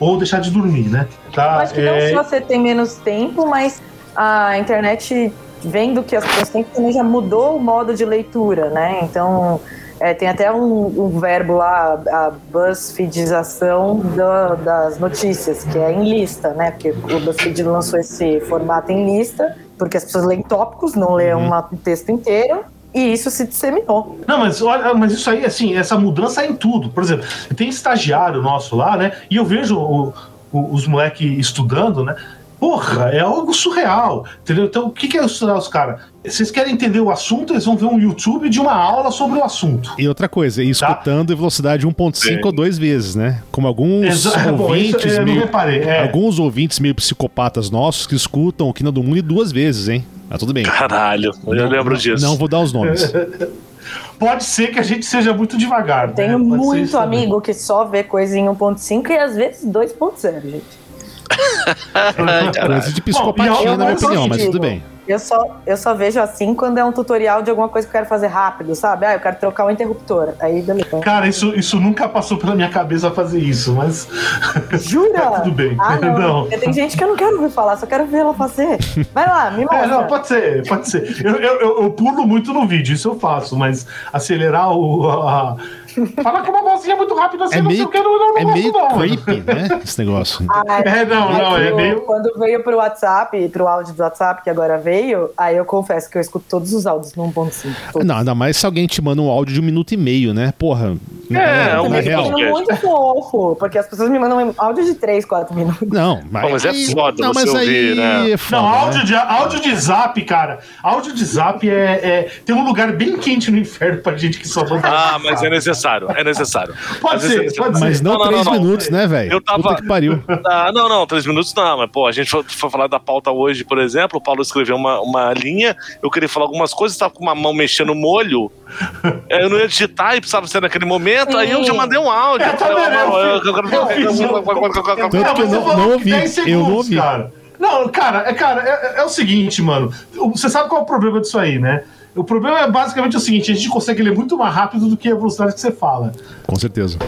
Ou deixar de dormir, né? Tá? Eu acho que É, não só você tem menos tempo, mas a internet, vendo que as pessoas têm, também já mudou o modo de leitura, né? Então, é, tem até um, um verbo lá, a BuzzFeedização da- das notícias, que é em lista, né? Porque o BuzzFeed lançou esse formato em lista, porque as pessoas leem tópicos, não leem Uhum. um texto inteiro, e isso se disseminou. Não, mas olha, mas isso aí, assim, essa mudança é em tudo. Por exemplo, tem estagiário nosso lá, né? E eu vejo o- o- os moleques estudando, né? Porra, é algo surreal, entendeu? Então, o que, que é estudar os caras? Vocês querem entender o assunto, eles vão ver um YouTube de uma aula sobre o assunto. E outra coisa, Tá. escutando em velocidade 1.5 ou duas vezes, né? Como alguns Exa- Bom, isso ouvintes não meio, reparei. É. alguns ouvintes meio psicopatas nossos que escutam o Quina do Mundo duas vezes, hein? Mas tudo bem. Caralho, eu lembro disso. Não vou dar os nomes. Pode ser que a gente seja muito devagar. né? Tenho ser muito isso também. amigo que só vê coisa em 1.5 e às vezes 2.0, gente. Coisa de Bom, psicopatia, eu- na minha opinião, mas tudo bem. Eu só, eu só vejo assim quando é um tutorial de alguma coisa que eu quero fazer rápido, sabe? Ah, eu quero trocar o interruptor. Aí, beleza. Cara, isso, isso nunca passou pela minha cabeça fazer isso, mas. Jura? Tá tudo bem. Ah, não. Não. Porque Tem gente que eu não quero ouvir falar, só quero ver ela fazer. Vai lá, me É, mostra. não, pode ser, pode ser. Eu, eu, eu, eu pulo muito no vídeo, isso eu faço, mas acelerar o. A, falar com uma vozinha muito rápida assim, É não sei meio, o que, eu não, não é gosto, meio não. creepy, né? Esse negócio. Ai, É, não, não, aí é pro- meio. Quando veio pro WhatsApp, pro áudio do WhatsApp, que agora veio, aí eu confesso que eu escuto todos os áudios no 1.5. todos. Não, ainda mais se alguém te manda um áudio de um minuto e meio, né? Porra. É, é um Também real. muito fofo, porque as pessoas me mandam áudio de 3, 4 minutos. Não, mas, Pô, mas é foda não, você mas aí ouvir, né? é foda, Não, né? áudio de, áudio de zap, cara. Áudio de zap é, é- Tem um lugar bem quente no inferno pra gente que só manda. Ah, mas é zap. Necessário, é necessário. Pode vezes ser, é necessário. pode ser. Mas não, Não, três não, não. minutos, né, velho? Eu tava- Puta que pariu. Ah, não, não, três minutos não, mas pô, a gente foi, foi falar da pauta hoje, por exemplo, o Paulo escreveu uma, uma linha, eu queria falar algumas coisas, tava com uma mão mexendo no molho, é, eu não ia digitar e precisava ser naquele momento, aí eu já mandei um áudio. É, eu falei, também, Tanto que eu não- não ouvi, 10 eu não ouvi. Cara. Não, cara, é, cara é, é o seguinte, mano. Você sabe qual é o problema disso aí, né? O problema é basicamente o seguinte: a gente consegue ler muito mais rápido do que a velocidade que você fala. Com certeza.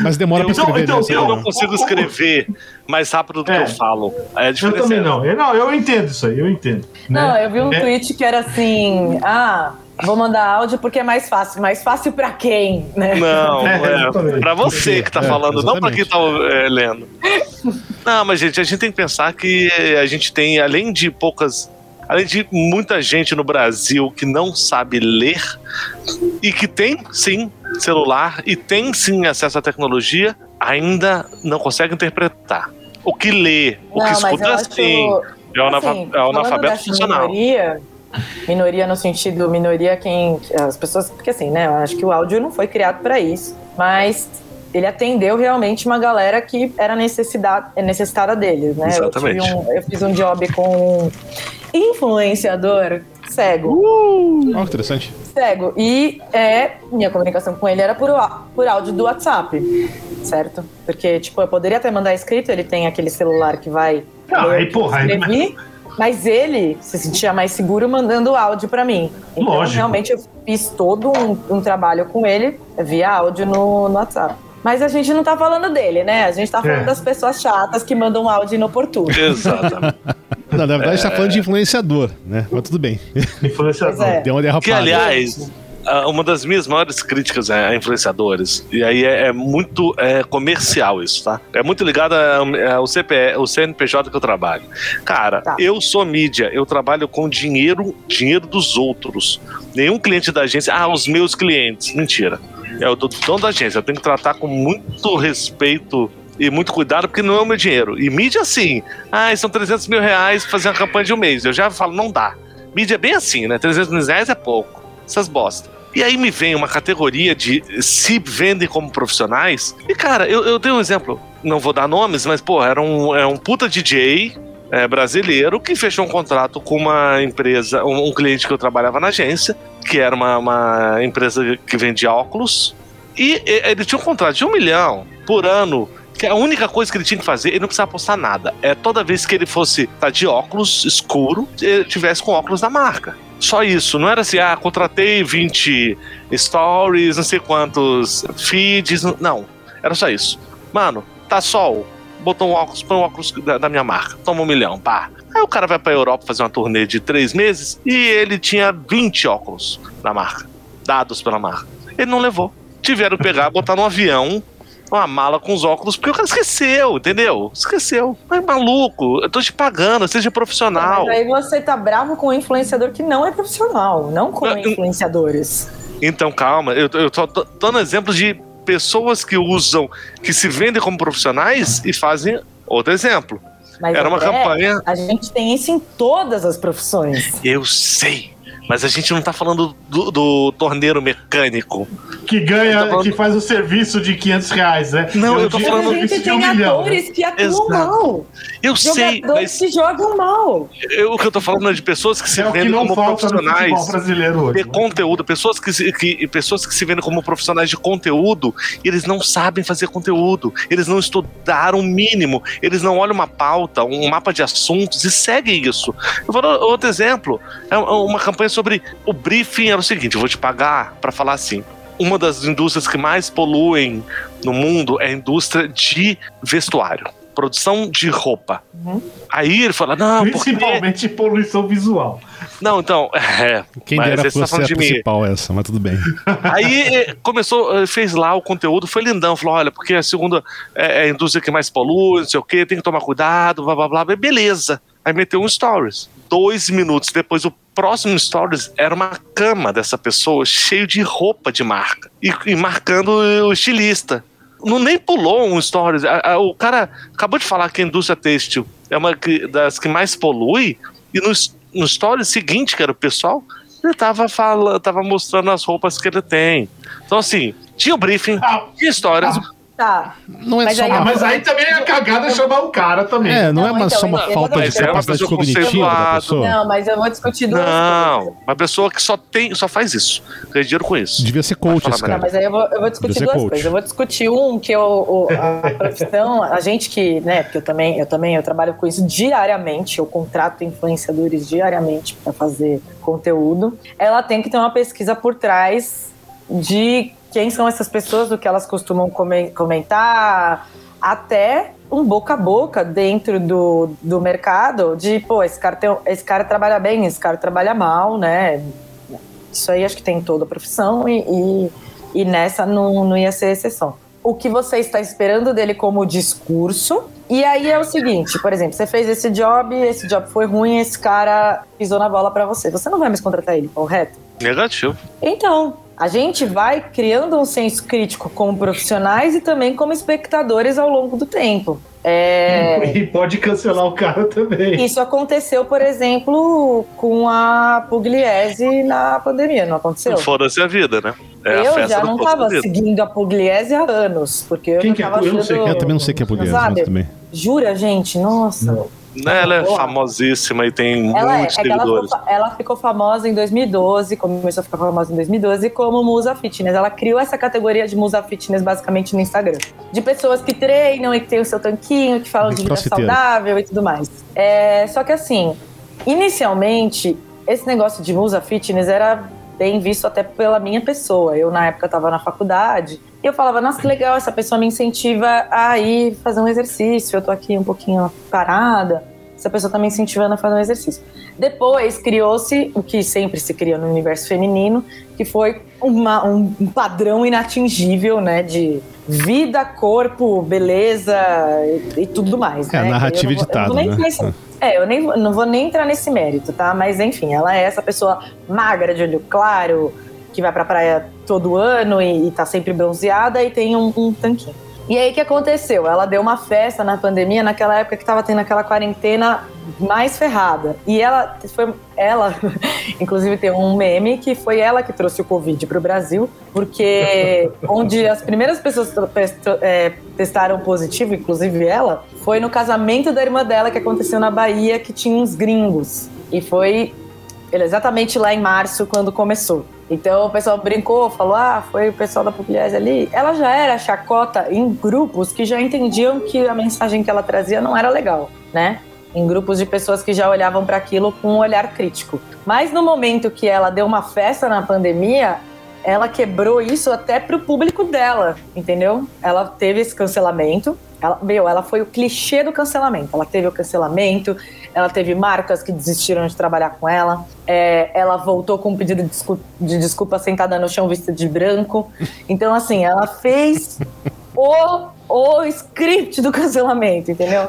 Mas demora pra Então, escrever, então, né? Eu não consigo escrever mais rápido do É. que eu falo. É Eu também é- não. Eu, não, eu entendo isso aí, eu entendo. Não, né? eu vi um É, tweet que era assim: ah, vou mandar áudio porque é mais fácil. Mais fácil pra quem, né? Não, É, é, exatamente. pra você que tá É, falando, não pra exatamente. quem tá é, lendo. Não, mas gente, a gente tem que pensar que a gente tem, além de poucas. Além de muita gente no Brasil que não sabe ler e que tem, sim, celular e tem, sim, acesso à tecnologia, ainda não consegue interpretar. O que lê, o que Não, mas escuta, sim. É o assim, é analfabeto funcional. Minoria, minoria no sentido, minoria quem. As pessoas. Porque assim, né? Eu acho que o áudio não foi criado para isso. Mas ele atendeu realmente uma galera que era necessidade, necessitada deles, né? Eu, Exatamente. um- eu fiz um job com um influenciador cego. Ó, que interessante. cego. E é, minha comunicação com ele era por, por áudio do WhatsApp, certo? Porque, tipo, eu poderia até mandar escrito, ele tem aquele celular que vai. Ah, ler aí, porra, eu aí- escrevi, mas ele se sentia mais seguro mandando áudio pra mim. Então, Lógico. realmente, eu fiz todo um, um trabalho com ele via áudio no, no WhatsApp. Mas a gente não tá falando dele, né? A gente tá falando É. das pessoas chatas que mandam áudio inoportuno. Exatamente. Não, na verdade, a gente tá falando de influenciador, né? Mas tudo bem. Influenciador. É. Deu uma derrapada. Que, aliás, uma das minhas maiores críticas é a influenciadores, e aí é, é muito é, comercial isso, tá? É muito ligado ao CPE, o CNPJ que eu trabalho. Cara, Tá. eu sou mídia, eu trabalho com dinheiro, dinheiro dos outros. Nenhum cliente da agência, ah, os meus clientes. Mentira. É o do dono da agência, eu tenho que tratar com muito respeito e muito cuidado, porque não é o meu dinheiro. E mídia, sim. Ah, são 300 mil reais fazer uma campanha de um mês. Eu já falo, não dá. Mídia é bem assim, né? 300 mil reais é pouco. Essas bosta. E aí me vem uma categoria de se vendem como profissionais. E, cara, eu, eu dei um exemplo. Não vou dar nomes, mas, pô, era um, é um puta DJ é, brasileiro que fechou um contrato com uma empresa, um, um cliente que eu trabalhava na agência, que era uma, uma empresa que vendia óculos. E, ele tinha um contrato de um milhão por ano. Que a única coisa que ele tinha que fazer, ele não precisava postar nada. É toda vez que ele fosse tá de óculos escuro, ele tivesse com óculos da marca. Só isso, não era assim, ah, contratei 20 stories, não sei quantos feeds, não. Era só isso. Mano, tá sol, botou um óculos, põe um óculos da, da minha marca, toma um milhão, pá. Aí o cara vai pra Europa fazer uma turnê de três meses e ele tinha 20 óculos da marca, dados pela marca. Ele não levou. Tiveram que pegar, botar no avião, uma mala com os óculos, porque o cara esqueceu, entendeu? Esqueceu. Mas maluco, eu tô te pagando, seja profissional. Mas aí você tá bravo com o influenciador que não é profissional, não com eu- influenciadores. Então, calma, eu, eu tô tô dando exemplos de pessoas que usam, que se vendem como profissionais e fazem outro exemplo. Mas, Era uma André, campanha. A gente tem isso em todas as profissões. Eu sei, mas a gente não tá falando do, do torneiro mecânico. Que Eu ganha, tô falando- que faz o serviço de 500 reais, né? Não, eu tô digo falando- gente de um tem milhão, né? atores que atuam Exato. mal. Eu sei, Jogadores mas que jogam mal. eu- o que eu tô falando é de pessoas que se É que vendem como profissionais. brasileiro hoje. de né? conteúdo, pessoas que, se- que- pessoas que se vendem como profissionais de conteúdo, e eles não sabem fazer conteúdo, eles não estudaram o mínimo, eles não olham uma pauta, um mapa de assuntos e seguem isso. Eu vou dar outro exemplo, é uma campanha sobre o briefing era o seguinte, eu vou te pagar para falar assim. Uma das indústrias que mais poluem no mundo é a indústria de vestuário, produção de roupa. Uhum. Aí ele fala, não, porque... Principalmente poluição visual. Não, então, é, Quem Mas dera tá fosse a de mim. principal essa, mas tudo bem. Aí eh, começou, eh, fez lá o conteúdo, foi lindão, falou: olha, porque a segunda é é a indústria que mais polui, não sei o quê, tem que tomar cuidado, blá blá blá, blá. beleza. Aí meteu um stories. Dois minutos depois, o próximo stories era uma cama dessa pessoa, cheio de roupa de marca. E, e marcando o estilista. Não nem pulou um stories. A- a- o cara acabou de falar que a indústria têxtil é uma que- das que mais polui, e no, no stories seguinte, que era o pessoal, ele tava, falando, tava mostrando as roupas que ele tem. Então, assim, tinha o briefing, Ah. tinha histórias. Tá. Não é Mas só aí- Ah, uma... mas aí também é cagada chamar o cara também. É, não, é Não, uma- então, só uma então, falta de é capacidade cognitiva da pessoa. Não, mas eu vou discutir duas coisas. Não, uma pessoa que só tem, só faz isso. Ganha dinheiro com isso. Devia ser coach esse falar, Não, cara. mas aí eu vou, eu vou discutir é duas coach. coisas. Eu vou discutir um que eu, o, a profissão, a gente que, né, porque eu também, eu também eu trabalho com isso diariamente, eu contrato influenciadores diariamente para fazer conteúdo. Ela tem que ter uma pesquisa por trás de quem são essas pessoas, do que elas costumam come- comentar, até um boca a boca dentro do, do mercado de, pô, esse cara, tem, esse cara trabalha bem, esse cara trabalha mal, né? Isso aí acho que tem em toda a profissão e, e, e nessa não, não ia ser exceção. O que você está esperando dele como discurso. E aí é o seguinte, por exemplo, você fez esse job, esse job foi ruim, esse cara pisou na bola pra você. Você não vai mais contratar ele, correto? Negativo. Então, a gente vai criando um senso crítico como profissionais e também como espectadores ao longo do tempo. É, E pode cancelar o cara também. isso aconteceu, por exemplo, com a Pugliese na pandemia, não aconteceu? Foda-se a vida, né? É a eu festa já não estava seguindo a Pugliese há anos, porque eu Quem já que é? Eu não sei Eu também não sei quem é Pugliese, mas também. Jura, gente? Nossa. Não. Né, Ela é Boa. famosíssima e tem Ela, é, muitos é que ela ficou, seguidores. ela ficou famosa em 2012, começou a ficar famosa em 2012 como musa fitness. Ela criou essa categoria de musa fitness basicamente no Instagram. De pessoas que treinam e que tem o seu tanquinho, que falam De vida saudável e tudo mais. É, só que assim, inicialmente, esse negócio de musa fitness era bem visto até pela minha pessoa. Eu, na época, estava na faculdade e eu falava, nossa, que legal, essa pessoa me incentiva a ir fazer um exercício, eu tô aqui um pouquinho parada, essa pessoa tá me incentivando a fazer um exercício. Depois criou-se o que sempre se cria no universo feminino, que foi uma- um, um padrão inatingível, né, de vida, corpo, beleza e, e tudo mais. É, a né? narrativa editada, vou nem né? nesse- é, eu nem não vou nem entrar nesse mérito, tá? Mas enfim, ela é essa pessoa magra, de olho claro, que vai pra praia todo ano e, e tá sempre bronzeada e tem um, um tanquinho. E aí o que aconteceu? Ela deu uma festa na pandemia, naquela época que tava tendo aquela quarentena mais ferrada. E ela foi. Ela, inclusive, tem um meme que foi ela que trouxe o Covid pro Brasil, porque onde as primeiras pessoas é, testaram positivo, inclusive ela, foi no casamento da irmã dela que aconteceu na Bahia, que tinha uns gringos. E foi exatamente lá em março, quando começou. Então o pessoal brincou, falou: ah, foi o pessoal da Pugliese ali. Ela já era chacota em grupos que já entendiam que a mensagem que ela trazia não era legal, né? Em grupos de pessoas que já olhavam para aquilo com um olhar crítico. Mas no momento que ela deu uma festa na pandemia, ela quebrou isso até pro público dela, entendeu? Ela teve esse cancelamento. Ela, meu, ela foi o clichê do cancelamento. Ela teve o cancelamento, ela teve marcas que desistiram de trabalhar com ela. É, ela voltou com um pedido de, descu- de desculpa sentada no chão vestida de branco. Então, assim, ela fez o, o script do cancelamento, entendeu?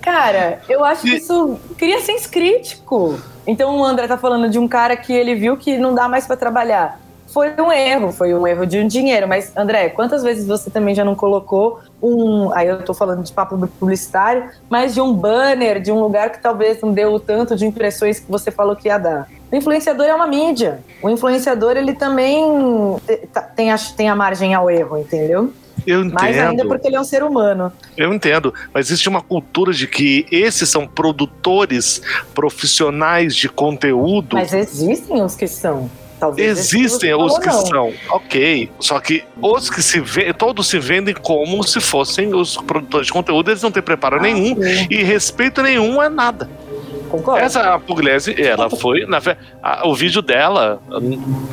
Cara, eu acho que isso cria senso crítico. Então o André tá falando de um cara que ele viu que não dá mais pra trabalhar. Foi um erro, foi um erro de um dinheiro. Mas, André, quantas vezes você também já não colocou um. Aí eu tô falando de papo publicitário, mas de um banner, de um lugar que talvez não deu o tanto de impressões que você falou que ia dar. O influenciador é uma mídia. O influenciador, ele também tá- tem a, tem a margem ao erro, entendeu? Eu entendo. Mais ainda porque ele é um ser humano. Eu entendo, mas existe uma cultura de que esses são produtores profissionais de conteúdo. Mas existem os que são. Talvez Existem os que não. são, ok. Só que os que se vê, todos se vendem como se fossem os produtores de conteúdo, eles não têm preparo Ah, nenhum sim. e respeito nenhum a nada. Concordo. Essa Pugliese, ela foi. Na fe... a- o vídeo dela,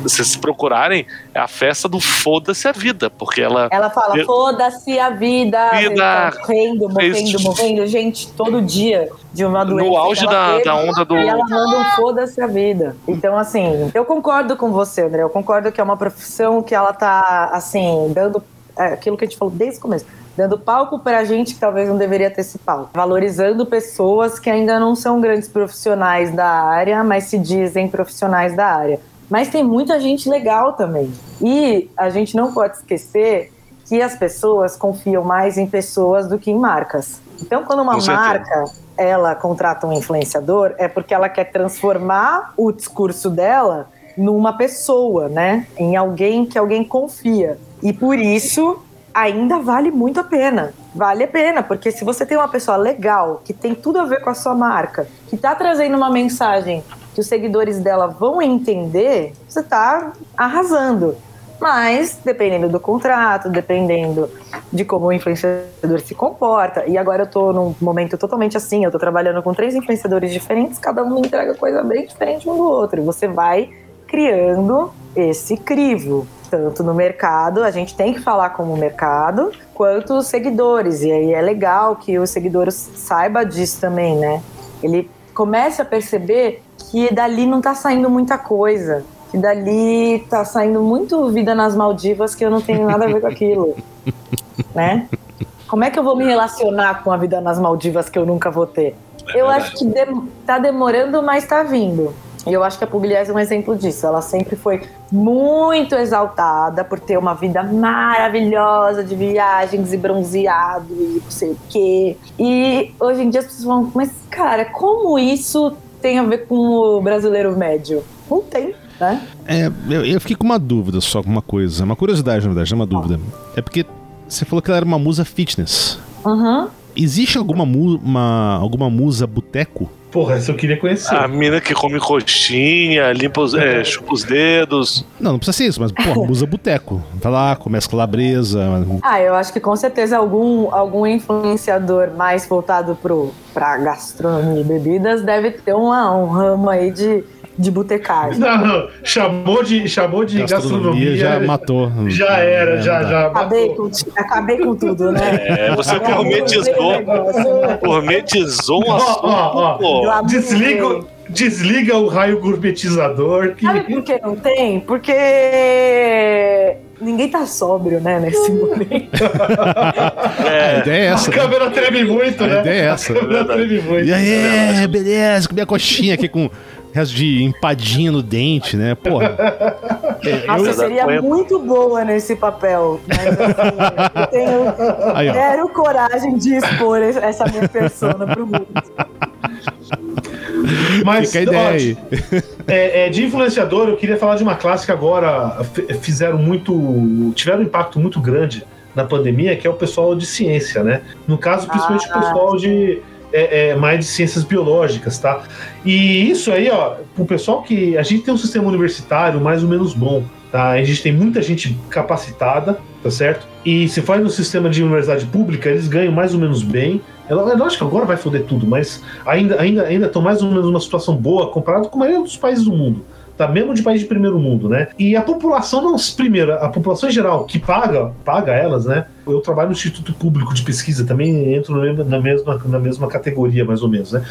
se vocês procurarem, é a festa do foda-se a vida, porque ela. Ela fala, Eu- foda-se a vida, Vida. tá morrendo, morrendo, Fez- morrendo, gente, todo dia de uma doença. No auge da, teve, da onda do. E ela manda um foda-se a vida. Então, assim, eu concordo com você, André. Eu concordo que é uma profissão que ela tá, assim, dando é, aquilo que a gente falou desde o começo. Dando palco pra gente que talvez não deveria ter esse palco. Valorizando pessoas que ainda não são grandes profissionais da área, mas se dizem profissionais da área. Mas tem muita gente legal também. E a gente não pode esquecer que as pessoas confiam mais em pessoas do que em marcas. Então, quando uma marca ela contrata um influenciador, é porque ela quer transformar o discurso dela numa pessoa, né? Em alguém que alguém confia. E por isso ainda vale muito a pena. Vale a pena, porque se você tem uma pessoa legal, que tem tudo a ver com a sua marca, que tá trazendo uma mensagem que os seguidores dela vão entender, você tá arrasando. Mas, dependendo do contrato, dependendo de como o influenciador se comporta, e agora eu tô num momento totalmente assim, eu tô trabalhando com três influenciadores diferentes, cada um me entrega coisa bem diferente um do outro. Você vai criando esse crivo tanto no mercado, a gente tem que falar como mercado, quanto os seguidores. E aí é legal que os seguidores saiba disso também, né? Ele comece a perceber que dali não tá saindo muita coisa. Que dali tá saindo muito vida nas Maldivas que eu não tenho nada a ver com aquilo. né? Como é que eu vou me relacionar com a vida nas Maldivas que eu nunca vou ter? eu acho que de, tá demorando, mas tá vindo. E eu acho que a Pugliese é um exemplo disso. Ela sempre foi muito exaltada por ter uma vida maravilhosa de viagens e bronzeado e não sei o quê. E hoje em dia as pessoas vão, mas cara, como isso tem a ver com o brasileiro médio? Não tem. Né? É, eu, eu fiquei com uma dúvida só com uma coisa, uma curiosidade na verdade, não é uma dúvida. É porque você falou que ela era uma musa fitness. Uhum. Existe alguma, mu uma, alguma musa boteco? Porra, essa eu queria conhecer. A mina que come coxinha, limpa os, é, chupa os dedos. Não, não precisa ser isso, mas, porra, musa boteco. Tá lá, começa calabresa. Ah, eu acho que com certeza algum, algum influenciador mais voltado pro, pra gastronomia e bebidas deve ter uma, um ramo aí de de botecagem. Não, não. Chamou de, chamou de gastronomia. gastronomia já matou. Já era, É, já, já. Acabei matou. com, acabei com tudo, né? É, você Acabei gourmetizou. né? Gourmetizou um Ó, assunto, ó, ó. Desliga, desliga o raio gourmetizador. Que... Sabe por que não tem? Porque ninguém tá sóbrio, né, nesse momento. A ideia é A essa. né? câmera treme muito, A né? ideia é essa. A câmera treme muito. E aí, beleza, comi a coxinha aqui com resto de empadinha no dente, né? Porra. É, Nossa, eu- seria muito boa nesse papel. Mas assim, eu tenho Aí, zero coragem de expor essa minha persona pro mundo. Mas, Fica a ideia ó, aí. É, é, de influenciador, eu queria falar de uma classe que agora fizeram muito. tiveram um impacto muito grande na pandemia, que é o pessoal de ciência, né? No caso, principalmente o Ah. pessoal de. É, é, mais de ciências biológicas, tá? E isso aí, ó, pro pessoal que. A gente tem um sistema universitário mais ou menos bom, tá? A gente tem muita gente capacitada, tá certo? E se for no sistema de universidade pública, eles ganham mais ou menos bem. É é lógico que agora vai foder tudo, mas ainda ainda ainda estão mais ou menos numa situação boa comparado com a maioria dos países do mundo. Tá mesmo de país de primeiro mundo, né? E a população não, primeiro, a população em geral que paga, paga elas, né? Eu trabalho no Instituto Público de Pesquisa, também entro na mesma- na mesma, categoria, mais ou menos, né?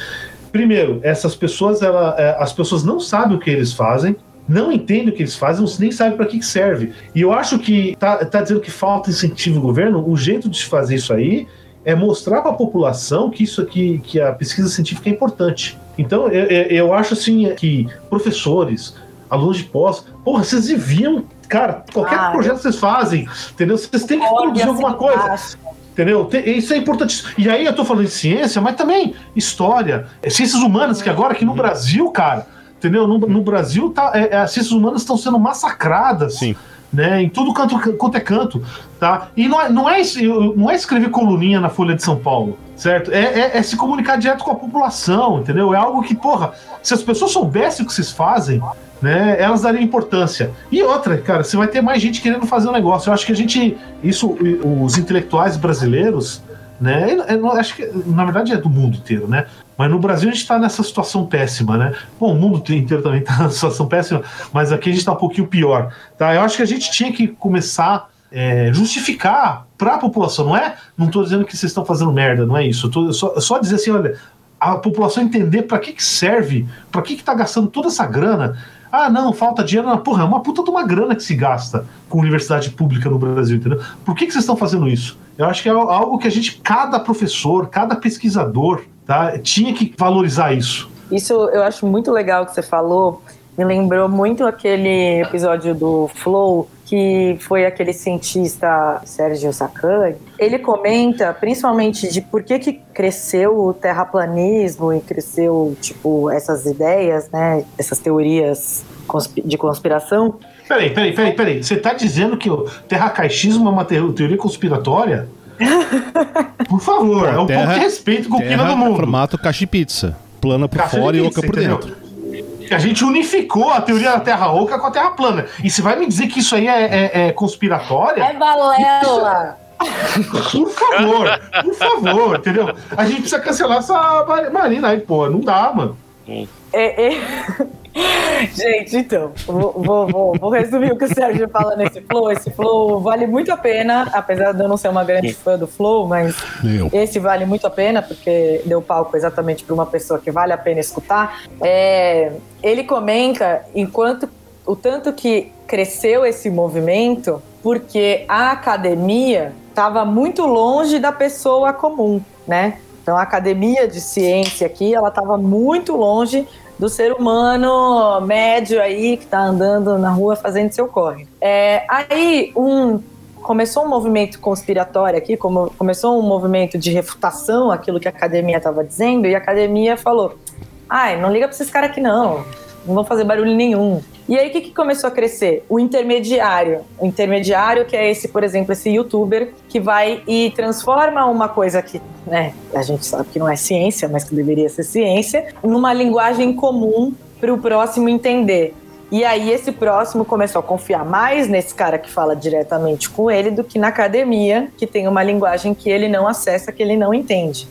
Primeiro, essas pessoas, ela, é, as pessoas não sabem o que eles fazem, não entendem o que eles fazem, nem sabem para que serve. E eu acho que tá, tá dizendo que falta incentivo do governo. O jeito de fazer isso aí é mostrar para a população que isso aqui, que a pesquisa científica é importante. Então, eu, eu- acho assim que professores, alunos de pós, porra, vocês deviam, cara, qualquer Ah, projeto que vocês fazem, entendeu? Vocês têm que produzir assim, alguma coisa. embaixo. Entendeu? Tem- Isso é importante. E aí eu tô falando de ciência, mas também história, é ciências humanas, que agora aqui no Brasil, cara, entendeu? No, no Brasil, tá, é, é, as ciências humanas estão sendo massacradas. Sim. Né, em tudo canto, quanto é canto, tá? E não é, não, é, não é escrever coluninha na Folha de São Paulo, certo? É, é- é se comunicar direto com a população, entendeu? É algo que, porra, se as pessoas soubessem o que vocês fazem, né, elas dariam importância. E outra, cara, você vai ter mais gente querendo fazer um negócio. Eu acho que a gente, isso, os intelectuais brasileiros, né, eu- acho que na verdade é do mundo inteiro, né? Mas no Brasil a gente está nessa situação péssima, né? Bom, o mundo inteiro também está nessa situação péssima, mas aqui a gente está um pouquinho pior, tá? Eu acho que a gente tinha que começar é, justificar para a população, não é? Não estou dizendo que vocês estão fazendo merda, não é isso. Tô só, só dizer assim, olha, a população entender para que, que serve, para que está gastando toda essa grana. Ah, não, falta dinheiro. Porra, é uma puta de uma grana que se gasta com universidade pública no Brasil, entendeu? Por que, que vocês estão fazendo isso? Eu acho que é algo que a gente, cada professor, cada pesquisador, tá, tinha que valorizar isso. Isso eu acho muito legal que você falou, me lembrou muito aquele episódio do Flow, que foi aquele cientista Sérgio Sacani. Ele comenta principalmente de por que, que cresceu o terraplanismo e cresceu, tipo, essas ideias, né? Essas teorias de conspiração. Peraí, peraí, peraí, peraí. Você tá dizendo que o terracaixismo é uma teoria conspiratória? Por favor, é um terra, pouco de respeito com o Pina do mundo. formato caixa de pizza. Plana por caixa fora e oca por dentro. A gente unificou a teoria da Terra oca com a Terra plana. E você vai me dizer que isso aí é, é, é conspiratória? É balela! Por favor, por favor, entendeu? A gente precisa cancelar essa Marina aí, pô. Não dá, mano. É, é... Gente, então, vou, vou, vou, resumir o que o Sérgio fala nesse flow. Esse flow vale muito a pena, apesar de eu não ser uma grande fã do flow, mas Meu. esse vale muito a pena, porque deu palco exatamente para uma pessoa que vale a pena escutar. É, ele comenta enquanto o tanto que cresceu esse movimento, porque a academia estava muito longe da pessoa comum, né? Então a academia de ciência aqui, ela estava muito longe do ser humano médio aí que está andando na rua fazendo seu corre. É, aí um começou um movimento conspiratório aqui, como começou um movimento de refutação aquilo que a academia estava dizendo e a academia falou: "Ai, não liga para esses caras aqui não não vão fazer barulho nenhum. E aí o que, que começou a crescer? O intermediário. O intermediário que é esse, por exemplo, esse youtuber que vai e transforma uma coisa que, né, a gente sabe que não é ciência, mas que deveria ser ciência, numa linguagem comum para o próximo entender. E aí esse próximo começou a confiar mais nesse cara que fala diretamente com ele do que na academia, que tem uma linguagem que ele não acessa, que ele não entende.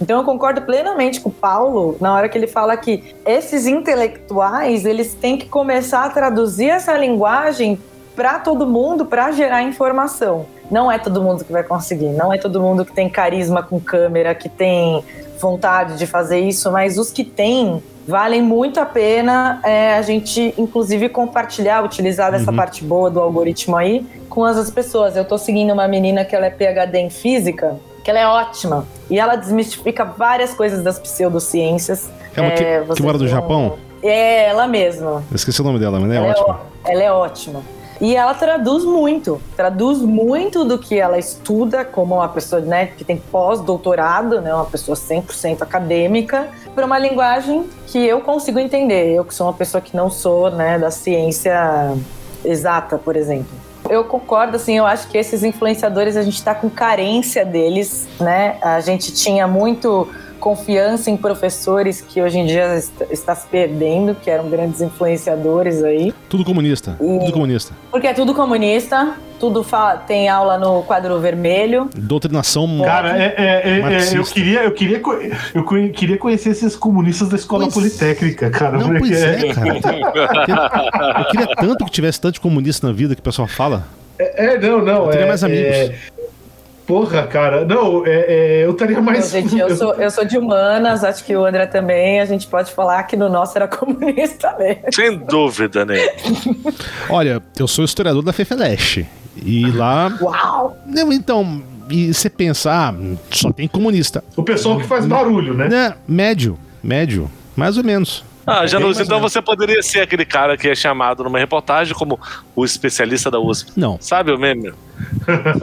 Então eu concordo plenamente com o Paulo na hora que ele fala que esses intelectuais eles têm que começar a traduzir essa linguagem para todo mundo para gerar informação. Não é todo mundo que vai conseguir, não é todo mundo que tem carisma com câmera, que tem vontade de fazer isso, mas os que têm valem muito a pena é, a gente, inclusive, compartilhar, utilizar dessa uhum. parte boa do algoritmo aí com as pessoas. Eu estou seguindo uma menina que ela é PhD em física que ela é ótima. E ela desmistifica várias coisas das pseudociências. É uma é, que, que mora do Japão? É, ela mesma. Eu esqueci o nome dela, mas é ela é ótima. É, ela é ótima. E ela traduz muito, traduz muito do que ela estuda como uma pessoa né, que tem pós-doutorado, né, uma pessoa 100% acadêmica, para uma linguagem que eu consigo entender. Eu que sou uma pessoa que não sou né, da ciência exata, por exemplo eu concordo, assim, eu acho que esses influenciadores a gente está com carência deles, né? A gente tinha muito confiança em professores que hoje em dia está se perdendo, que eram grandes influenciadores aí. Tudo comunista. E... Tudo comunista. Porque é tudo comunista. Tudo fala, tem aula no quadro vermelho. Doutrinação. Cara, é, é, é, é eu queria, eu queria, eu queria conhecer esses comunistas da escola pois... politécnica, cara. Não, pois é, cara. eu queria tanto que tivesse tanto comunista na vida que o pessoal fala. É, é não, não. Eu teria mais amigos. Porra, cara, não, é, é, eu estaria mais. Não, gente, eu sou, eu sou de humanas, acho que o André também. A gente pode falar que no nosso era comunista mesmo. Sem dúvida, né? Olha, eu sou historiador da FEFELESH. E lá. Uau! Não, então, e você pensa, ah, só tem comunista. O pessoal que faz barulho, né? né? Médio, médio, mais ou menos. Ah, Janus, então você poderia ser aquele cara que é chamado numa reportagem como o especialista da USP. Não. Sabe o meme?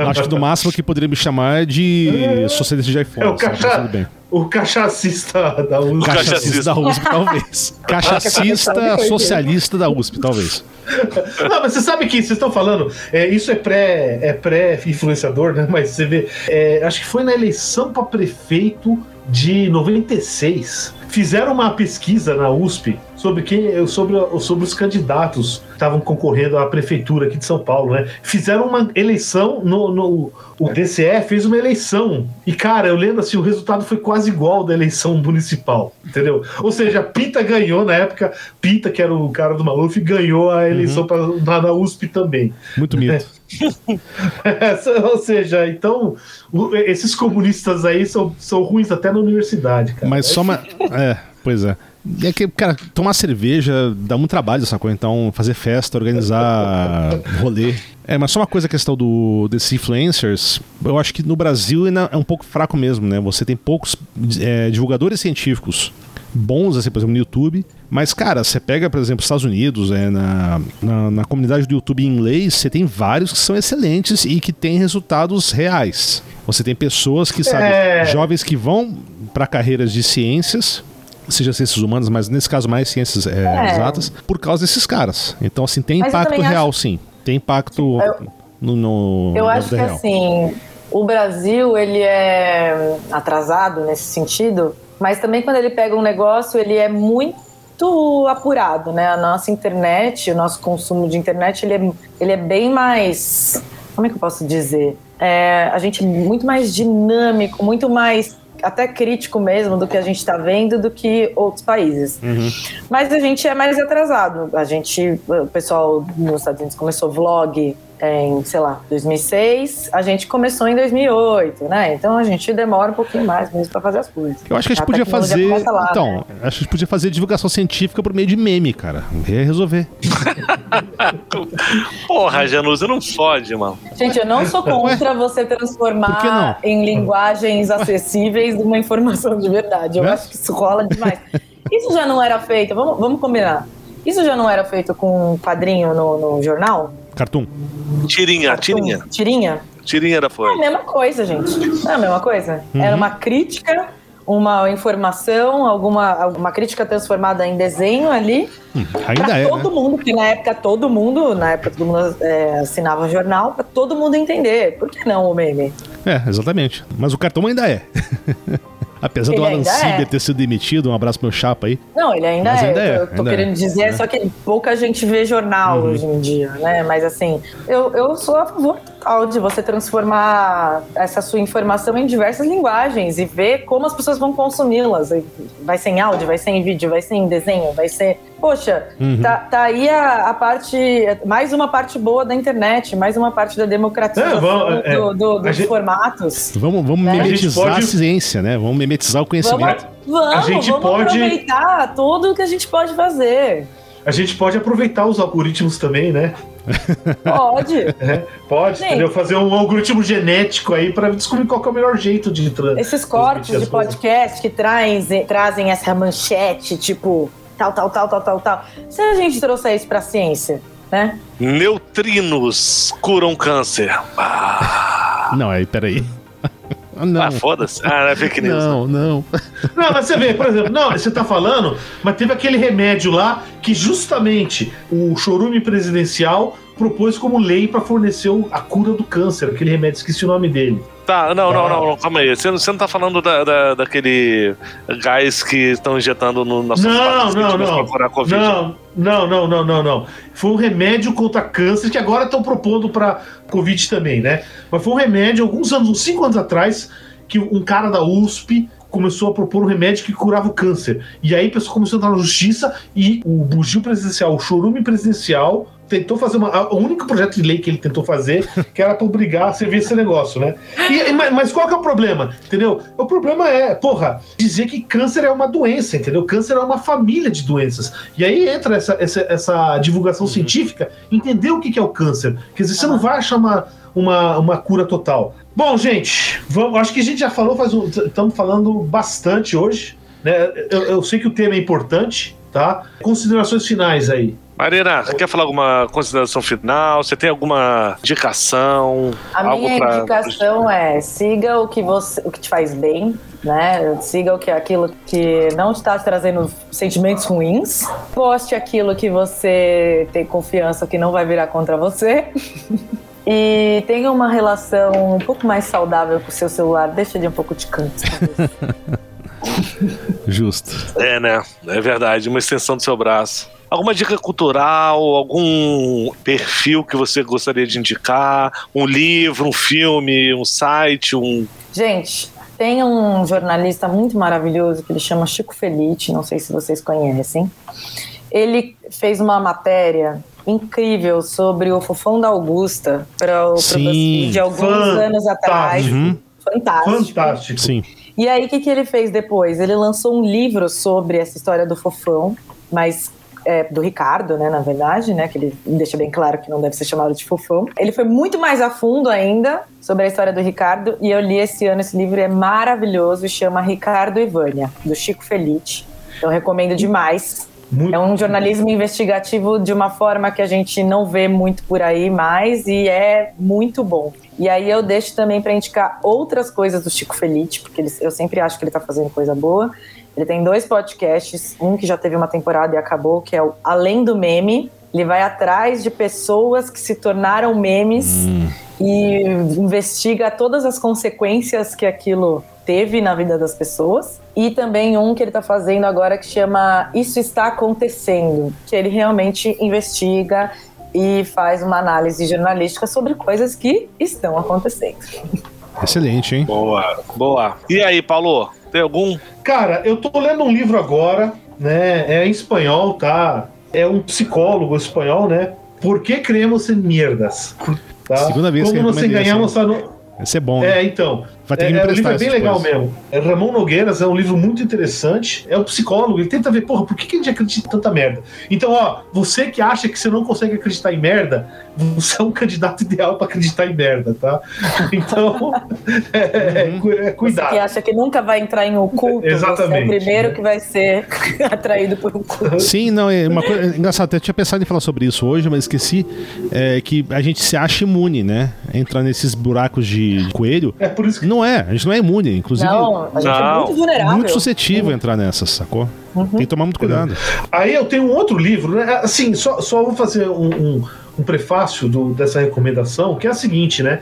Acho que do máximo que poderia me chamar é de socialista de iPhone. É o, cacha... o cachacista da USP. O cachacista da USP, talvez. Cachacista socialista da USP, talvez. Não, mas você sabe que vocês estão falando, é, isso é pré é pré-influenciador, né? Mas você vê, é, acho que foi na eleição para prefeito de 96 fizeram uma pesquisa na USP sobre quem, sobre, sobre os candidatos que estavam concorrendo à prefeitura aqui de São Paulo, né? Fizeram uma eleição no, no o DCE fez uma eleição e cara, eu lembro assim, o resultado foi quase igual da eleição municipal, entendeu? Ou seja, Pita ganhou na época, Pita que era o cara do Maluf ganhou a eleição uhum. pra, na USP também. Muito mito. Ou seja, então esses comunistas aí são, são ruins até na universidade, cara. Mas só uma. É, pois é. É que, cara, tomar cerveja dá muito trabalho essa coisa, então fazer festa, organizar rolê. É, mas só uma coisa a questão do, desses influencers, eu acho que no Brasil é um pouco fraco mesmo, né? Você tem poucos é, divulgadores científicos bons, assim, por exemplo, no YouTube. Mas, cara, você pega, por exemplo, os Estados Unidos, é, na, na, na comunidade do YouTube em inglês, você tem vários que são excelentes e que têm resultados reais. Você tem pessoas que, sabe, É. jovens que vão para carreiras de ciências, seja ciências humanas, mas nesse caso mais ciências é, É. exatas, por causa desses caras. Então, assim, tem Mas eu impacto real, sim. Tem impacto no, no, Eu acho que real. assim, o Brasil ele é atrasado nesse sentido, mas também quando ele pega um negócio, ele é muito apurado, né? A nossa internet, o nosso consumo de internet, ele é, ele é bem mais. Como é que eu posso dizer? É, a gente é muito mais dinâmico, muito mais até crítico mesmo do que a gente está vendo do que outros países. Mas a gente é mais atrasado. A gente, o pessoal nos Estados Unidos começou vlog em, sei lá, 2006. A gente começou em 2008, né? Então a gente demora um pouquinho mais mesmo para fazer as coisas. Eu acho que a gente A podia fazer. lá, então, né? acho que a gente podia fazer divulgação científica por meio de meme, cara. Ia resolver. Porra, Januza, não fode, mano. Gente, eu não sou contra você Por que transformar em linguagens acessíveis uma informação de verdade. Eu Né? acho que isso rola demais. Isso já não era feito, vamos, vamos combinar. Isso já não era feito com um quadrinho no, no jornal? Cartoon. Tirinha, tirinha. Tirinha? Tirinha da É a Folha. mesma coisa, gente. Não é a mesma coisa? Era uma crítica, uma informação, alguma, alguma crítica transformada em desenho ali. Ainda pra é, todo né? mundo, porque na época todo mundo, na época todo mundo é, assinava jornal, pra todo mundo entender. Por que não o meme? É, exatamente. Mas o cartão ainda é. Apesar do Ele Alan ainda Silver é. ter sido demitido, um abraço pro meu chapa aí. Não, ele ainda Mas é. ainda é, eu tô ainda querendo é. dizer, É. só que pouca gente vê jornal Uhum. hoje em dia, né? Mas assim, eu, eu sou a favor total de você transformar essa sua informação em diversas linguagens e ver como as pessoas vão consumi-las. Vai ser em áudio, vai ser em vídeo, vai ser em desenho, vai ser. Poxa, Uhum. tá, tá aí a, a parte. Mais uma parte boa da internet, mais uma parte da democratização É, vamos, é, do- do- a dos gente- formatos. Vamos, vamos Né? A gente memetizar a, pode- ciência, né? Vamos memetizar o Vamos, conhecimento. vamos, A gente vamos pode- aproveitar tudo que a gente pode fazer. A gente pode aproveitar os algoritmos também, né? Pode. É, pode, Sim. entendeu? Fazer um algoritmo genético aí pra descobrir qual que é o melhor jeito de tra- Esses cortes de coisas. podcast que trazem, trazem essa manchete, tipo, tal, tal, tal, tal, tal, tal. Se a gente trouxer isso pra ciência, né? Neutrinos curam câncer. Ah, Não, aí, peraí. Ah, não. ah, foda-se. Ah, é fake news. não, não. Não, mas você vê, por exemplo, não, você tá falando, mas teve aquele remédio lá que justamente o chorume presidencial propôs como lei pra fornecer a cura do câncer, aquele remédio, esqueci o nome dele. Tá, não, não, Tá. não, não, calma aí. Você, não- você não tá falando da, da- daquele gás que estão injetando no nosso Não, não, não. pra curar a Covid. Não, não, não, não, não, não. Foi um remédio contra câncer que agora estão propondo pra Covid também, né? Mas foi um remédio, alguns anos, uns cinco anos atrás, que um cara da USP começou a propor um remédio que curava o câncer. E aí a pessoa começou a entrar na justiça e o bugio presidencial, o chorume presidencial, tentou fazer uma. O único projeto de lei que ele tentou fazer, que era pra obrigar a servir esse negócio, né? E- mas, mas qual que é o problema? Entendeu? O problema é, porra, dizer que câncer é uma doença, entendeu? Câncer é uma família de doenças. E aí entra essa, essa, essa divulgação científica, entender o que que é o câncer. Quer dizer, você não vai achar uma, uma, uma cura total. Bom, gente, vamos, acho que a gente já falou, faz um, estamos falando bastante hoje. Né? Eu, eu sei que o tema é importante, tá? Considerações finais aí. Marina, você quer falar alguma consideração final? Você tem alguma indicação? A algo minha pra- indicação é siga o que você, o que te faz bem, né? Siga o que aquilo que não está te trazendo sentimentos ruins. Poste aquilo que você tem confiança que não vai virar contra você. E tenha uma relação um pouco mais saudável com o seu celular. Deixa ele um pouco de canto. Justo. É, né? É verdade, uma extensão do seu braço. Alguma dica cultural, algum perfil que você gostaria de indicar? Um livro, um filme, um site, um. Gente, tem um jornalista muito maravilhoso que ele chama Chico Felite, não sei se vocês conhecem. Ele fez uma matéria incrível sobre o Fofão da Augusta para o de alguns Fantástico. anos atrás. Uhum. Fantástico. Fantástico. Sim. E aí, o que, que ele fez depois? Ele lançou um livro sobre essa história do Fofão, mas é, do Ricardo, né, na verdade, né, que ele deixa bem claro que não deve ser chamado de Fofão. Ele foi muito mais a fundo ainda sobre a história do Ricardo, e eu li esse ano esse livro, é maravilhoso, chama Ricardo e Vânia, do Chico Felite. Eu recomendo demais. Muito. É um jornalismo investigativo de uma forma que a gente não vê muito por aí mais e é muito bom. E aí eu deixo também para indicar outras coisas do Chico Felite, porque ele, eu sempre acho que ele está fazendo coisa boa. Ele tem dois podcasts, um que já teve uma temporada e acabou, que é o Além do Meme. Ele vai atrás de pessoas que se tornaram memes hum. e investiga todas as consequências que aquilo teve na vida das pessoas. E também um que ele está fazendo agora que chama Isso Está Acontecendo, que ele realmente investiga e faz uma análise jornalística sobre coisas que estão acontecendo. Excelente, hein? Boa, boa. E aí, Paulo? Tem algum? Cara, eu tô lendo um livro agora, né? É em espanhol, tá? É um psicólogo espanhol, né? Por que criamos em merdas? Tá? Segunda vez Como que nos enganamos a. Esse é bom. É, né? então. Vai ter que é, é, o livro é bem legal coisas. mesmo. É Ramon Nogueiras é um livro muito interessante. É um psicólogo, ele tenta ver, porra, por que, que a gente acredita em tanta merda? Então, ó, você que acha que você não consegue acreditar em merda, você é um candidato ideal para acreditar em merda, tá? Então, é, uhum. é, cuidado. Você que acha que nunca vai entrar em oculto, Exatamente. você é o primeiro que vai ser atraído por um culto. Sim, não, é uma coisa engraçada. Eu tinha pensado em falar sobre isso hoje, mas esqueci é, que a gente se acha imune, né? Entrar nesses buracos de coelho. É por isso que não é, a gente não é imune. Inclusive, não, a gente não. é muito vulnerável. Muito suscetível a entrar nessa, sacou? Uhum. Tem que tomar muito cuidado. Aí eu tenho um outro livro, né? Assim, só, só vou fazer um, um, um prefácio do, dessa recomendação, que é a seguinte, né?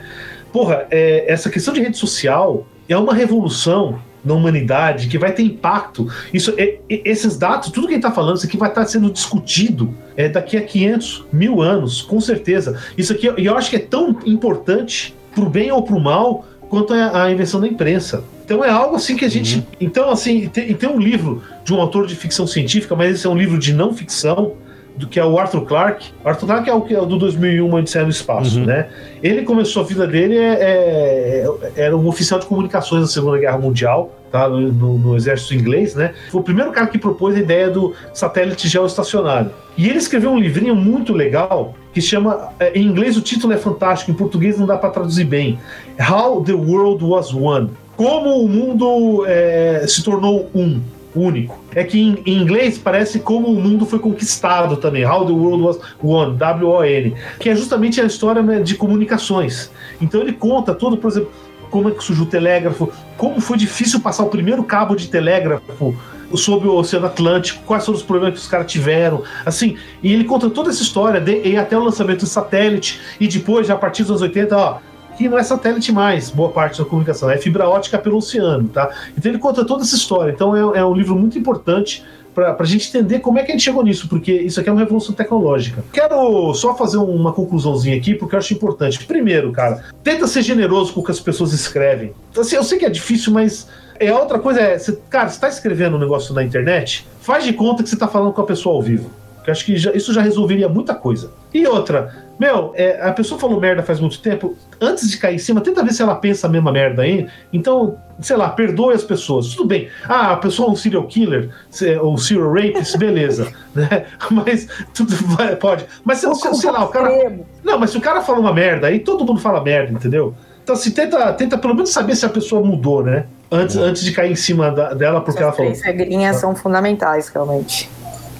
Porra, é, essa questão de rede social é uma revolução na humanidade que vai ter impacto. Isso, é, é, esses dados, tudo que a gente está falando, isso aqui vai estar tá sendo discutido é, daqui a 500 mil anos, com certeza. Isso aqui, e eu acho que é tão importante, pro bem ou pro mal, quanto à invenção da imprensa. Então é algo assim que a gente. Uhum. Então, assim, tem, tem um livro de um autor de ficção científica, mas esse é um livro de não ficção, do que é o Arthur Clarke. Arthur Clarke é o que é do 2001 Odisseia no Espaço, uhum. né? Ele começou a vida dele é, é, era um oficial de comunicações da Segunda Guerra Mundial, tá? No, no, exército inglês, né? Foi o primeiro cara que propôs a ideia do satélite geoestacionário. E ele escreveu um livrinho muito legal que chama, é, em inglês o título é fantástico, em português não dá para traduzir bem. How the World Was One. Como o mundo é, se tornou um, único. É que em, em, inglês parece como o mundo foi conquistado também. How the World Was One, W-O-N. Que é justamente a história né, de comunicações. Então ele conta todo, por exemplo, como é que surgiu o telégrafo, como foi difícil passar o primeiro cabo de telégrafo sobre o Oceano Atlântico, quais foram os problemas que os caras tiveram, assim, e ele conta toda essa história de, e até o lançamento do satélite, e depois, já a partir dos anos 80, ó, que não é satélite mais, boa parte da comunicação, é fibra ótica pelo oceano, tá? Então ele conta toda essa história, então é, é um livro muito importante para a gente entender como é que a gente chegou nisso, porque isso aqui é uma revolução tecnológica. Quero só fazer uma conclusãozinha aqui, porque eu acho importante. Primeiro, cara, tenta ser generoso com o que as pessoas escrevem. Assim, eu sei que é difícil, mas é outra coisa é, cara, você está escrevendo um negócio na internet, faz de conta que você está falando com a pessoa ao vivo. Que acho que já, isso já resolveria muita coisa. E outra, meu, é, a pessoa falou merda faz muito tempo. Antes de cair em cima, tenta ver se ela pensa a mesma merda aí. Então, sei lá, perdoe as pessoas. Tudo bem. Ah, a pessoa é um serial killer, ou serial rapist, beleza. né? Mas tudo vai, pode. Mas se, se, sei lá, o cara. Não, mas se o cara fala uma merda, aí todo mundo fala merda, entendeu? Então, assim, tenta, tenta pelo menos saber se a pessoa mudou, né? Antes, antes de cair em cima da, dela, porque Essas ela falou. As regrinhas tá. são fundamentais, realmente.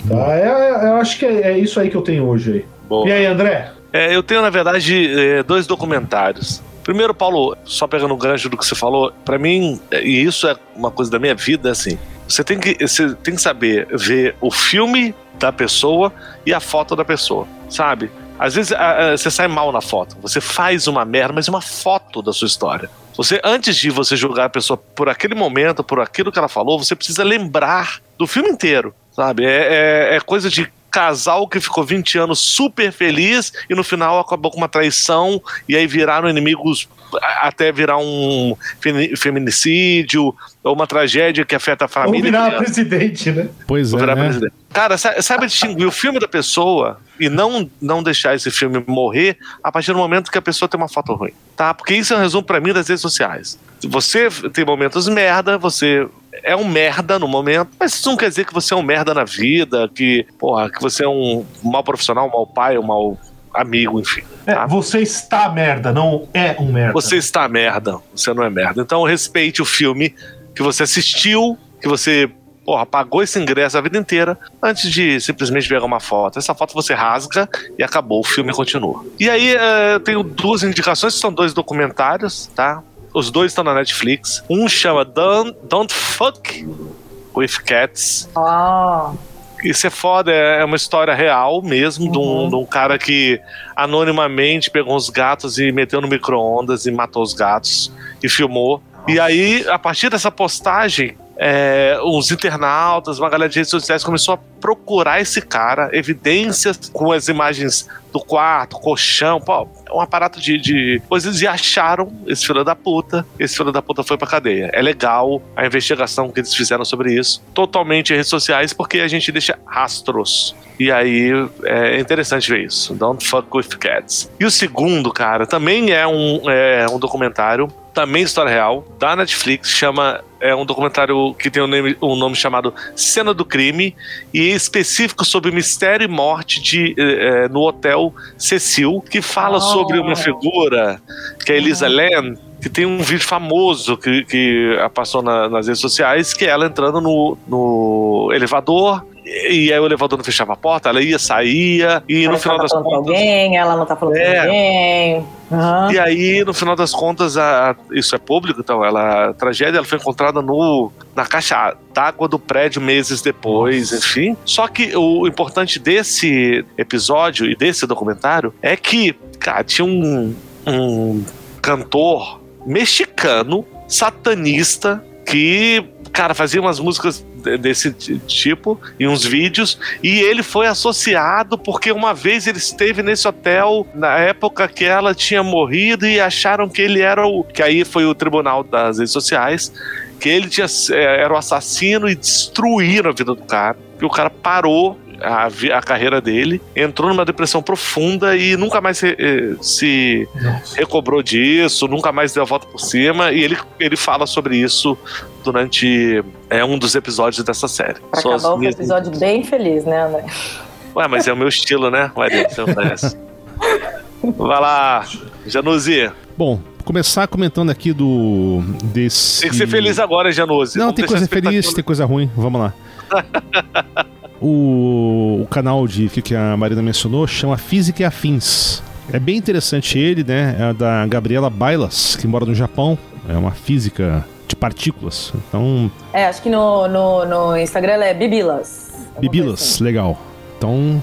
Tá, é, é, eu acho que é, é, isso aí que eu tenho hoje aí. Boa. E aí, André? É, eu tenho, na verdade, é, dois documentários. Primeiro, Paulo, só pegando o gancho do que você falou, para mim, e isso é uma coisa da minha vida, assim, você tem que, você tem que saber ver o filme da pessoa e a foto da pessoa, sabe? Às vezes a, a, você sai mal na foto. Você faz uma merda, mas é uma foto da sua história. Você, antes de você julgar a pessoa por aquele momento, por aquilo que ela falou, você precisa lembrar do filme inteiro, sabe? É, é, é coisa de casal que ficou 20 anos super feliz e no final acabou com uma traição e aí viraram inimigos até virar um feminicídio ou uma tragédia que afeta a família. Ou virar presidente, né? Pois é. Né? Cara, sabe distinguir o filme da pessoa e não, não deixar esse filme morrer a partir do momento que a pessoa tem uma foto ruim, tá? Porque isso é um resumo para mim das redes sociais. Você tem momentos merda, você é um merda no momento, mas isso não quer dizer que você é um merda na vida, que, porra, que você é um mau profissional, um mau pai, um mau amigo, enfim. É, tá? você está merda, não é um merda. Você está merda, você não é merda. Então respeite o filme que você assistiu, que você porra, pagou esse ingresso a vida inteira antes de simplesmente pegar uma foto. Essa foto você rasga e acabou, o filme continua. E aí eu tenho duas indicações, são dois documentários, tá? Os dois estão na Netflix. Um chama Don't, Don't Fuck with Cats. Ah. Isso é foda, é uma história real mesmo, de, um, Uhum. de um cara que anonimamente pegou uns gatos e meteu no micro-ondas e matou os gatos e filmou. E aí, a partir dessa postagem, é, os internautas, uma galera de redes sociais começou a procurar esse cara, evidências com as imagens do quarto, colchão, pô, um aparato de, de coisas e acharam esse filho da puta. Esse filho da puta foi pra cadeia. É legal a investigação que eles fizeram sobre isso, totalmente em redes sociais, porque a gente deixa rastros. E aí é interessante ver isso. Don't fuck with cats. E o segundo, cara, também é um, é um documentário, também história real, da Netflix, chama. É um documentário que tem um nome, um nome chamado Cena do Crime, e é específico sobre mistério e morte de, eh, no Hotel Cecil, que fala Oh. sobre uma figura que é Elisa Lam, que tem um vídeo famoso que, que passou na- nas redes sociais, que é ela entrando no, no elevador. E aí o elevador não fechava a porta, ela ia, saía, e no Ela final tá das falando com contas. alguém, ela não tá falando É. com ninguém. Aham. E aí, no final das contas, a- isso é público, então ela, a tragédia ela foi encontrada no, na caixa d'água do prédio meses depois, enfim. Só que o importante desse episódio e desse documentário é que, cara, tinha um, um cantor mexicano, satanista, que, cara, fazia umas músicas desse ti- tipo e uns vídeos e ele foi associado porque uma vez ele esteve nesse hotel na época que ela tinha morrido e acharam que ele era o que aí foi o tribunal das redes sociais que ele tinha, eh, era o assassino e destruíram a vida do cara que o cara parou a, a carreira dele, entrou numa depressão profunda e nunca mais se, eh, se recobrou disso, nunca mais deu a volta por cima, e ele, ele fala sobre isso durante é, um dos episódios dessa série. Pra as acabar o minhas- episódio bem feliz, né, André? Ué, mas é o meu estilo, né? Ué, Deus, não conhece. Vai lá, Januzzi. Bom, começar comentando aqui do. desse. Tem que ser feliz agora, Januzzi. Não, Vamos tem coisa feliz, tem coisa ruim, vamos lá. o, o canal de que, que a Marina mencionou chama Física e Afins. É bem interessante ele, né? É da Gabriela Bailas, que mora no Japão. É uma física de partículas. Então, É, acho que no, no, no Instagram ela é Bibilas. Bibilas, assim. legal. Então,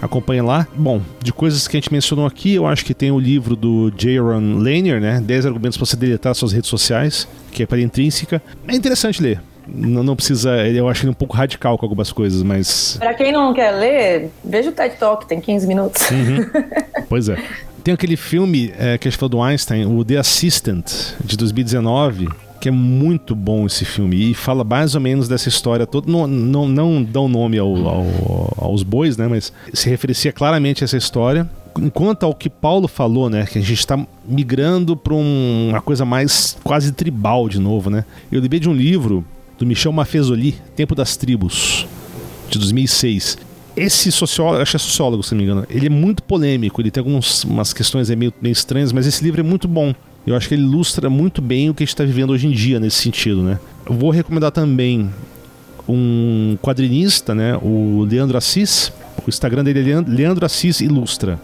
acompanha lá. Bom, de coisas que a gente mencionou aqui, eu acho que tem o livro do Jaron Lanier, né? 10 argumentos para você deletar suas redes sociais, que é para intrínseca. É interessante ler. Não, não precisa. Eu acho ele um pouco radical com algumas coisas, mas. Pra quem não quer ler, veja o TED Talk, tem 15 minutos. Pois é. Tem aquele filme é, que a gente falou do Einstein, o The Assistant, de 2019, que é muito bom esse filme. E fala mais ou menos dessa história toda. Não, não, não dão nome ao- ao- aos bois, né? Mas se referencia claramente a essa história. Enquanto ao que Paulo falou, né? Que a gente está migrando para uma coisa mais quase tribal de novo, né? Eu lembrei de um livro do Michel Maffezoli, Tempo das Tribos, de 2006. Esse sociólogo, acho que é sociólogo, se não me engano, ele é muito polêmico, ele tem algumas umas questões meio, meio estranhas, mas esse livro é muito bom. Eu acho que ele ilustra muito bem o que a gente está vivendo hoje em dia nesse sentido, né? Eu vou recomendar também um quadrinista, né? O Leandro Assis. O Instagram dele é Leandro Assis Ilustra.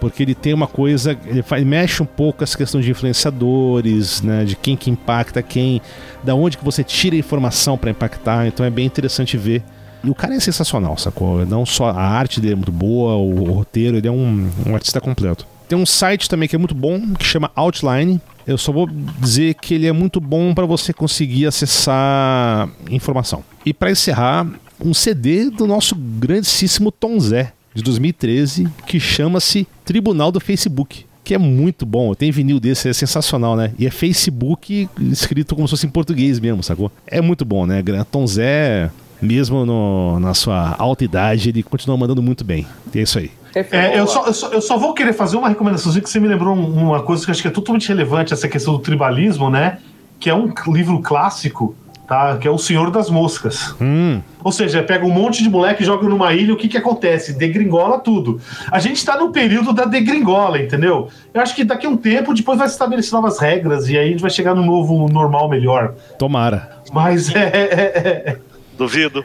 Porque ele tem uma coisa, ele, faz, mexe um pouco essa questão de influenciadores, né? De quem que impacta quem, da onde que você tira a informação para impactar. Então é bem interessante ver. E o cara é sensacional, sacou? Não só a arte dele é muito boa, o, o roteiro, ele é um, um artista completo. Tem um site também que é muito bom, que chama Outline. Eu só vou dizer que ele é muito bom para você conseguir acessar informação. E para encerrar, um CD do nosso grandíssimo Tom Zé, de 2013, que chama-se Tribunal do Facebook. Que é muito bom, tem vinil desse, é sensacional, né? E é Facebook escrito como se fosse em português mesmo, sacou? É muito bom, né? Tom Zé, mesmo no- na sua alta idade, ele continua mandando muito bem. E é isso aí. É, eu, só, eu, só, eu só vou querer fazer uma recomendaçãozinha que você me lembrou um- uma coisa que eu acho que é totalmente relevante, essa questão do tribalismo, né? Que é um livro clássico, tá? Que é O Senhor das Moscas. Hum, Ou seja, pega um monte de moleque, joga numa ilha, o que que acontece? Degringola tudo. A gente tá no período da degringola, entendeu? Eu acho que daqui a um tempo, depois vai se estabelecer novas regras e aí a gente vai chegar num novo normal melhor. tomara. Mas é, é- é- Duvido.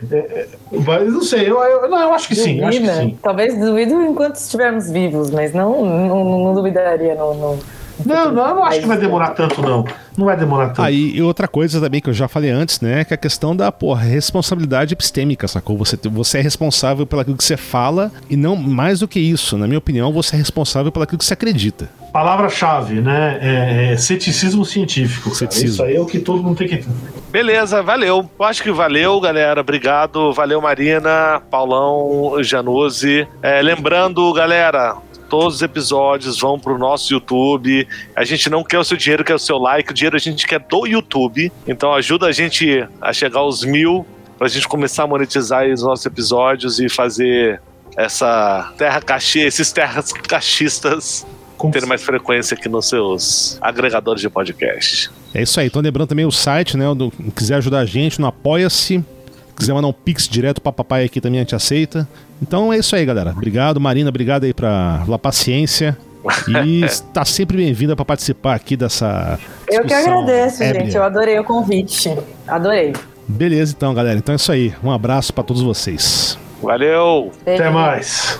Mas não sei, eu, eu- não, eu acho que sim, eu acho que Duvida. sim. Talvez duvido enquanto estivermos vivos, mas não, não, não duvidaria no, no- Não, não, eu não acho que vai demorar tanto, não. Não vai demorar tanto. Aí, e outra coisa também que eu já falei antes, né? Que é a questão da, porra, responsabilidade epistêmica, sacou? Você, você é responsável pelo que você fala e não mais do que isso. Na minha opinião, você é responsável pelo que você acredita. Palavra-chave, né? É, é ceticismo científico. Ceticismo. Isso aí é o que todo mundo tem que ter. Beleza, valeu. Eu acho que valeu, galera. Obrigado. Valeu, Marina, Paulão, Januse. É, lembrando, galera. Todos os episódios vão pro nosso YouTube. A gente não quer o seu dinheiro, quer o seu like. O dinheiro a gente quer do YouTube. Então ajuda a gente a chegar aos mil pra gente começar a monetizar os nossos episódios e fazer essa terra caxi, esses terras caixistas Com- terem mais frequência aqui nos seus agregadores de podcast. É isso aí. Então, lembrando também o site, né? Do, quiser ajudar a gente no Apoia-se. Quiser mandar um pix direto pra papai aqui também a gente aceita. Então é isso aí, galera. Obrigado, Marina. Obrigado aí pra, pela paciência. E está sempre bem-vinda pra participar aqui dessa. Eu que agradeço, ébria. gente. Eu adorei o convite. Adorei. Beleza, então, galera. Então é isso aí. Um abraço pra todos vocês. Valeu! Até mais.